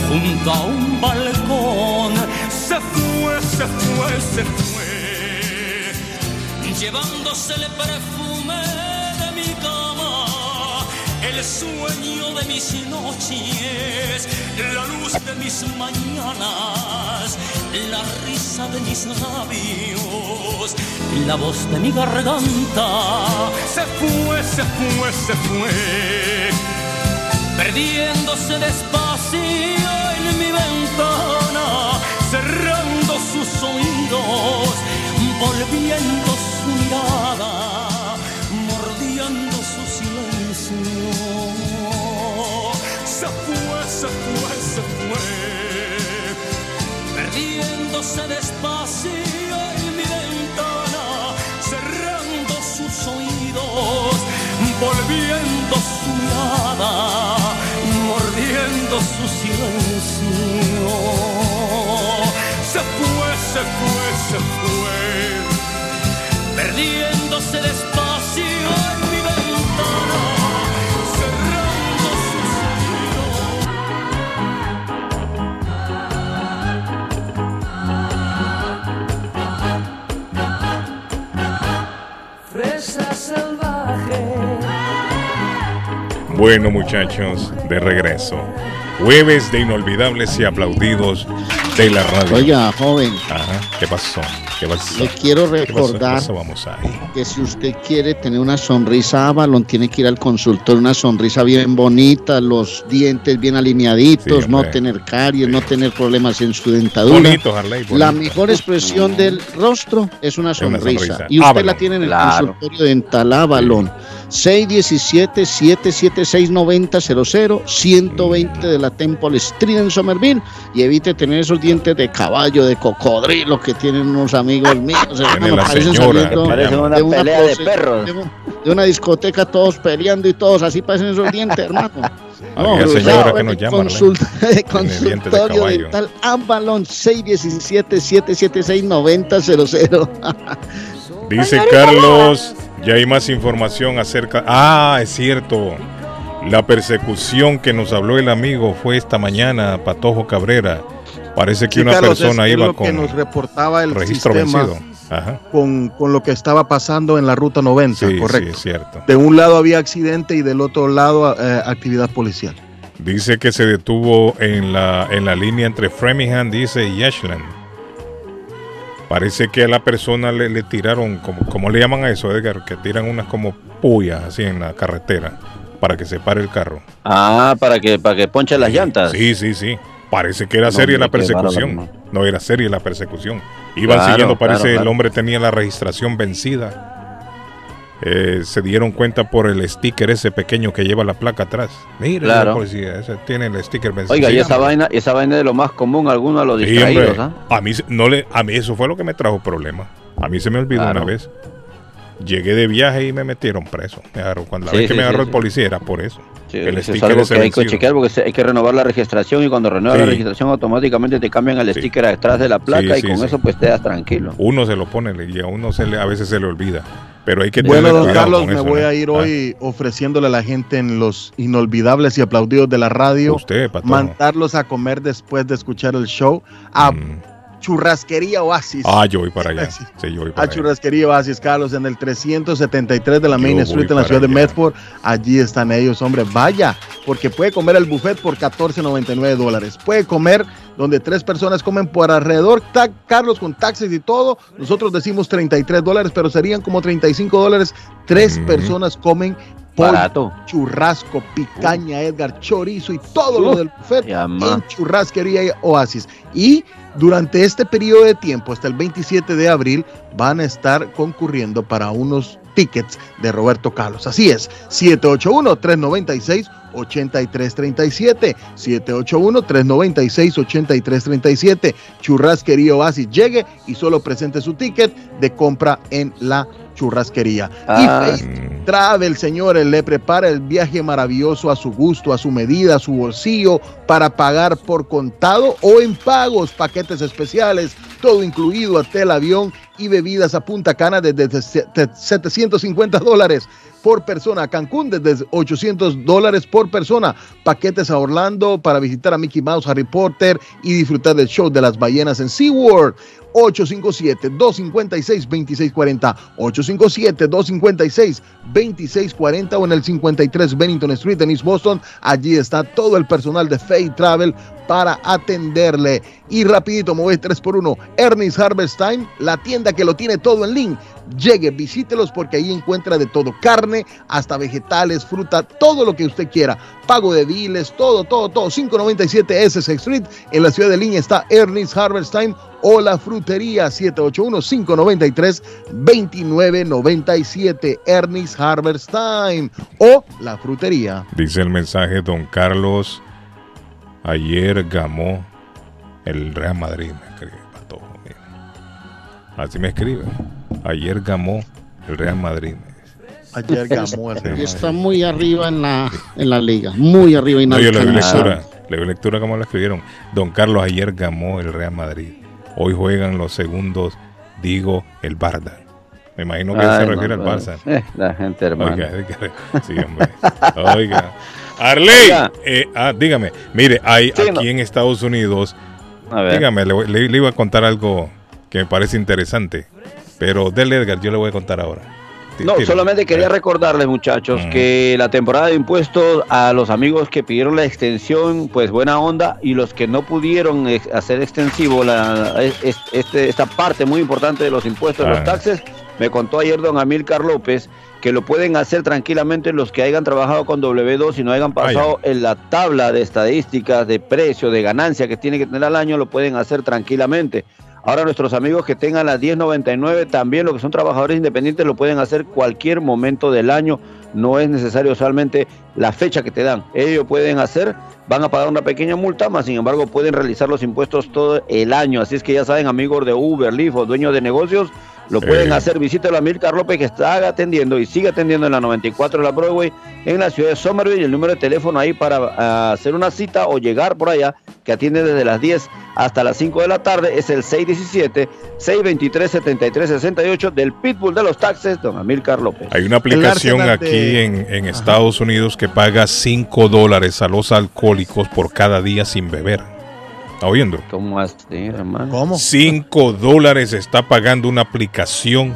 [SPEAKER 38] junto a un balcón, se fue, se fue, se fue, llevándose el perfume de mi cama, el sueño de mis noches, la luz de mis mañanas, la risa de mis labios, la voz de mi garganta, se fue, se fue, se fue perdiéndose despacio en mi ventana, cerrando sus oídos, volviendo su mirada, mordiendo su silencio. Se fue, se fue, se fue, perdiéndose despacio volviendo su mirada mordiendo su silencio. Se fue, se fue, se fue, perdiéndose despacio
[SPEAKER 3] Bueno muchachos, de regreso. Jueves de inolvidables y aplaudidos de la radio.
[SPEAKER 5] Oiga, joven.
[SPEAKER 3] Ajá, ¿qué pasó? ¿Qué vas-
[SPEAKER 5] Le quiero recordar
[SPEAKER 3] vamos
[SPEAKER 5] que si usted quiere tener una sonrisa Avalon, tiene que ir al consultor, una sonrisa bien bonita, los dientes bien alineaditos,
[SPEAKER 3] Sí,
[SPEAKER 5] no tener caries, no tener problemas en su dentadura.
[SPEAKER 3] Bonito, Harley, bonito.
[SPEAKER 5] La mejor expresión del rostro es una
[SPEAKER 3] Es una
[SPEAKER 5] sonrisa. Y usted
[SPEAKER 3] Avalon.
[SPEAKER 5] la tiene en el
[SPEAKER 3] Claro.
[SPEAKER 5] consultorio dental Avalon. 617-776-9000, 120 de la Temple Street en Somerville y evite tener esos dientes de caballo, de cocodrilo que tienen unos amigos míos. hermano,
[SPEAKER 3] la
[SPEAKER 5] parecen
[SPEAKER 3] señora,
[SPEAKER 5] saliendo
[SPEAKER 3] que Parecen
[SPEAKER 47] una pelea de perros.
[SPEAKER 5] De, un- de una discoteca todos peleando y todos así parecen esos dientes, hermano.
[SPEAKER 3] Había
[SPEAKER 5] No,
[SPEAKER 3] señora que nos llama,
[SPEAKER 5] consulta-
[SPEAKER 3] dientes de
[SPEAKER 5] consultorio
[SPEAKER 3] caballo.
[SPEAKER 5] dental Avalon 617-776-9000.
[SPEAKER 3] Dice Carlos, ya hay más información acerca. Ah, es cierto. La persecución que nos habló el amigo fue esta mañana, Patojo Cabrera. Parece que
[SPEAKER 2] Sí,
[SPEAKER 3] una
[SPEAKER 2] Carlos,
[SPEAKER 3] persona
[SPEAKER 2] es
[SPEAKER 3] iba
[SPEAKER 2] lo que
[SPEAKER 3] con
[SPEAKER 2] nos reportaba el
[SPEAKER 3] registro
[SPEAKER 2] sistema
[SPEAKER 3] vencido. Ajá.
[SPEAKER 2] con, con lo que estaba pasando en la ruta 90,
[SPEAKER 3] Sí,
[SPEAKER 2] correcto.
[SPEAKER 3] sí, es cierto.
[SPEAKER 2] De un lado había accidente y del otro lado eh, actividad policial.
[SPEAKER 3] Dice que se detuvo en la, en la línea entre Framingham, dice, y Ashland. Parece que a la persona le, le tiraron, como, ¿cómo le llaman a eso, Edgar? Que tiran unas como puyas así en la carretera para que se pare el carro.
[SPEAKER 47] Ah, para que, para que ponche las llantas.
[SPEAKER 3] Sí, sí, sí. Parece que era
[SPEAKER 47] No,
[SPEAKER 3] seria la persecución. No era seria la persecución. Iban
[SPEAKER 47] Claro,
[SPEAKER 3] siguiendo, parece
[SPEAKER 47] claro,
[SPEAKER 3] el hombre tenía la registración vencida. Eh, se dieron cuenta por el sticker ese pequeño que lleva la placa atrás. Mira,
[SPEAKER 47] Claro.
[SPEAKER 3] la policía, ese tiene el sticker vencido.
[SPEAKER 47] Oiga, y
[SPEAKER 3] Sí,
[SPEAKER 47] esa vaina, esa vaina es de lo más común, algunos a los
[SPEAKER 3] Sí,
[SPEAKER 47] distraídos,
[SPEAKER 3] hombre.
[SPEAKER 47] ¿ah?
[SPEAKER 3] A mí no le, a mí eso fue lo que me trajo problema. A mí se me olvidó
[SPEAKER 47] Claro.
[SPEAKER 3] una vez. Llegué de viaje y me metieron preso. Me agarró- Cuando la
[SPEAKER 47] Sí,
[SPEAKER 3] vez que
[SPEAKER 47] sí,
[SPEAKER 3] me agarró
[SPEAKER 47] sí,
[SPEAKER 3] el
[SPEAKER 47] sí.
[SPEAKER 3] policía era por eso.
[SPEAKER 47] Sí,
[SPEAKER 3] el
[SPEAKER 47] eso es algo que hay que chequear porque hay que renovar la registración y cuando renuevas la
[SPEAKER 3] Sí.
[SPEAKER 47] registración automáticamente te cambian el
[SPEAKER 3] Sí.
[SPEAKER 47] sticker atrás de la placa
[SPEAKER 3] Sí,
[SPEAKER 47] y con
[SPEAKER 3] sí.
[SPEAKER 47] eso pues te das tranquilo.
[SPEAKER 3] Uno se lo pone y a uno se le, a veces se le olvida. Pero hay que
[SPEAKER 2] Bueno,
[SPEAKER 3] tener
[SPEAKER 2] don
[SPEAKER 3] cuidado
[SPEAKER 2] Carlos,
[SPEAKER 3] con
[SPEAKER 2] me
[SPEAKER 3] eso,
[SPEAKER 2] voy
[SPEAKER 3] ¿no?
[SPEAKER 2] a ir
[SPEAKER 3] Ah,
[SPEAKER 2] hoy ofreciéndole a la gente en los inolvidables y aplaudidos de la radio,
[SPEAKER 3] Usted,
[SPEAKER 2] mandarlos a comer después de escuchar el show a Churrasquería Oasis.
[SPEAKER 3] Ah, yo voy para allá. Sí, yo voy
[SPEAKER 2] A
[SPEAKER 3] para allá.
[SPEAKER 2] Churrasquería Oasis, Carlos, en el 373 de la
[SPEAKER 3] Yo
[SPEAKER 2] Main Street en la ciudad de. Medford. Allí están ellos, hombre. Vaya, porque puede comer el buffet por 14.99 dólares. Puede comer donde tres personas comen por alrededor, ta- Carlos, con taxes y todo. Nosotros decimos 33 dólares, pero serían como 35 dólares. Tres personas comen pollo,
[SPEAKER 47] Barato.
[SPEAKER 2] churrasco, picaña, Edgar, chorizo y todo lo del buffet en Churrasquería Oasis. Y durante este periodo de tiempo, hasta el 27 de abril, van a estar concurriendo para unos tickets de Roberto Carlos. Así es, 781-396-8337. 781-396-8337. Churrasquería Oasis. Llegue y solo presente su ticket de compra en la churrasquería.
[SPEAKER 47] Ah.
[SPEAKER 2] Y Faith Travel, señores, le prepara el viaje maravilloso a su gusto, a su medida, a su bolsillo, para pagar por contado o en pagos, paquetes especiales, todo incluido, hotel, avión y bebidas a Punta Cana desde se- te- 750 dólares por persona, a Cancún desde 800 dólares por persona, paquetes a Orlando para visitar a Mickey Mouse, Harry Potter y disfrutar del show de las ballenas en SeaWorld. 857-256-2640. 857-256-2640 o en el 53 Bennington Street en East Boston. Allí está todo el personal de Fay Travel para atenderle. Y rapidito, voy 3x1. Ernest Harvest Time, la tienda que lo tiene todo en link. Llegue, visítelos porque ahí encuentra de todo, carne, hasta vegetales, fruta, todo lo que usted quiera. Pago de biles, todo, todo, todo. 597 Essex Street. En la ciudad de Línea está Ernest Harvest Time o la frutería 781-593-2997. Ernest Harvest Time o la frutería.
[SPEAKER 3] Dice el mensaje, don Carlos, ayer gamó el Real Madrid. Me escribe Patojo, mira. Así me escribe. Ayer gamó el Real Madrid.
[SPEAKER 2] Ayer gamó el
[SPEAKER 5] Y está muy arriba en la, en la liga, muy arriba
[SPEAKER 3] No, yo le doy lectura. Le doy lectura como lo escribieron. Don Carlos ayer gamó el Real Madrid. Hoy juegan los segundos, digo, el Barda. Me imagino que
[SPEAKER 47] Ay,
[SPEAKER 3] se
[SPEAKER 47] no,
[SPEAKER 3] refiere al Barça.
[SPEAKER 47] eh, la gente, hermano.
[SPEAKER 3] Oiga, oiga, sí, hombre. Oiga. Arley, eh, ah, dígame, mire, hay
[SPEAKER 47] Sí,
[SPEAKER 3] aquí
[SPEAKER 47] no.
[SPEAKER 3] en Estados Unidos,
[SPEAKER 47] A ver.
[SPEAKER 3] dígame, le, le- le iba a contar algo que me parece interesante, pero del Edgar yo le voy a contar ahora.
[SPEAKER 4] No, solamente quería recordarles, muchachos, que la temporada de impuestos a los amigos que pidieron la extensión, pues buena onda, y los que no pudieron ex- hacer extensivo la, es- este, esta parte muy importante de los impuestos,
[SPEAKER 3] Ah.
[SPEAKER 4] los taxes, me contó ayer don Amílcar López que lo pueden hacer tranquilamente los que hayan trabajado con W2 y no hayan pasado en la tabla de estadísticas de precio, de ganancia que tiene que tener al año, lo pueden hacer tranquilamente. Ahora nuestros amigos que tengan las 1099 también, los que son trabajadores independientes, lo pueden hacer cualquier momento del año. No es necesario solamente la fecha que te dan. Ellos pueden hacer, van a pagar una pequeña multa, más sin embargo pueden realizar los impuestos todo el año. Así es que ya saben, amigos de Uber, Lyft o dueños de negocios, lo pueden
[SPEAKER 3] Eh.
[SPEAKER 4] hacer. Visítelo a Milcar López que está atendiendo y sigue atendiendo en la 94 de la Broadway en la ciudad de Somerville. El número de teléfono ahí para ah, hacer una cita o llegar por allá, que atiende desde las 10 hasta las 5 de la tarde, es el 617-623-7368 del Pitbull de los taxes, don Amilcar López.
[SPEAKER 3] Hay una aplicación aquí
[SPEAKER 4] de-
[SPEAKER 3] en, en Estados Unidos que paga 5 dólares a los alcohólicos por cada día sin beber. ¿Está oyendo?
[SPEAKER 4] ¿Cómo así, hermano?
[SPEAKER 2] ¿Cómo?
[SPEAKER 3] 5 dólares está pagando una aplicación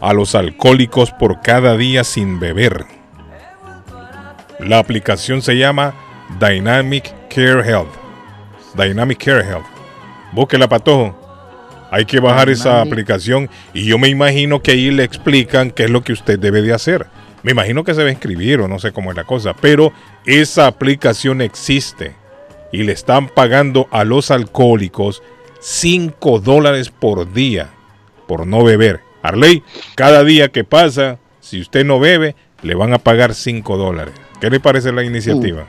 [SPEAKER 3] a los alcohólicos por cada día sin beber. La aplicación se llama Dynamic Care Health. Dynamic Care Health. Búsquela, patojo. Hay que bajar esa aplicación y yo me imagino que ahí le explican qué es lo que usted debe de hacer. Me imagino que se va a inscribir o no sé cómo es la cosa, pero esa aplicación existe y le están pagando a los alcohólicos 5 dólares por día por no beber. Arley, cada día que pasa, si usted no bebe, le van a pagar 5 dólares. ¿Qué le parece la iniciativa?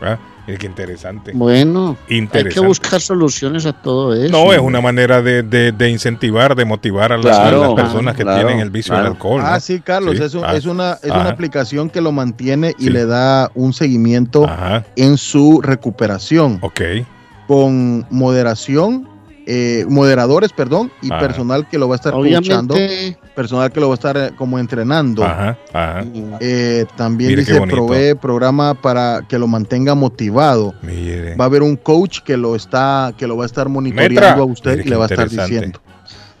[SPEAKER 3] ¿Ah? Es que interesante.
[SPEAKER 5] Bueno, hay que buscar soluciones a todo eso.
[SPEAKER 3] No, es una manera de, de- de incentivar, de motivar a las, a
[SPEAKER 4] Claro,
[SPEAKER 3] las personas que
[SPEAKER 4] claro,
[SPEAKER 3] tienen el vicio
[SPEAKER 4] claro.
[SPEAKER 3] del alcohol. ¿no?
[SPEAKER 2] Ah, sí, Carlos,
[SPEAKER 3] Sí,
[SPEAKER 2] es, un-
[SPEAKER 3] ah,
[SPEAKER 2] es una, es una aplicación que lo mantiene y
[SPEAKER 3] Sí.
[SPEAKER 2] le da un seguimiento
[SPEAKER 3] Ajá.
[SPEAKER 2] en su recuperación.
[SPEAKER 3] Ok.
[SPEAKER 2] Con moderación, eh, moderadores, perdón, y
[SPEAKER 3] Ajá.
[SPEAKER 2] personal que lo va a estar
[SPEAKER 5] Obviamente,
[SPEAKER 2] personal que lo va a estar eh, como entrenando.
[SPEAKER 3] Ajá, ajá.
[SPEAKER 2] Eh, también
[SPEAKER 3] Mire
[SPEAKER 2] dice provee programa para que lo mantenga motivado.
[SPEAKER 3] Mire.
[SPEAKER 2] Va a haber un coach que lo está, que lo va a estar monitoreando
[SPEAKER 3] Metra.
[SPEAKER 2] a usted
[SPEAKER 3] Mire
[SPEAKER 2] y le va a estar diciendo.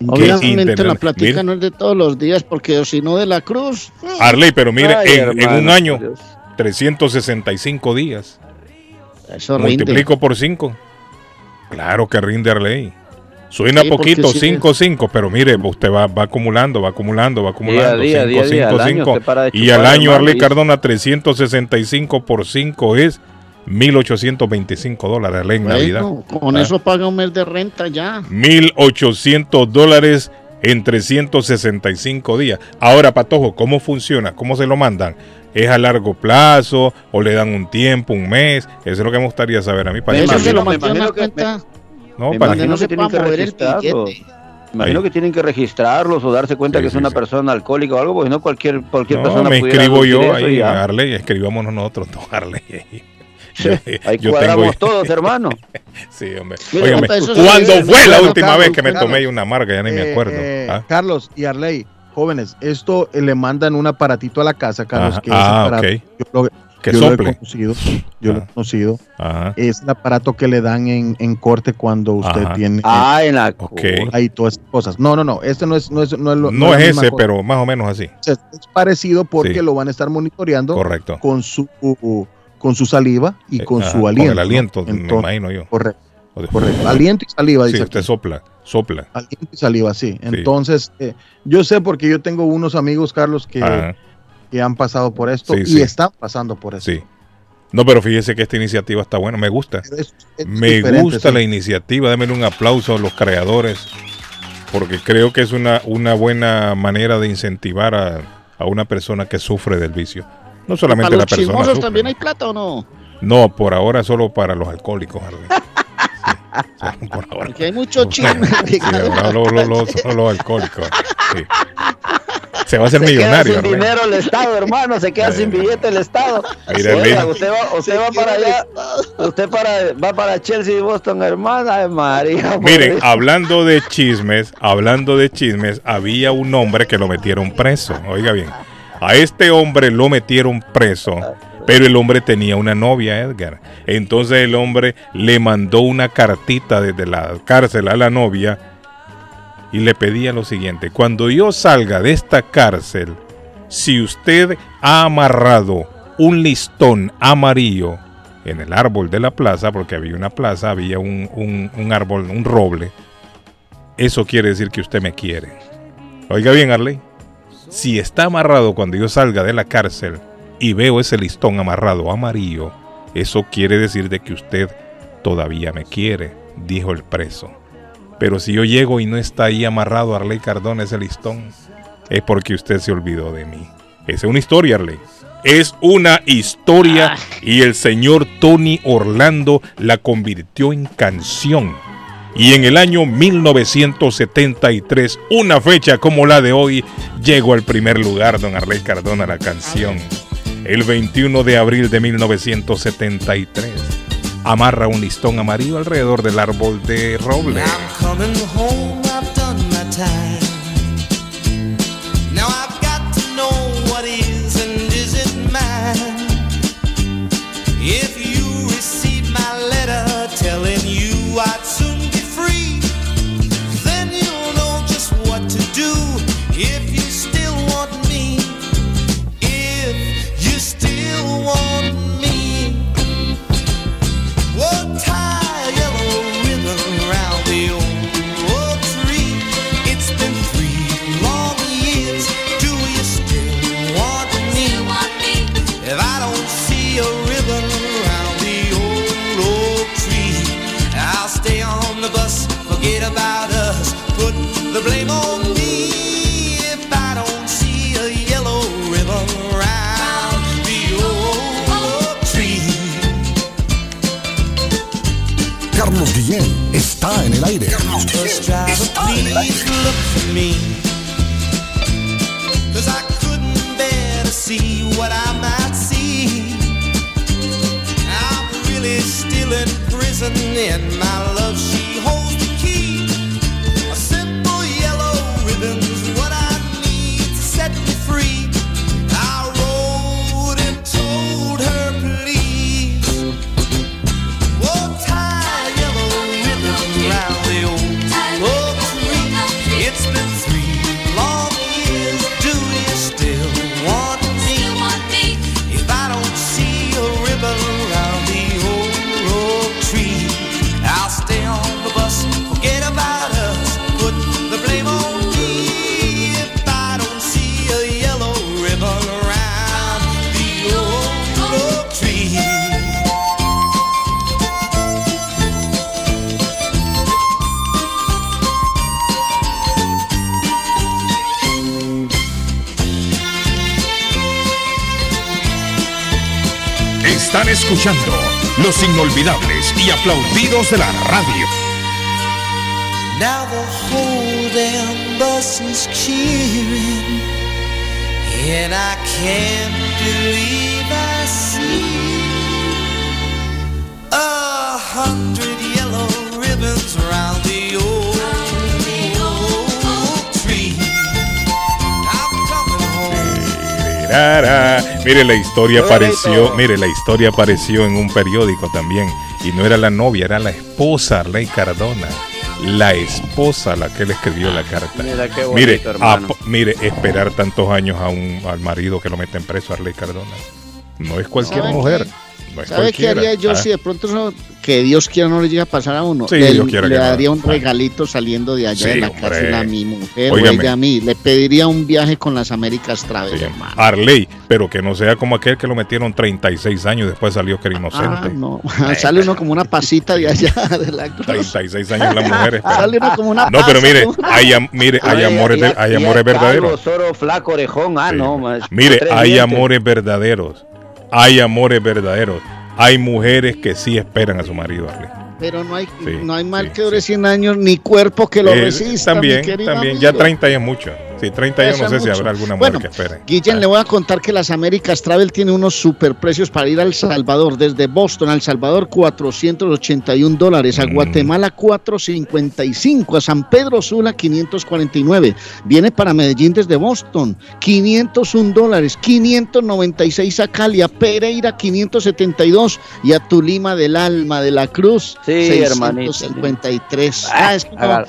[SPEAKER 5] obviamente la plática
[SPEAKER 3] Mire.
[SPEAKER 5] no es de todos los días, porque si no de la cruz.
[SPEAKER 3] Arley, pero mire,
[SPEAKER 5] Ay,
[SPEAKER 3] en, en
[SPEAKER 5] hermano,
[SPEAKER 3] un año,
[SPEAKER 5] Dios.
[SPEAKER 3] 365 días.
[SPEAKER 5] Eso rinde.
[SPEAKER 3] Multiplico por 5. Claro que rinde Arley. Suena
[SPEAKER 5] Sí,
[SPEAKER 3] poquito,
[SPEAKER 5] sí.
[SPEAKER 3] 5, 5, pero mire, usted va, va acumulando, va acumulando, va acumulando.
[SPEAKER 4] día,
[SPEAKER 3] 5,
[SPEAKER 4] día, día,
[SPEAKER 3] 5,
[SPEAKER 4] al año
[SPEAKER 3] 5.
[SPEAKER 4] usted para de
[SPEAKER 3] Y
[SPEAKER 4] chupar,
[SPEAKER 3] al año Arley Cardona, 365 por 5 es 1.825 dólares en Navidad.
[SPEAKER 5] Bueno, con
[SPEAKER 3] Ah.
[SPEAKER 5] eso paga un mes de renta ya.
[SPEAKER 3] 1.800 dólares en 365 días. Ahora, Patojo, ¿cómo funciona? ¿Cómo se lo mandan? ¿Es a largo plazo o le dan un tiempo, un mes? Eso es lo que me gustaría saber a mí. Para
[SPEAKER 4] me
[SPEAKER 5] mantiene una
[SPEAKER 4] imagino que-
[SPEAKER 5] cuenta.
[SPEAKER 3] No,
[SPEAKER 4] Me
[SPEAKER 3] para
[SPEAKER 4] imagino
[SPEAKER 5] no se
[SPEAKER 4] que tienen que registrarlos. Imagino
[SPEAKER 3] Ahí.
[SPEAKER 4] que tienen que registrarlos o darse cuenta
[SPEAKER 3] Sí,
[SPEAKER 4] que es
[SPEAKER 3] sí,
[SPEAKER 4] una
[SPEAKER 3] sí.
[SPEAKER 4] persona alcohólica o algo, porque no cualquier, cualquier
[SPEAKER 3] No,
[SPEAKER 4] persona
[SPEAKER 3] me inscribo yo ahí,
[SPEAKER 4] ya.
[SPEAKER 3] Arley, escribámonos nosotros, no, Arley. Yo-
[SPEAKER 4] Ahí
[SPEAKER 3] yo
[SPEAKER 4] cuadramos
[SPEAKER 3] tengo-
[SPEAKER 4] todos, hermano.
[SPEAKER 3] Sí, hombre.
[SPEAKER 4] Mira,
[SPEAKER 3] Óigame, ¿cuándo fue la última
[SPEAKER 2] Carlos,
[SPEAKER 3] vez que me
[SPEAKER 2] Carlos.
[SPEAKER 3] tomé una amarga? Ya ni me
[SPEAKER 2] Eh,
[SPEAKER 3] acuerdo.
[SPEAKER 2] eh,
[SPEAKER 3] ¿Ah?
[SPEAKER 2] Carlos y Arley, jóvenes, esto eh, le mandan un aparatito a la casa, Carlos,
[SPEAKER 3] Ajá.
[SPEAKER 2] que es
[SPEAKER 3] Ah,
[SPEAKER 2] aparato,
[SPEAKER 3] ok.
[SPEAKER 2] yo lo,
[SPEAKER 3] Que
[SPEAKER 2] yo lo he conocido, yo lo he
[SPEAKER 3] Ah.
[SPEAKER 2] conocido,
[SPEAKER 3] Ajá.
[SPEAKER 2] es el aparato que le dan en, en corte cuando usted
[SPEAKER 3] Ajá.
[SPEAKER 2] tiene
[SPEAKER 4] Ah, en la
[SPEAKER 3] Ok.
[SPEAKER 2] ahí todas esas cosas. No, no, no, este no es, no es, no es, lo-
[SPEAKER 3] No es ese,
[SPEAKER 2] cosa.
[SPEAKER 3] pero más o menos así.
[SPEAKER 2] es, es parecido porque
[SPEAKER 3] Sí.
[SPEAKER 2] lo van a estar monitoreando
[SPEAKER 3] Correcto.
[SPEAKER 2] con su con su saliva y con
[SPEAKER 3] Ajá,
[SPEAKER 2] su aliento.
[SPEAKER 3] el
[SPEAKER 2] ¿no?
[SPEAKER 3] aliento, me
[SPEAKER 2] Entonces,
[SPEAKER 3] imagino yo.
[SPEAKER 2] Correcto, correcto. Aliento y saliva,
[SPEAKER 3] Sí,
[SPEAKER 2] dice
[SPEAKER 3] usted
[SPEAKER 2] aquí.
[SPEAKER 3] sopla, sopla.
[SPEAKER 2] Aliento y saliva, sí. Entonces, eh, yo sé porque yo tengo unos amigos, Carlos, que,
[SPEAKER 3] Ajá.
[SPEAKER 2] Que han pasado por esto
[SPEAKER 3] Sí,
[SPEAKER 2] y
[SPEAKER 3] sí.
[SPEAKER 2] están pasando por eso.
[SPEAKER 3] Sí. No, pero fíjese que esta iniciativa está buena, me gusta.
[SPEAKER 2] Es- es
[SPEAKER 3] Me gusta
[SPEAKER 2] sí.
[SPEAKER 3] la iniciativa, démele un aplauso a los creadores, porque creo que es una, una buena manera de incentivar a, a una persona que sufre del vicio. No solamente
[SPEAKER 5] ¿Para
[SPEAKER 3] la
[SPEAKER 5] los
[SPEAKER 3] persona sufre.
[SPEAKER 5] también hay plata o no?
[SPEAKER 3] No, por ahora solo para los alcohólicos. Sí, por ahora.
[SPEAKER 5] Porque hay mucho chisme.
[SPEAKER 3] Sí, ahora lo- lo- lo- solo los alcohólicos. sí. Se va a hacer
[SPEAKER 4] Se queda
[SPEAKER 3] millonario.
[SPEAKER 4] sin
[SPEAKER 3] Arley.
[SPEAKER 4] dinero el Estado, hermano, se queda sin billete el Estado.
[SPEAKER 3] Mira,
[SPEAKER 4] Oiga, usted va, usted va para allá, usted para, va para Chelsea y Boston, hermana de María.
[SPEAKER 3] Miren, hablando de chismes, hablando de chismes, había un hombre que lo metieron preso. Oiga bien, a este hombre lo metieron preso, pero el hombre tenía una novia, Edgar. Entonces el hombre le mandó una cartita desde la cárcel a la novia y le pedía lo siguiente, cuando yo salga de esta cárcel, Si usted ha amarrado un listón amarillo en el árbol de la plaza, porque había una plaza, había un, un- árbol, un roble, eso quiere decir que usted me quiere. Oiga bien, Arley. Si está amarrado cuando yo salga de la cárcel y veo ese listón amarrado amarillo, eso quiere decir de que usted todavía me quiere, dijo el preso. Pero si yo llego y no está ahí amarrado Arley Cardona ese listón, es porque usted se olvidó de mí. Esa es una historia, Arley. Es una historia y el señor Tony Orlando la convirtió en canción. Y en el año 1973, una fecha como la de hoy, llegó al primer lugar don Arley Cardona la canción. El 21 de abril de 1973, amarra un listón amarillo alrededor del árbol de roble.
[SPEAKER 33] Please look for me. Cause I couldn't bear to see what I might see. I'm really still in prison and my love,
[SPEAKER 21] Están escuchando los inolvidables y aplaudidos de la radio.
[SPEAKER 33] Now the whole damn bus is cheering, and I can't believe I see a hundred yellow
[SPEAKER 3] Mire, la historia apareció, mire, la historia apareció en un periódico también. Y no era la novia, era la esposa, Arley Cardona. La esposa la que le escribió la carta.
[SPEAKER 4] Mira qué bonito,
[SPEAKER 3] mire, mire, esperar tantos años a un, al marido que lo meten preso, Arley Cardona. No es cualquier
[SPEAKER 5] ¿Sabe
[SPEAKER 3] mujer.
[SPEAKER 5] Qué?
[SPEAKER 3] No es
[SPEAKER 5] ¿Sabe qué haría yo
[SPEAKER 3] Ah,
[SPEAKER 5] si de pronto eso- que Dios quiera no le llega a pasar a uno?
[SPEAKER 3] Sí,
[SPEAKER 5] le,
[SPEAKER 3] Dios quiera
[SPEAKER 5] le
[SPEAKER 3] que no.
[SPEAKER 5] daría un regalito saliendo de allá
[SPEAKER 3] Sí,
[SPEAKER 5] de la
[SPEAKER 3] hombre.
[SPEAKER 5] cárcel a mi mujer o ella a mí. Le pediría un viaje con las Américas Travel, hermano.
[SPEAKER 3] Arley, pero que no sea como aquel que lo metieron 36 años y después salió que era inocente.
[SPEAKER 5] Ah, no. Sale uno como una pasita de allá de la cruz.
[SPEAKER 3] 36 años las mujeres. pero-
[SPEAKER 5] Sale uno como una
[SPEAKER 3] No, pero mire, hay, mire, hay
[SPEAKER 4] Ay,
[SPEAKER 3] amores, hay amores verdaderos.
[SPEAKER 4] Flaco, orejón. Ah, no, más.
[SPEAKER 3] Mire, hay amores verdaderos. Hay amores verdaderos. Hay mujeres que sí esperan a su marido.
[SPEAKER 5] Pero no hay,
[SPEAKER 3] Sí,
[SPEAKER 5] no hay mal que dure 100 años ni cuerpo que lo
[SPEAKER 3] Eh,
[SPEAKER 5] resista.
[SPEAKER 3] también,
[SPEAKER 5] mi
[SPEAKER 3] también. Ya
[SPEAKER 5] amigo.
[SPEAKER 3] 30 años es mucho. Sí, 30 años no sé si habrá alguna mujer
[SPEAKER 5] Bueno,
[SPEAKER 3] que espere.
[SPEAKER 5] Guillén, le voy a contar que las Américas Travel tiene unos superprecios para ir a El Salvador. Desde Boston a El Salvador, 481 dólares. A
[SPEAKER 3] Mm.
[SPEAKER 5] Guatemala, 455. A San Pedro Sula, 549. Viene para Medellín desde Boston, 501 dólares. 596 a Cali. A Pereira, 572. Y a Tulima del Alma de la Cruz,
[SPEAKER 4] Sí, hermanito.
[SPEAKER 5] 653. Ah, es que no-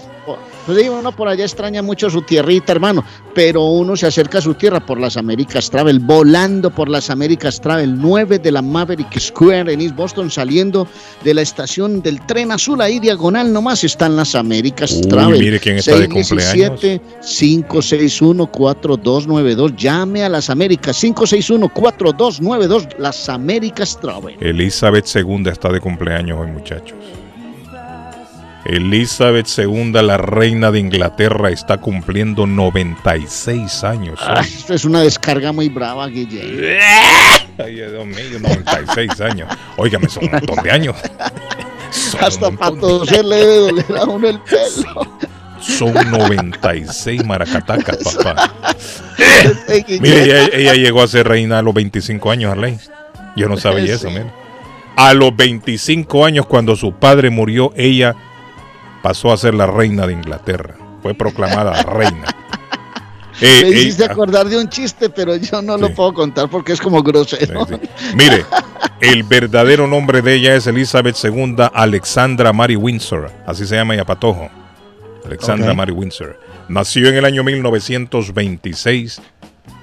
[SPEAKER 4] Haga-
[SPEAKER 5] Pues uno por allá extraña mucho su tierrita, hermano, pero uno se acerca a su tierra por las Américas Travel, volando por las Américas Travel, 9 de la Maverick Square en East Boston, saliendo de la estación del tren azul, ahí diagonal nomás están las Américas
[SPEAKER 3] Uy,
[SPEAKER 5] Travel.
[SPEAKER 3] mire quién está de cumpleaños.
[SPEAKER 5] 561-4292. Llame a las Américas, 561-4292, las Américas Travel.
[SPEAKER 3] Elizabeth II está de cumpleaños hoy, muchachos. Elizabeth II, la reina de Inglaterra, está cumpliendo 96 años.
[SPEAKER 5] Ay, esto es una descarga muy brava, Guille.
[SPEAKER 3] Ay, Dios mío, 96 años. Óigame, son un montón de años.
[SPEAKER 5] Hasta para toser le debe doler a uno el pelo.
[SPEAKER 3] Son 96 maracatacas, papá. Mire, ella, ella llegó a ser reina a los 25 años, Arley. Yo no sabía eso, mire. A los 25 años, cuando su padre murió, ella pasó a ser la reina de Inglaterra. Fue proclamada reina. Eh,
[SPEAKER 5] Me
[SPEAKER 3] eh,
[SPEAKER 5] hiciste
[SPEAKER 3] ah,
[SPEAKER 5] acordar de un chiste, pero yo no lo puedo contar porque es como grosero.
[SPEAKER 3] Mire, el verdadero nombre de ella es Elizabeth II Alexandra Mary Windsor. Así se llama ella patojo. Alexandra. Mary Windsor. Nació en el año 1926,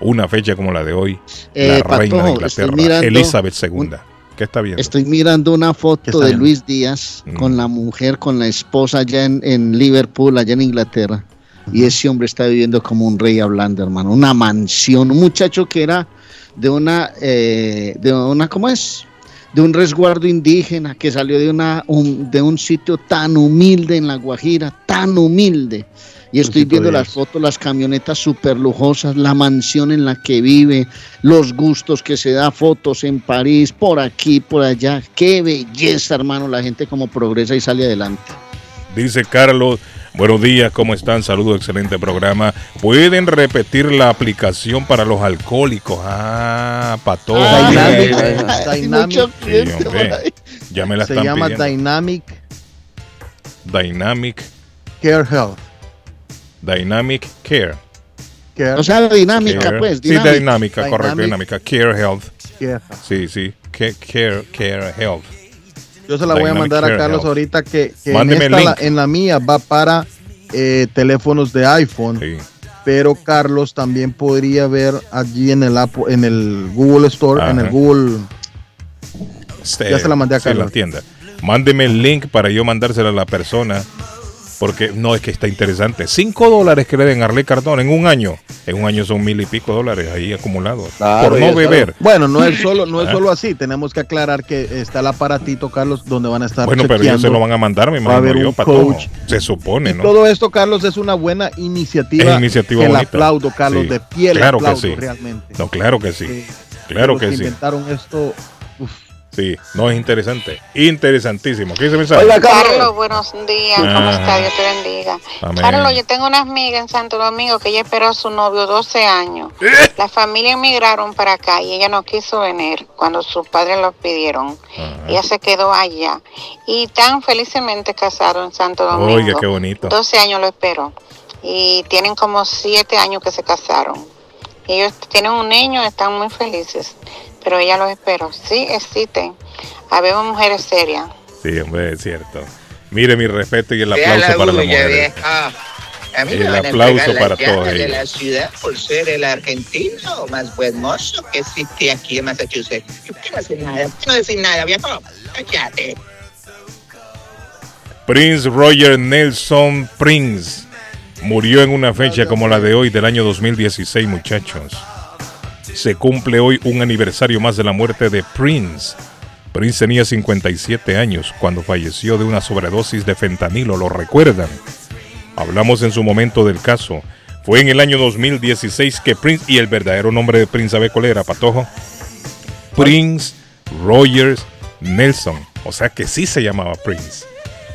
[SPEAKER 3] una fecha como la de hoy,
[SPEAKER 5] Eh,
[SPEAKER 3] la reina de Inglaterra, Elizabeth II. ¿Qué está viendo?
[SPEAKER 5] Estoy mirando una
[SPEAKER 3] ¿Qué
[SPEAKER 5] foto de
[SPEAKER 3] viendo?
[SPEAKER 5] Luis Díaz
[SPEAKER 3] Mm.
[SPEAKER 5] con la mujer, con la esposa allá en, en Liverpool, allá en Inglaterra. Y ese hombre está viviendo como un rey hablando, hermano. Una mansión. Un muchacho que era de una, eh, de una, ¿cómo es? De un resguardo indígena que salió de, una, un- de un sitio tan humilde en La Guajira, tan humilde. Y estoy viendo las fotos, las camionetas súper lujosas, la mansión en la que vive, los gustos que se da, fotos en París, por aquí, por allá. Qué belleza, hermano, la gente como progresa y sale adelante.
[SPEAKER 3] Dice Carlos, buenos días, ¿cómo están? Saludos, excelente programa. ¿Pueden repetir la aplicación para los alcohólicos? Ah.
[SPEAKER 48] Dynamic,
[SPEAKER 3] Sí,
[SPEAKER 48] Dynamic,
[SPEAKER 3] hombre, ya me la
[SPEAKER 48] se
[SPEAKER 3] están
[SPEAKER 48] llama
[SPEAKER 3] pidiendo.
[SPEAKER 48] Dynamic
[SPEAKER 3] Dynamic,
[SPEAKER 48] Care Health.
[SPEAKER 3] Dynamic Care.
[SPEAKER 48] Care.
[SPEAKER 5] O sea, dinámica,
[SPEAKER 3] Care.
[SPEAKER 5] pues.
[SPEAKER 3] Sí, dinámica, correcto,
[SPEAKER 48] Dynamic.
[SPEAKER 3] dinámica. Care Health.
[SPEAKER 48] Care.
[SPEAKER 3] Sí, sí. Care, care, care Health.
[SPEAKER 48] Yo se la voy a
[SPEAKER 3] Dynamic
[SPEAKER 48] mandar a Carlos
[SPEAKER 3] Health.
[SPEAKER 48] ahorita que, que en,
[SPEAKER 3] Mándeme el
[SPEAKER 48] esta, la,
[SPEAKER 3] link.
[SPEAKER 48] en la mía va para eh, teléfonos de iPhone. Pero Carlos también podría ver allí en el Apple- en el Google Store, en el
[SPEAKER 3] Ajá.
[SPEAKER 48] Google.
[SPEAKER 3] Este,
[SPEAKER 48] Ya se la mandé a
[SPEAKER 3] sí, la
[SPEAKER 48] Carlos.
[SPEAKER 3] tienda. Mándeme el link para yo mandársela a la persona. Porque no es que está interesante. Cinco dólares que le den a Arley Cardona en un año. En un año son mil y pico dólares ahí acumulados. por no beber.
[SPEAKER 48] Bueno, no es solo, no es
[SPEAKER 3] Ah.
[SPEAKER 48] solo así. Tenemos que aclarar que está el aparatito, Carlos, donde van a estar.
[SPEAKER 3] Bueno, pero ellos se lo van a mandar, me imagino yo, Patojo.
[SPEAKER 48] coach.
[SPEAKER 3] Se supone,
[SPEAKER 48] Y
[SPEAKER 3] ¿no?
[SPEAKER 48] todo esto, Carlos, es una buena iniciativa.
[SPEAKER 3] Es iniciativa
[SPEAKER 48] que
[SPEAKER 3] bonita.
[SPEAKER 48] aplaudo, Carlos,
[SPEAKER 3] Sí.
[SPEAKER 48] de pie le
[SPEAKER 3] Claro que sí.
[SPEAKER 48] realmente.
[SPEAKER 3] No, claro que sí.
[SPEAKER 48] Eh,
[SPEAKER 3] claro
[SPEAKER 48] los
[SPEAKER 3] que sí.
[SPEAKER 48] inventaron esto.
[SPEAKER 3] Sí, no es interesante. Interesantísimo. ¿Qué dice mensaje?
[SPEAKER 49] Carlos, buenos días. ¿Cómo
[SPEAKER 3] Ah.
[SPEAKER 49] está? Dios te bendiga.
[SPEAKER 3] Amén.
[SPEAKER 49] Carlos, yo tengo una amiga en Santo Domingo que ella esperó a su novio 12 años.
[SPEAKER 3] ¿Eh?
[SPEAKER 49] La familia emigraron para acá y ella no quiso venir cuando sus padres lo pidieron. Ella se quedó allá. Y tan felizmente casado en Santo Domingo.
[SPEAKER 3] Oiga, qué bonito.
[SPEAKER 49] 12 años lo esperó. Y tienen como 7 años que se casaron. Ellos tienen un niño y están muy felices. Pero ella los esperó. Sí, existen. Habemos mujeres serias.
[SPEAKER 3] Sí, hombre, es cierto. Mire mi respeto y el aplauso
[SPEAKER 50] la
[SPEAKER 3] para las mujeres.
[SPEAKER 50] vieja. A mí
[SPEAKER 3] El
[SPEAKER 50] me van a
[SPEAKER 3] aplauso
[SPEAKER 50] entregar
[SPEAKER 3] para todos
[SPEAKER 50] de la ciudad por ser el argentino más buen mozo que existe aquí en Massachusetts. Yo no sé nada, no decir nada, viejo. Cállate.
[SPEAKER 3] Prince Roger Nelson Prince murió en una fecha como la de hoy del año 2016, muchachos. Se cumple hoy un aniversario más de la muerte de Prince. Prince tenía 57 años cuando falleció de una sobredosis de fentanilo, ¿lo recuerdan? Hablamos en su momento del caso. Fue en el año 2016 que Prince, y el verdadero nombre de Prince, ¿sabe cuál era, Patojo? Prince Rogers Nelson. O sea que sí se llamaba Prince.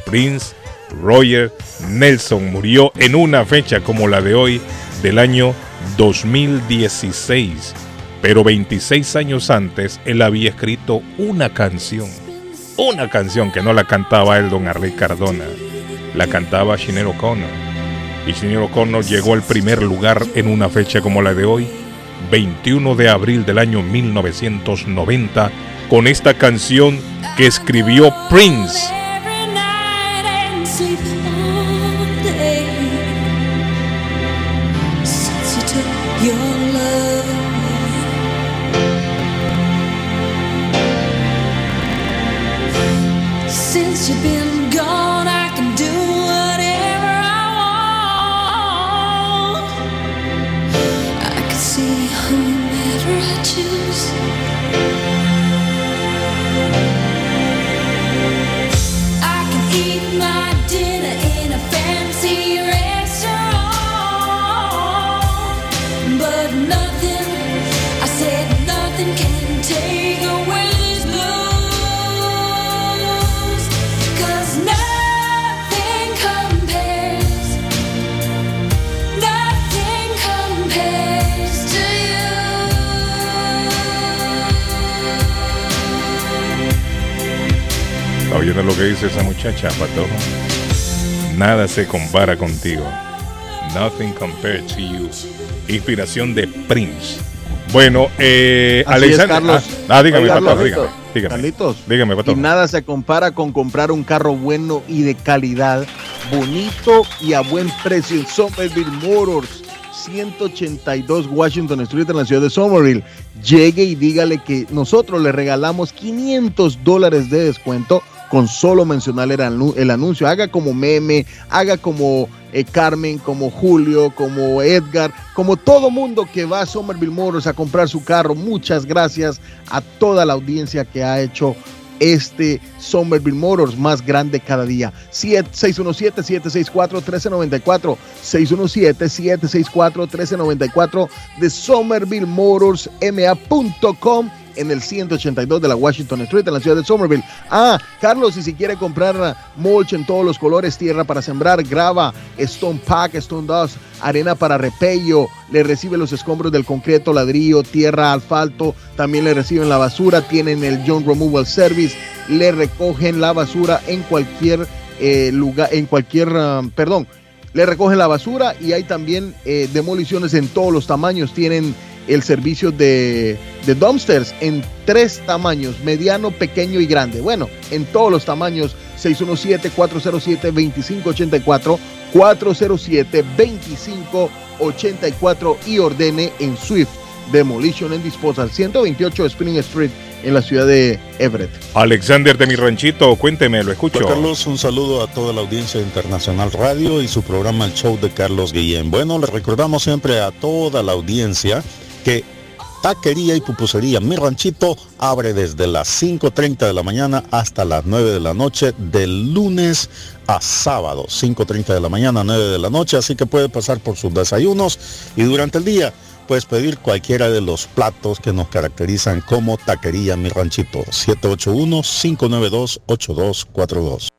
[SPEAKER 3] Prince Roger Nelson murió en una fecha como la de hoy del año 2016. Pero 26 años antes él había escrito una canción. Una canción que no la cantaba él, don Arley Cardona. La cantaba Sinead O'Connor. Y Sinead O'Connor llegó al primer lugar en una fecha como la de hoy, 21 de abril del año 1990, con esta canción que escribió Prince. Muchacha, Patojo? Nada se compara contigo. Nothing compared to you. Inspiración de Prince. Bueno, eh,
[SPEAKER 2] Así es,
[SPEAKER 3] Alexander.
[SPEAKER 2] Carlos.
[SPEAKER 3] Ah, ah, dígame,
[SPEAKER 2] Oiga,
[SPEAKER 3] Patojo, dígame. Dígame,
[SPEAKER 2] Carlitos.
[SPEAKER 3] dígame
[SPEAKER 2] Y
[SPEAKER 3] Patojo.
[SPEAKER 2] nada se compara con comprar un carro bueno y de calidad, bonito y a buen precio en Somerville Motors. 182 Washington Street en la ciudad de Somerville. Llegue y dígale que nosotros le regalamos 500 dólares de descuento con solo mencionar el, anu- el anuncio. Haga como meme, haga como eh, Carmen, como Julio, como Edgar, como todo mundo que va a Somerville Motors a comprar su carro. Muchas gracias a toda la audiencia que ha hecho este Somerville Motors más grande cada día. 617-764-1394. 617-764-1394 de Somerville Motors MA.com en el 182 de la Washington Street en la ciudad de Somerville. Ah, Carlos, y si quiere comprar mulch en todos los colores, tierra para sembrar, grava, stone pack, stone dust, arena para repello, le recibe los escombros del concreto, ladrillo, tierra, asfalto, también le reciben la basura, tienen el John Removal Service, le recogen la basura en cualquier eh, lugar, en cualquier, ah, perdón, le recogen la basura y hay también eh, demoliciones en todos los tamaños. Tienen el servicio de, de dumpsters en tres tamaños, mediano, pequeño y grande. Bueno, en todos los tamaños, 617-407-2584, 407-2584 y ordene en Swift Demolition and Disposal, 128 Spring Street en la ciudad de Everett.
[SPEAKER 3] Alexander de mi ranchito, cuénteme, lo escucho.
[SPEAKER 51] Carlos, un saludo a toda la audiencia de Internacional Radio y su programa El Show de Carlos Guillén. Bueno, le recordamos siempre a toda la audiencia que Taquería y Pupusería Mi Ranchito abre desde las 5.30 de la mañana hasta las 9 de la noche, del lunes a sábado, 5.30 de la mañana a 9 de la noche, así que puede pasar por sus desayunos y durante el día puedes pedir cualquiera de los platos que nos caracterizan como Taquería Mi Ranchito, 781-592-8242.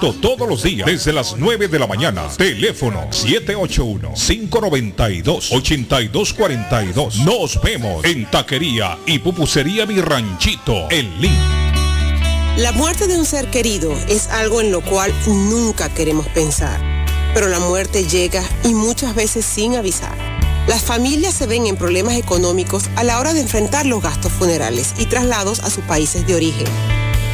[SPEAKER 21] todos los días desde las 9 de la mañana. Teléfono 781-592-8242. Nos vemos en Taquería y Pupusería Mi Ranchito en Lynn.
[SPEAKER 52] La muerte de un ser querido es algo en lo cual nunca queremos pensar, pero la muerte llega y muchas veces sin avisar. Las familias se ven en problemas económicos a la hora de enfrentar los gastos funerales y traslados a sus países de origen.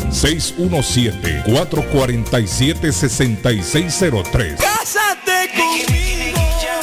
[SPEAKER 21] 617-447-6603.
[SPEAKER 40] ¡Cásate conmigo!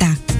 [SPEAKER 53] Plata.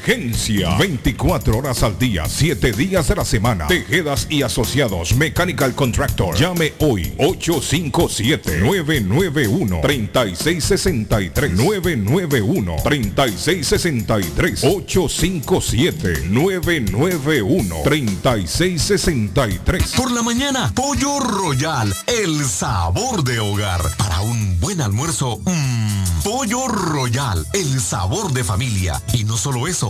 [SPEAKER 21] Emergencia. 24 horas al día, 7 días de la semana. Tejedas y asociados. Mechanical Contractor. Llame hoy. 857-991-3663. 991-3663. 857-991-3663.
[SPEAKER 19] Por la mañana, Pollo Royal, el sabor de hogar. Para un buen almuerzo, mmm, Pollo Royal, el sabor de familia. Y no solo eso,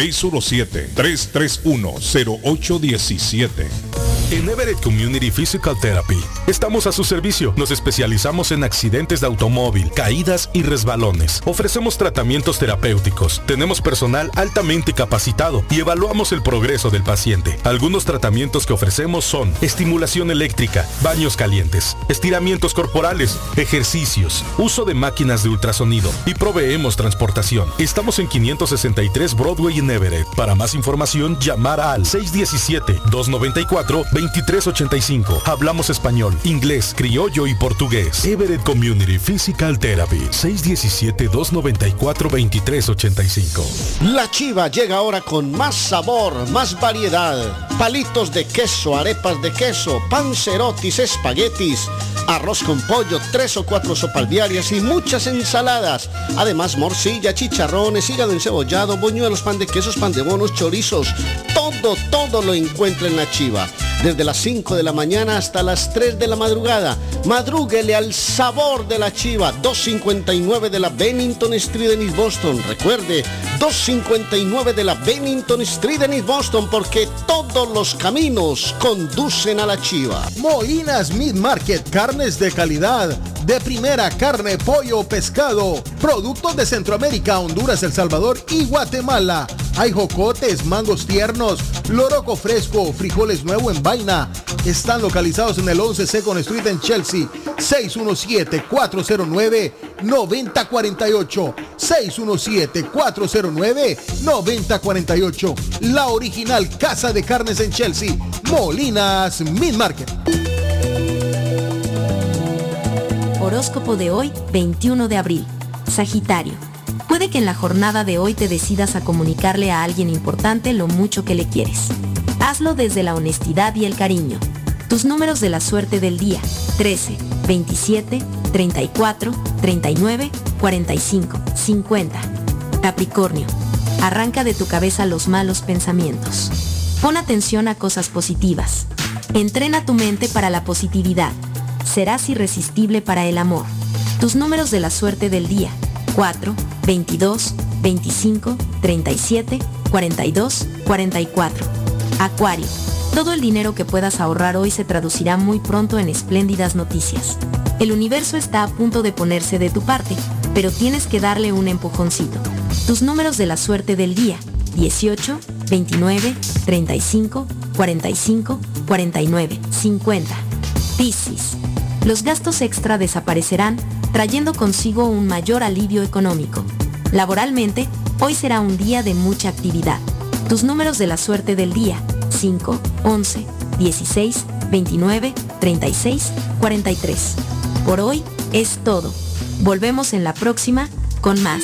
[SPEAKER 21] 617-331-0817.
[SPEAKER 29] En Everett Community Physical Therapy estamos a su servicio. Nos especializamos en accidentes de automóvil, caídas y resbalones. Ofrecemos tratamientos terapéuticos. Tenemos personal altamente capacitado y evaluamos el progreso del paciente. Algunos tratamientos que ofrecemos son estimulación eléctrica, baños calientes, estiramientos corporales, ejercicios, uso de máquinas de ultrasonido y proveemos transportación. Estamos en 563 Broadway en Everett. Para más información, llamar al 617-294-2385. Hablamos español, inglés, criollo y portugués. Everett Community Physical Therapy. 617-294-2385.
[SPEAKER 5] La chiva llega ahora con más sabor, más variedad. Palitos de queso, arepas de queso, pancerotis, espaguetis, arroz con pollo, tres o cuatro sopas diarias y muchas ensaladas. Además, morcilla, chicharrones, hígado encebollado, boñuelos, pan de quesos, pan de bonos, chorizos. Todo, todo lo encuentra en la chiva. Desde las 5 de la mañana hasta las 3 de la madrugada. Madrúguele al sabor de la chiva. 259 de la Bennington Street en East Boston. Recuerde, 259 de la Bennington Street en East Boston porque todos los caminos conducen a la chiva.
[SPEAKER 2] Moinas Meat Market, carnes de calidad, de primera carne, pollo, pescado, productos de Centroamérica, Honduras, El Salvador y Guatemala. Hay jocotes, mangos tiernos, loroco fresco, frijoles nuevo en vaina. Están localizados en el 11 Second Street en Chelsea. 617-409-9048. 617-409-9048. La original Casa de Carnes en Chelsea. Molinas Meat Market.
[SPEAKER 32] Horóscopo de hoy, 21 de abril. Sagitario. Puede que en la jornada de hoy te decidas a comunicarle a alguien importante lo mucho que le quieres. Hazlo desde la honestidad y el cariño. Tus números de la suerte del día. 13, 27, 34, 39, 45, 50. Capricornio. Arranca de tu cabeza los malos pensamientos. Pon atención a cosas positivas. Entrena tu mente para la positividad. Serás irresistible para el amor. Tus números de la suerte del día. 4, 22, 25, 37, 42, 44. Acuario. Todo el dinero que puedas ahorrar hoy se traducirá muy pronto en espléndidas noticias. El universo está a punto de ponerse de tu parte, pero tienes que darle un empujoncito. Tus números de la suerte del día. 18, 29, 35, 45, 49, 50. Piscis. Los gastos extra desaparecerán, trayendo consigo un mayor alivio económico. Laboralmente, hoy será un día de mucha actividad. Tus números de la suerte del día. 5, 11, 16, 29, 36, 43. Por hoy es todo. Volvemos en la próxima con más.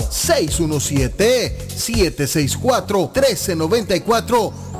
[SPEAKER 2] 617-764-1394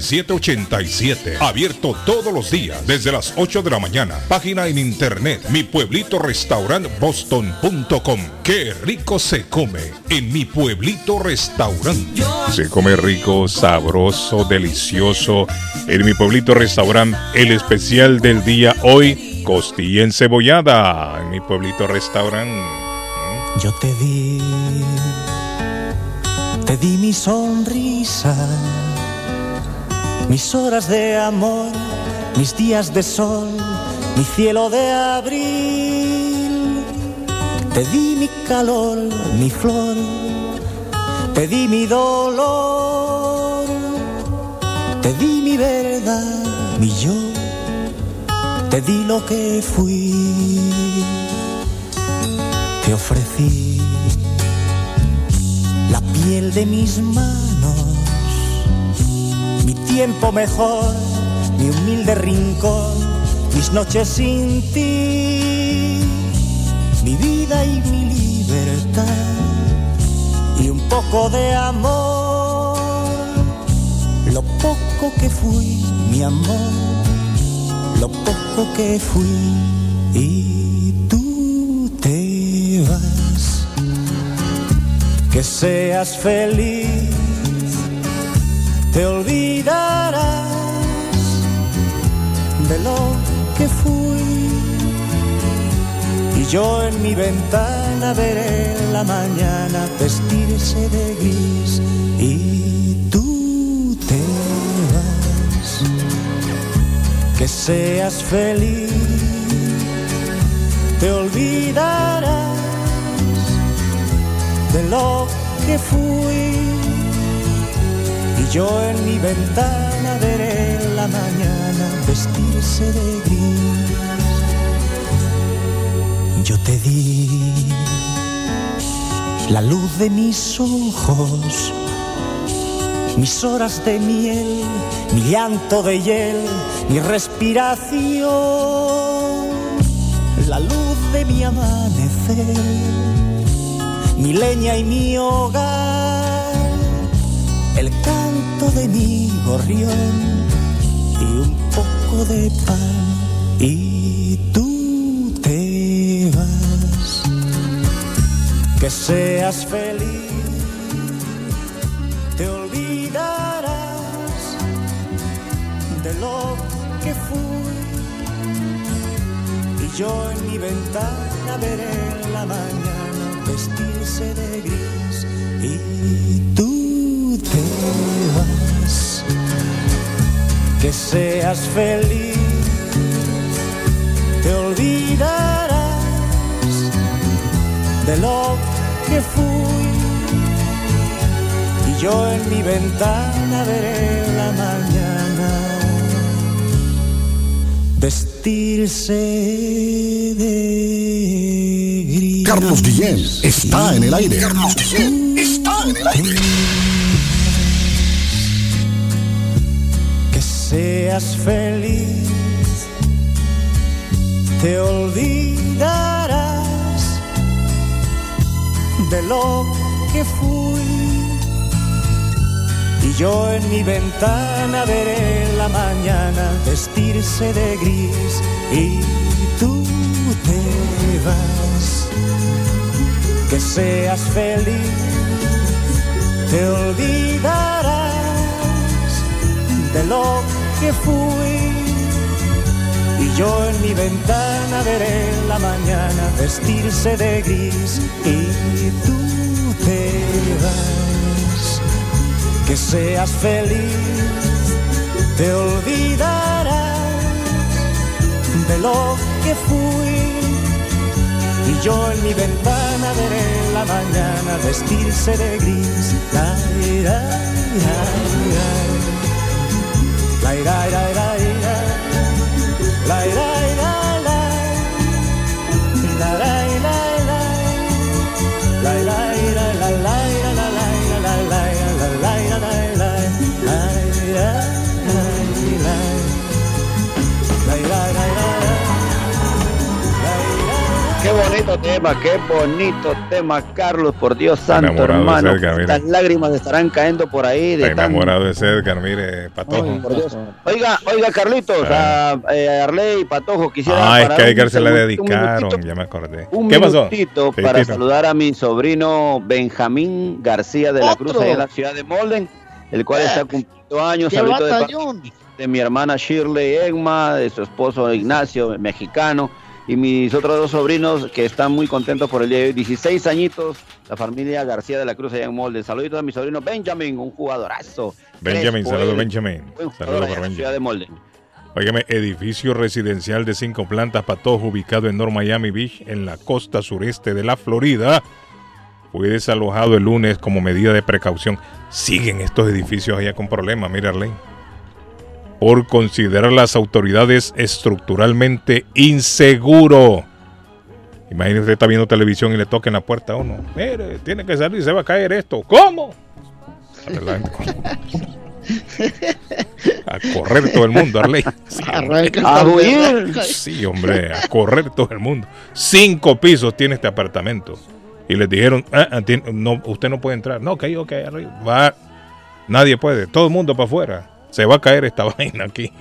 [SPEAKER 21] 569-3787, abierto todos los días desde las 8 de la mañana, página en internet, mi pueblito restaurant boston.com, qué rico se come en mi pueblito restaurante.
[SPEAKER 3] Se come rico, sabroso, delicioso. En mi pueblito restaurante, el especial del día hoy, costilla encebollada. En mi pueblito restaurante.
[SPEAKER 38] Yo te di, te di mi sonrisa, mis horas de amor, mis días de sol, mi cielo de abril. Te di mi calor, mi flor, te di mi dolor, te di mi verdad, mi yo, te di lo que fui te ofrecí la piel de mis manos, tiempo mejor, mi humilde rincón, mis noches sin ti, mi vida y mi libertad, y un poco de amor, lo poco que fui, mi amor, lo poco que fui. Y tú te vas, que seas feliz, te olvidarás de lo que fui. Y yo en mi ventana veré la mañana vestirse de gris y tú te vas, que seas feliz te olvidarás de lo que fui. Yo en mi ventana veré la mañana vestirse de gris. Yo te di la luz de mis ojos, mis horas de miel, mi llanto de hiel, mi respiración la luz de mi amanecer, mi leña y mi hogar, de mi gorrión y un poco de pan y tú te vas. Que seas feliz, te olvidarás de lo que fui y yo en mi ventana veré la mañana vestirse de gris y tú te vas. Que seas feliz, te olvidarás de lo que fui y yo en mi ventana veré la mañana vestirse de gris.
[SPEAKER 19] Carlos Guillén está en el aire. Carlos Guillén está en el aire.
[SPEAKER 38] Seas feliz, te olvidarás de lo que fui. Y yo en mi ventana veré la mañana vestirse de gris y tú te vas. Que seas feliz, te olvidarás de lo que fui. Y yo en mi ventana veré la mañana vestirse de gris y tú te vas. Que seas feliz, te olvidarás de lo que fui. Y yo en mi ventana veré la mañana vestirse de gris. La, ira, ira, la la la la la
[SPEAKER 4] bonito tema, qué bonito tema, Carlos, por Dios santo,
[SPEAKER 3] enamorado de
[SPEAKER 4] hermano. Las lágrimas estarán cayendo por ahí. De
[SPEAKER 3] Está
[SPEAKER 4] tan-
[SPEAKER 3] enamorado de Edgar, mire, Patojo.
[SPEAKER 4] Ay, por Dios. Oiga, oiga, Carlitos, a, eh, Arley y Patojo, quisiera.
[SPEAKER 3] Ah, es que a Edgar se le dedicaron, ya me acordé.
[SPEAKER 4] Un
[SPEAKER 3] ¿Qué pasó?
[SPEAKER 4] minutito
[SPEAKER 3] Sí,
[SPEAKER 4] para saludar a mi sobrino Benjamín García de la Cruz,
[SPEAKER 5] Otro.
[SPEAKER 4] allá en la ciudad de Molden, el cual está cumpliendo años.
[SPEAKER 5] ¡Qué
[SPEAKER 4] Saludito de, de mi hermana Shirley Egma, de su esposo Ignacio, mexicano, y mis otros dos sobrinos que están muy contentos por el día de hoy. 16 añitos, la familia García de la Cruz allá en Molden. Saluditos a mi sobrino Benjamin, un jugadorazo.
[SPEAKER 3] Benjamin, saludos. Benjamin. Saludos para
[SPEAKER 4] ciudad
[SPEAKER 3] Benjamin.
[SPEAKER 4] de.
[SPEAKER 3] Óigame, edificio residencial de cinco plantas, Patojo, ubicado en North Miami Beach, en la costa sureste de la Florida. Fue desalojado el lunes como medida de precaución. Siguen estos edificios allá con problemas, mira Arlene. Por considerar las autoridades estructuralmente inseguro. Imagínese usted está viendo televisión y le toca en la puerta a uno. Mire, tiene que salir, se va a caer esto. ¿Cómo? A correr todo el mundo, Arley. Sí,
[SPEAKER 4] huir.
[SPEAKER 3] Sí, hombre, a correr todo el mundo. Cinco pisos tiene este apartamento. Y les dijeron, "Ah, ah, no, usted no puede entrar. No, ok, ok, arriba. Va. Nadie puede. Todo el mundo para afuera. Se va a caer esta vaina aquí.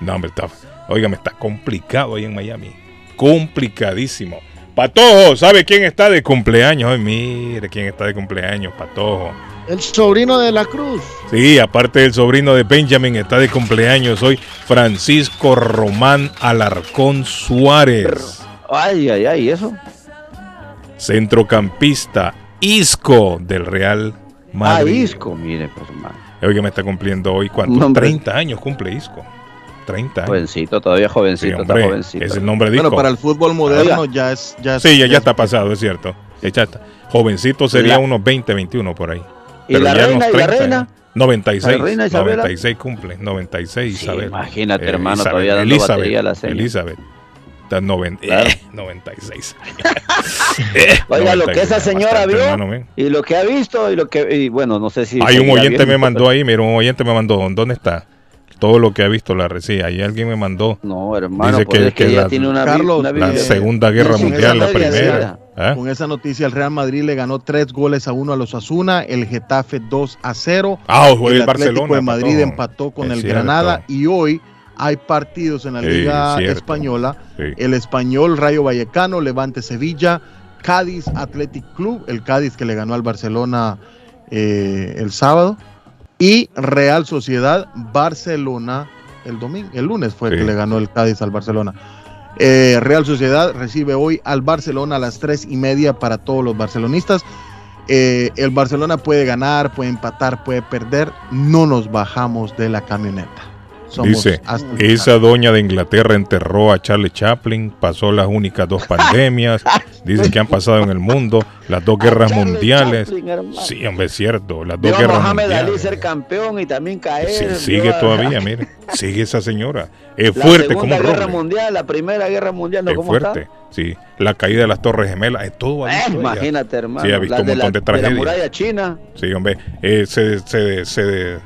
[SPEAKER 3] No, hombre, está. Óigame, está complicado ahí en Miami. Complicadísimo. Patojo, ¿sabe quién está de cumpleaños? Ay, mire quién está de cumpleaños, Patojo.
[SPEAKER 5] El sobrino de la Cruz.
[SPEAKER 3] Sí, aparte del sobrino de Benjamin, está de cumpleaños hoy Francisco Román Alarcón Suárez,
[SPEAKER 4] Ay, ay, ay, ¿eso?
[SPEAKER 3] centrocampista Isco del Real
[SPEAKER 4] Ah,
[SPEAKER 3] Madrid.
[SPEAKER 4] Isco, mire, pues, hermano.
[SPEAKER 3] Oiga, me está cumpliendo hoy, ¿cuánto?
[SPEAKER 4] No, hombre.
[SPEAKER 3] 30 años cumple Isco. 30 años.
[SPEAKER 4] Jovencito, todavía
[SPEAKER 3] Sí,
[SPEAKER 4] jovencito,
[SPEAKER 3] hombre,
[SPEAKER 4] está jovencito.
[SPEAKER 3] es el nombre de
[SPEAKER 2] Bueno,
[SPEAKER 3] Isco.
[SPEAKER 2] para el fútbol moderno
[SPEAKER 4] Oiga.
[SPEAKER 2] ya es. Ya es-
[SPEAKER 3] Sí, ya, ya
[SPEAKER 2] es-
[SPEAKER 3] está pasado, es cierto. Ya está. Jovencito sería
[SPEAKER 4] La-
[SPEAKER 3] unos 20, 21 por ahí.
[SPEAKER 4] ¿Y la
[SPEAKER 3] ya
[SPEAKER 4] reina
[SPEAKER 3] unos
[SPEAKER 4] y la reina?
[SPEAKER 3] 96.
[SPEAKER 4] ¿La reina Isabela?
[SPEAKER 3] 96 cumple. 96
[SPEAKER 4] Sí,
[SPEAKER 3] Isabel.
[SPEAKER 4] imagínate,
[SPEAKER 3] Eh,
[SPEAKER 4] hermano,
[SPEAKER 3] Isabel,
[SPEAKER 4] todavía dando
[SPEAKER 3] Elizabeth,
[SPEAKER 4] batería a la señora.
[SPEAKER 3] Elizabeth. Está noven-
[SPEAKER 4] Claro.
[SPEAKER 3] eh, 96. Eh,
[SPEAKER 4] Oiga, lo que
[SPEAKER 3] 96,
[SPEAKER 4] esa señora vio
[SPEAKER 3] hermano
[SPEAKER 4] y lo que ha visto y lo que, y bueno, no sé si...
[SPEAKER 3] Hay un oyente me mandó
[SPEAKER 4] pero-
[SPEAKER 3] ahí, mira, un oyente me mandó, ¿dónde está? Todo lo que ha visto la recién. Ahí alguien me mandó.
[SPEAKER 4] No, hermano,
[SPEAKER 3] Dice
[SPEAKER 4] pues
[SPEAKER 3] que-
[SPEAKER 4] es que,
[SPEAKER 3] que
[SPEAKER 4] ella
[SPEAKER 3] la-
[SPEAKER 4] tiene una...
[SPEAKER 2] Carlos,
[SPEAKER 4] una
[SPEAKER 3] La Segunda Guerra
[SPEAKER 4] Sí,
[SPEAKER 3] Mundial, la primera. ¿Ah?
[SPEAKER 2] Con esa noticia, el Real Madrid le ganó tres goles a uno a los Asuna, el Getafe 2 a 0.
[SPEAKER 3] Ah, ojo,
[SPEAKER 2] el
[SPEAKER 3] el
[SPEAKER 2] Atlético
[SPEAKER 3] Barcelona
[SPEAKER 2] de Madrid
[SPEAKER 3] empató.
[SPEAKER 2] empató con
[SPEAKER 3] Es
[SPEAKER 2] el
[SPEAKER 3] cierto.
[SPEAKER 2] Granada y hoy hay partidos en la
[SPEAKER 3] Sí,
[SPEAKER 2] Liga
[SPEAKER 3] cierto.
[SPEAKER 2] Española.
[SPEAKER 3] Sí.
[SPEAKER 2] El Español, Rayo Vallecano, Levante Sevilla, Cádiz Athletic Club, el Cádiz que le ganó al Barcelona eh, el sábado, y Real Sociedad Barcelona el domingo, el lunes fue
[SPEAKER 3] Sí.
[SPEAKER 2] que le ganó el Cádiz al Barcelona. Eh, Real Sociedad recibe hoy al Barcelona a las tres y media para todos los barcelonistas. Eh, el Barcelona puede ganar, puede empatar, puede perder. No nos bajamos de la camioneta.
[SPEAKER 3] Dice, esa doña de Inglaterra enterró a Charlie Chaplin, pasó las únicas dos pandemias, dice que han pasado en el mundo, las dos guerras mundiales.
[SPEAKER 4] Chaplin.
[SPEAKER 3] Sí, hombre, es cierto, las dos guerras
[SPEAKER 4] Mohamed Ali
[SPEAKER 3] mundiales.
[SPEAKER 4] ser campeón y también caer.
[SPEAKER 3] Sí, sigue todavía, mire, sigue esa señora. Es
[SPEAKER 4] La
[SPEAKER 3] fuerte como un
[SPEAKER 4] Guerra
[SPEAKER 3] roble.
[SPEAKER 4] Mundial, la Primera Guerra Mundial, ¿no?
[SPEAKER 3] Es
[SPEAKER 4] ¿Cómo
[SPEAKER 3] fuerte,
[SPEAKER 4] está?
[SPEAKER 3] sí. La caída de las Torres Gemelas, es todo
[SPEAKER 4] Eh, imagínate, hermano.
[SPEAKER 3] Sí, ha visto
[SPEAKER 4] la
[SPEAKER 3] un
[SPEAKER 4] de la-
[SPEAKER 3] montón de
[SPEAKER 4] de la
[SPEAKER 3] tragedias.
[SPEAKER 4] muralla china.
[SPEAKER 3] Sí, hombre, eh, se, se, se, se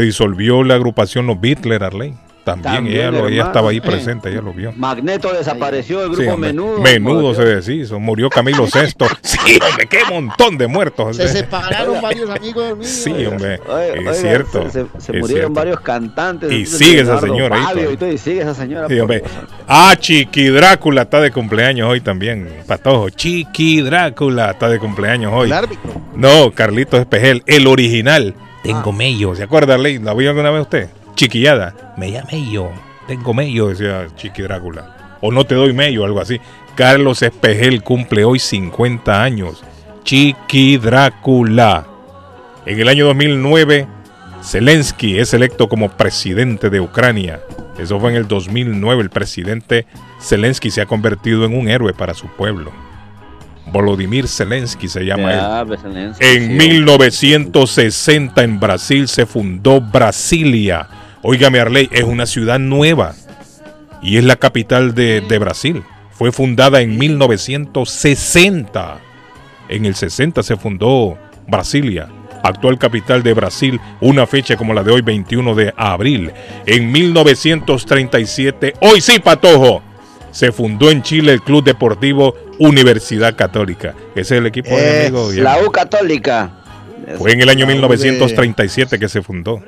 [SPEAKER 3] disolvió la agrupación Los Beatles, Arley. También,
[SPEAKER 4] También,
[SPEAKER 3] ella, lo- ella
[SPEAKER 4] hermano.
[SPEAKER 3] estaba ahí presente, ella lo vio.
[SPEAKER 4] Magneto desapareció, el grupo. Menudo.
[SPEAKER 3] Menudo se deshizo, murió Camilo VI. Sí, hombre, qué montón de muertos.
[SPEAKER 5] Se separaron varios amigos míos.
[SPEAKER 3] Sí, hombre, es
[SPEAKER 4] oiga,
[SPEAKER 3] cierto.
[SPEAKER 4] Se, se- se
[SPEAKER 3] es
[SPEAKER 4] murieron
[SPEAKER 3] cierto.
[SPEAKER 4] varios cantantes.
[SPEAKER 3] Y sigue esa señora ahí
[SPEAKER 4] Fabio
[SPEAKER 3] todavía.
[SPEAKER 4] y todo, y sigue esa señora.
[SPEAKER 3] Sí, hombre. Ah, Chiqui Drácula está de cumpleaños hoy también. Patojo, Chiqui Drácula está de cumpleaños hoy.
[SPEAKER 2] El árbitro.
[SPEAKER 3] No, Carlitos Espejel, el original. Tengo
[SPEAKER 2] Ah.
[SPEAKER 3] mello. ¿Se acuerda, Arley? ¿La vio alguna vez usted? Chiquillada. Me llama mello. Tengo mello, decía Chiqui Drácula. O no te doy mello, algo así. Carlos Espejel cumple hoy 50 años. Chiqui Drácula. En el año 2009, Zelensky es electo como presidente de Ucrania. Eso fue en el 2009. El presidente Zelensky se ha convertido en un héroe para su pueblo. Volodymyr Zelensky se llama él.
[SPEAKER 4] Pues, Zelensky,
[SPEAKER 3] En
[SPEAKER 4] sí.
[SPEAKER 3] 1960 en Brasil se fundó Brasilia. Óigame, Arley, es una ciudad nueva y es la capital de, de Brasil. Fue fundada en 1960. En el 60 se fundó Brasilia, actual capital de Brasil, una fecha como la de hoy, 21 de abril. En 1937, hoy sí, Patojo, se fundó en Chile el Club Deportivo Universidad Católica. Ese es el equipo de mi amigo.
[SPEAKER 4] la U Católica.
[SPEAKER 3] Fue en el año
[SPEAKER 2] La U de-
[SPEAKER 3] 1937 que se fundó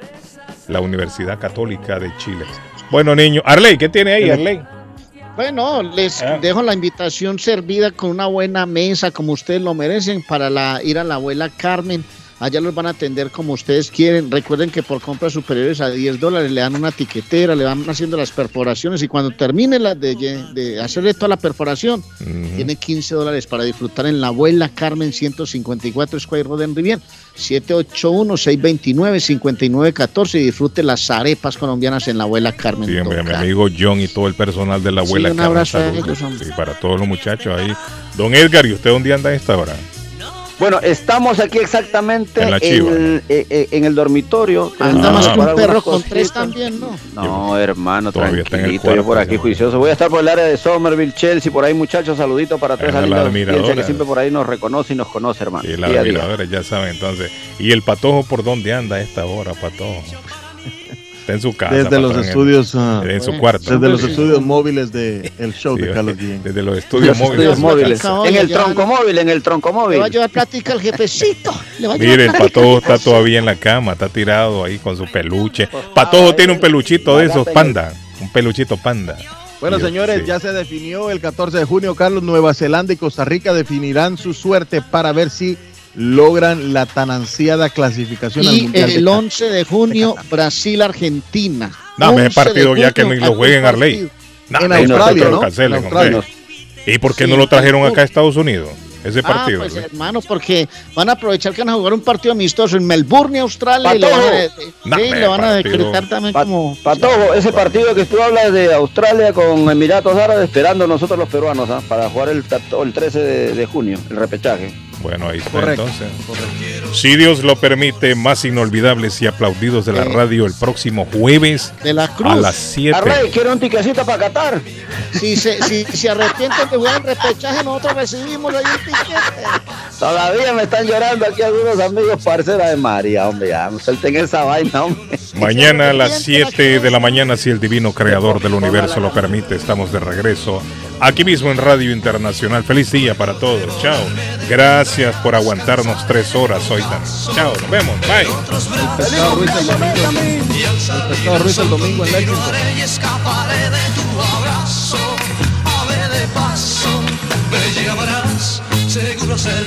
[SPEAKER 3] la Universidad Católica de Chile. Bueno, niño, Arley, ¿qué tiene ahí, Arley?
[SPEAKER 5] Bueno, les
[SPEAKER 3] Ah.
[SPEAKER 5] dejo la invitación servida con una buena mesa, como ustedes lo merecen, para la, ir a la abuela Carmen. Allá los van a atender como ustedes quieren. Recuerden que por compras superiores a 10 dólares le dan una tiquetera, le van haciendo las perforaciones y cuando termine la de, de hacerle toda la perforación, tiene 15 dólares para disfrutar en la abuela Carmen 154 Square Road en Riviera. 781-629-5914 y disfrute las arepas colombianas en la abuela Carmen.
[SPEAKER 3] Sí, hombre, a mi amigo John y todo el personal de la
[SPEAKER 5] Sí,
[SPEAKER 3] abuela
[SPEAKER 5] un
[SPEAKER 3] Carmen,
[SPEAKER 5] abrazo a ellos.
[SPEAKER 3] Sí, para todos los muchachos ahí. Don Edgar, ¿y usted dónde anda a esta hora?
[SPEAKER 4] Bueno, estamos aquí exactamente
[SPEAKER 3] En
[SPEAKER 4] eh, eh, en el dormitorio.
[SPEAKER 5] Anda
[SPEAKER 3] Ah,
[SPEAKER 5] que un perro con tres también, ¿no?
[SPEAKER 4] No, hermano,
[SPEAKER 3] Todavía está en el
[SPEAKER 4] tranquilito. Yo por aquí juicioso. Voy a estar por el área de Somerville, Chelsea, por ahí, muchachos. Saludito para audiencia
[SPEAKER 3] admiradora.
[SPEAKER 4] que siempre por ahí nos reconoce y nos conoce, hermano.
[SPEAKER 3] Y la admiradora, ya saben entonces. ¿Y el patojo por dónde anda a esta hora, patojo? Está en su casa.
[SPEAKER 2] Desde los
[SPEAKER 3] patrón, en-
[SPEAKER 2] estudios, ah,
[SPEAKER 3] en su cuarto.
[SPEAKER 2] Desde los estudios móviles de el show de Carlos Guillén.
[SPEAKER 3] Desde los estudios
[SPEAKER 4] Los
[SPEAKER 3] móviles.
[SPEAKER 4] estudios En el tronco móvil, en el tronco
[SPEAKER 5] Le va a
[SPEAKER 4] móvil.
[SPEAKER 5] llevar plática al jefecito. Le va a llevar
[SPEAKER 3] Mire, el patojo está todavía en la cama, está tirado ahí con su peluche. Patojo tiene un peluchito de esos, panda. Un peluchito panda.
[SPEAKER 2] Bueno,
[SPEAKER 3] Dios,
[SPEAKER 2] señores,
[SPEAKER 3] sí.
[SPEAKER 2] ya se definió el 14 de junio, Carlos. Nueva Zelanda y Costa Rica definirán su suerte para ver si logran la tan ansiada clasificación al
[SPEAKER 5] Y
[SPEAKER 2] Mundial. de
[SPEAKER 5] el
[SPEAKER 2] Qatar.
[SPEAKER 5] 11 de junio, Brasil-Argentina.
[SPEAKER 3] No, me
[SPEAKER 5] 11
[SPEAKER 3] partido ya que lo jueguen, Arley. No,
[SPEAKER 2] En
[SPEAKER 3] no,
[SPEAKER 2] Australia, ¿no?
[SPEAKER 3] cancelen,
[SPEAKER 2] En Australia.
[SPEAKER 3] hombre. ¿Y por qué
[SPEAKER 5] Sí,
[SPEAKER 3] no lo trajeron acá a Estados Unidos? Ese
[SPEAKER 5] Ah,
[SPEAKER 3] partido.
[SPEAKER 5] pues
[SPEAKER 3] Arley.
[SPEAKER 5] hermano, porque van a aprovechar que van a jugar un partido amistoso en Melbourne, Australia, y le van a,
[SPEAKER 4] Patojo.
[SPEAKER 5] sí,
[SPEAKER 3] No,
[SPEAKER 5] le
[SPEAKER 3] hombre,
[SPEAKER 5] van a decretar también
[SPEAKER 4] Pa-
[SPEAKER 5] como...
[SPEAKER 4] Patojo, ese partido que tú hablas de Australia con Emiratos Árabes, esperando nosotros los peruanos ¿ah? para jugar el, 14 el 13 de, de junio, el repechaje.
[SPEAKER 3] Bueno, ahí está
[SPEAKER 2] Correcto,
[SPEAKER 3] entonces. Si Dios lo permite, más inolvidables y aplaudidos de la
[SPEAKER 5] Eh.
[SPEAKER 3] radio el próximo jueves
[SPEAKER 5] De la Cruz.
[SPEAKER 3] a las 7.
[SPEAKER 4] Arley, quiere un tiquecito para Qatar.
[SPEAKER 5] Si se, si se arrepienten jugar el repechaje, nosotros recibimos ahí un tiquete.
[SPEAKER 4] Todavía me están llorando aquí algunos amigos parceras de María, hombre, ya, no suelten esa vaina, hombre.
[SPEAKER 3] Mañana a las 7 de la mañana, si el divino creador del universo lo permite, estamos de regreso aquí mismo en Radio Internacional. Feliz día para todos. Chao. Gracias por aguantarnos tres horas hoy también. Chao, nos vemos. Bye.
[SPEAKER 48] El Ruiz el domingo en Lexington.
[SPEAKER 38] Me llamarás, seguro ser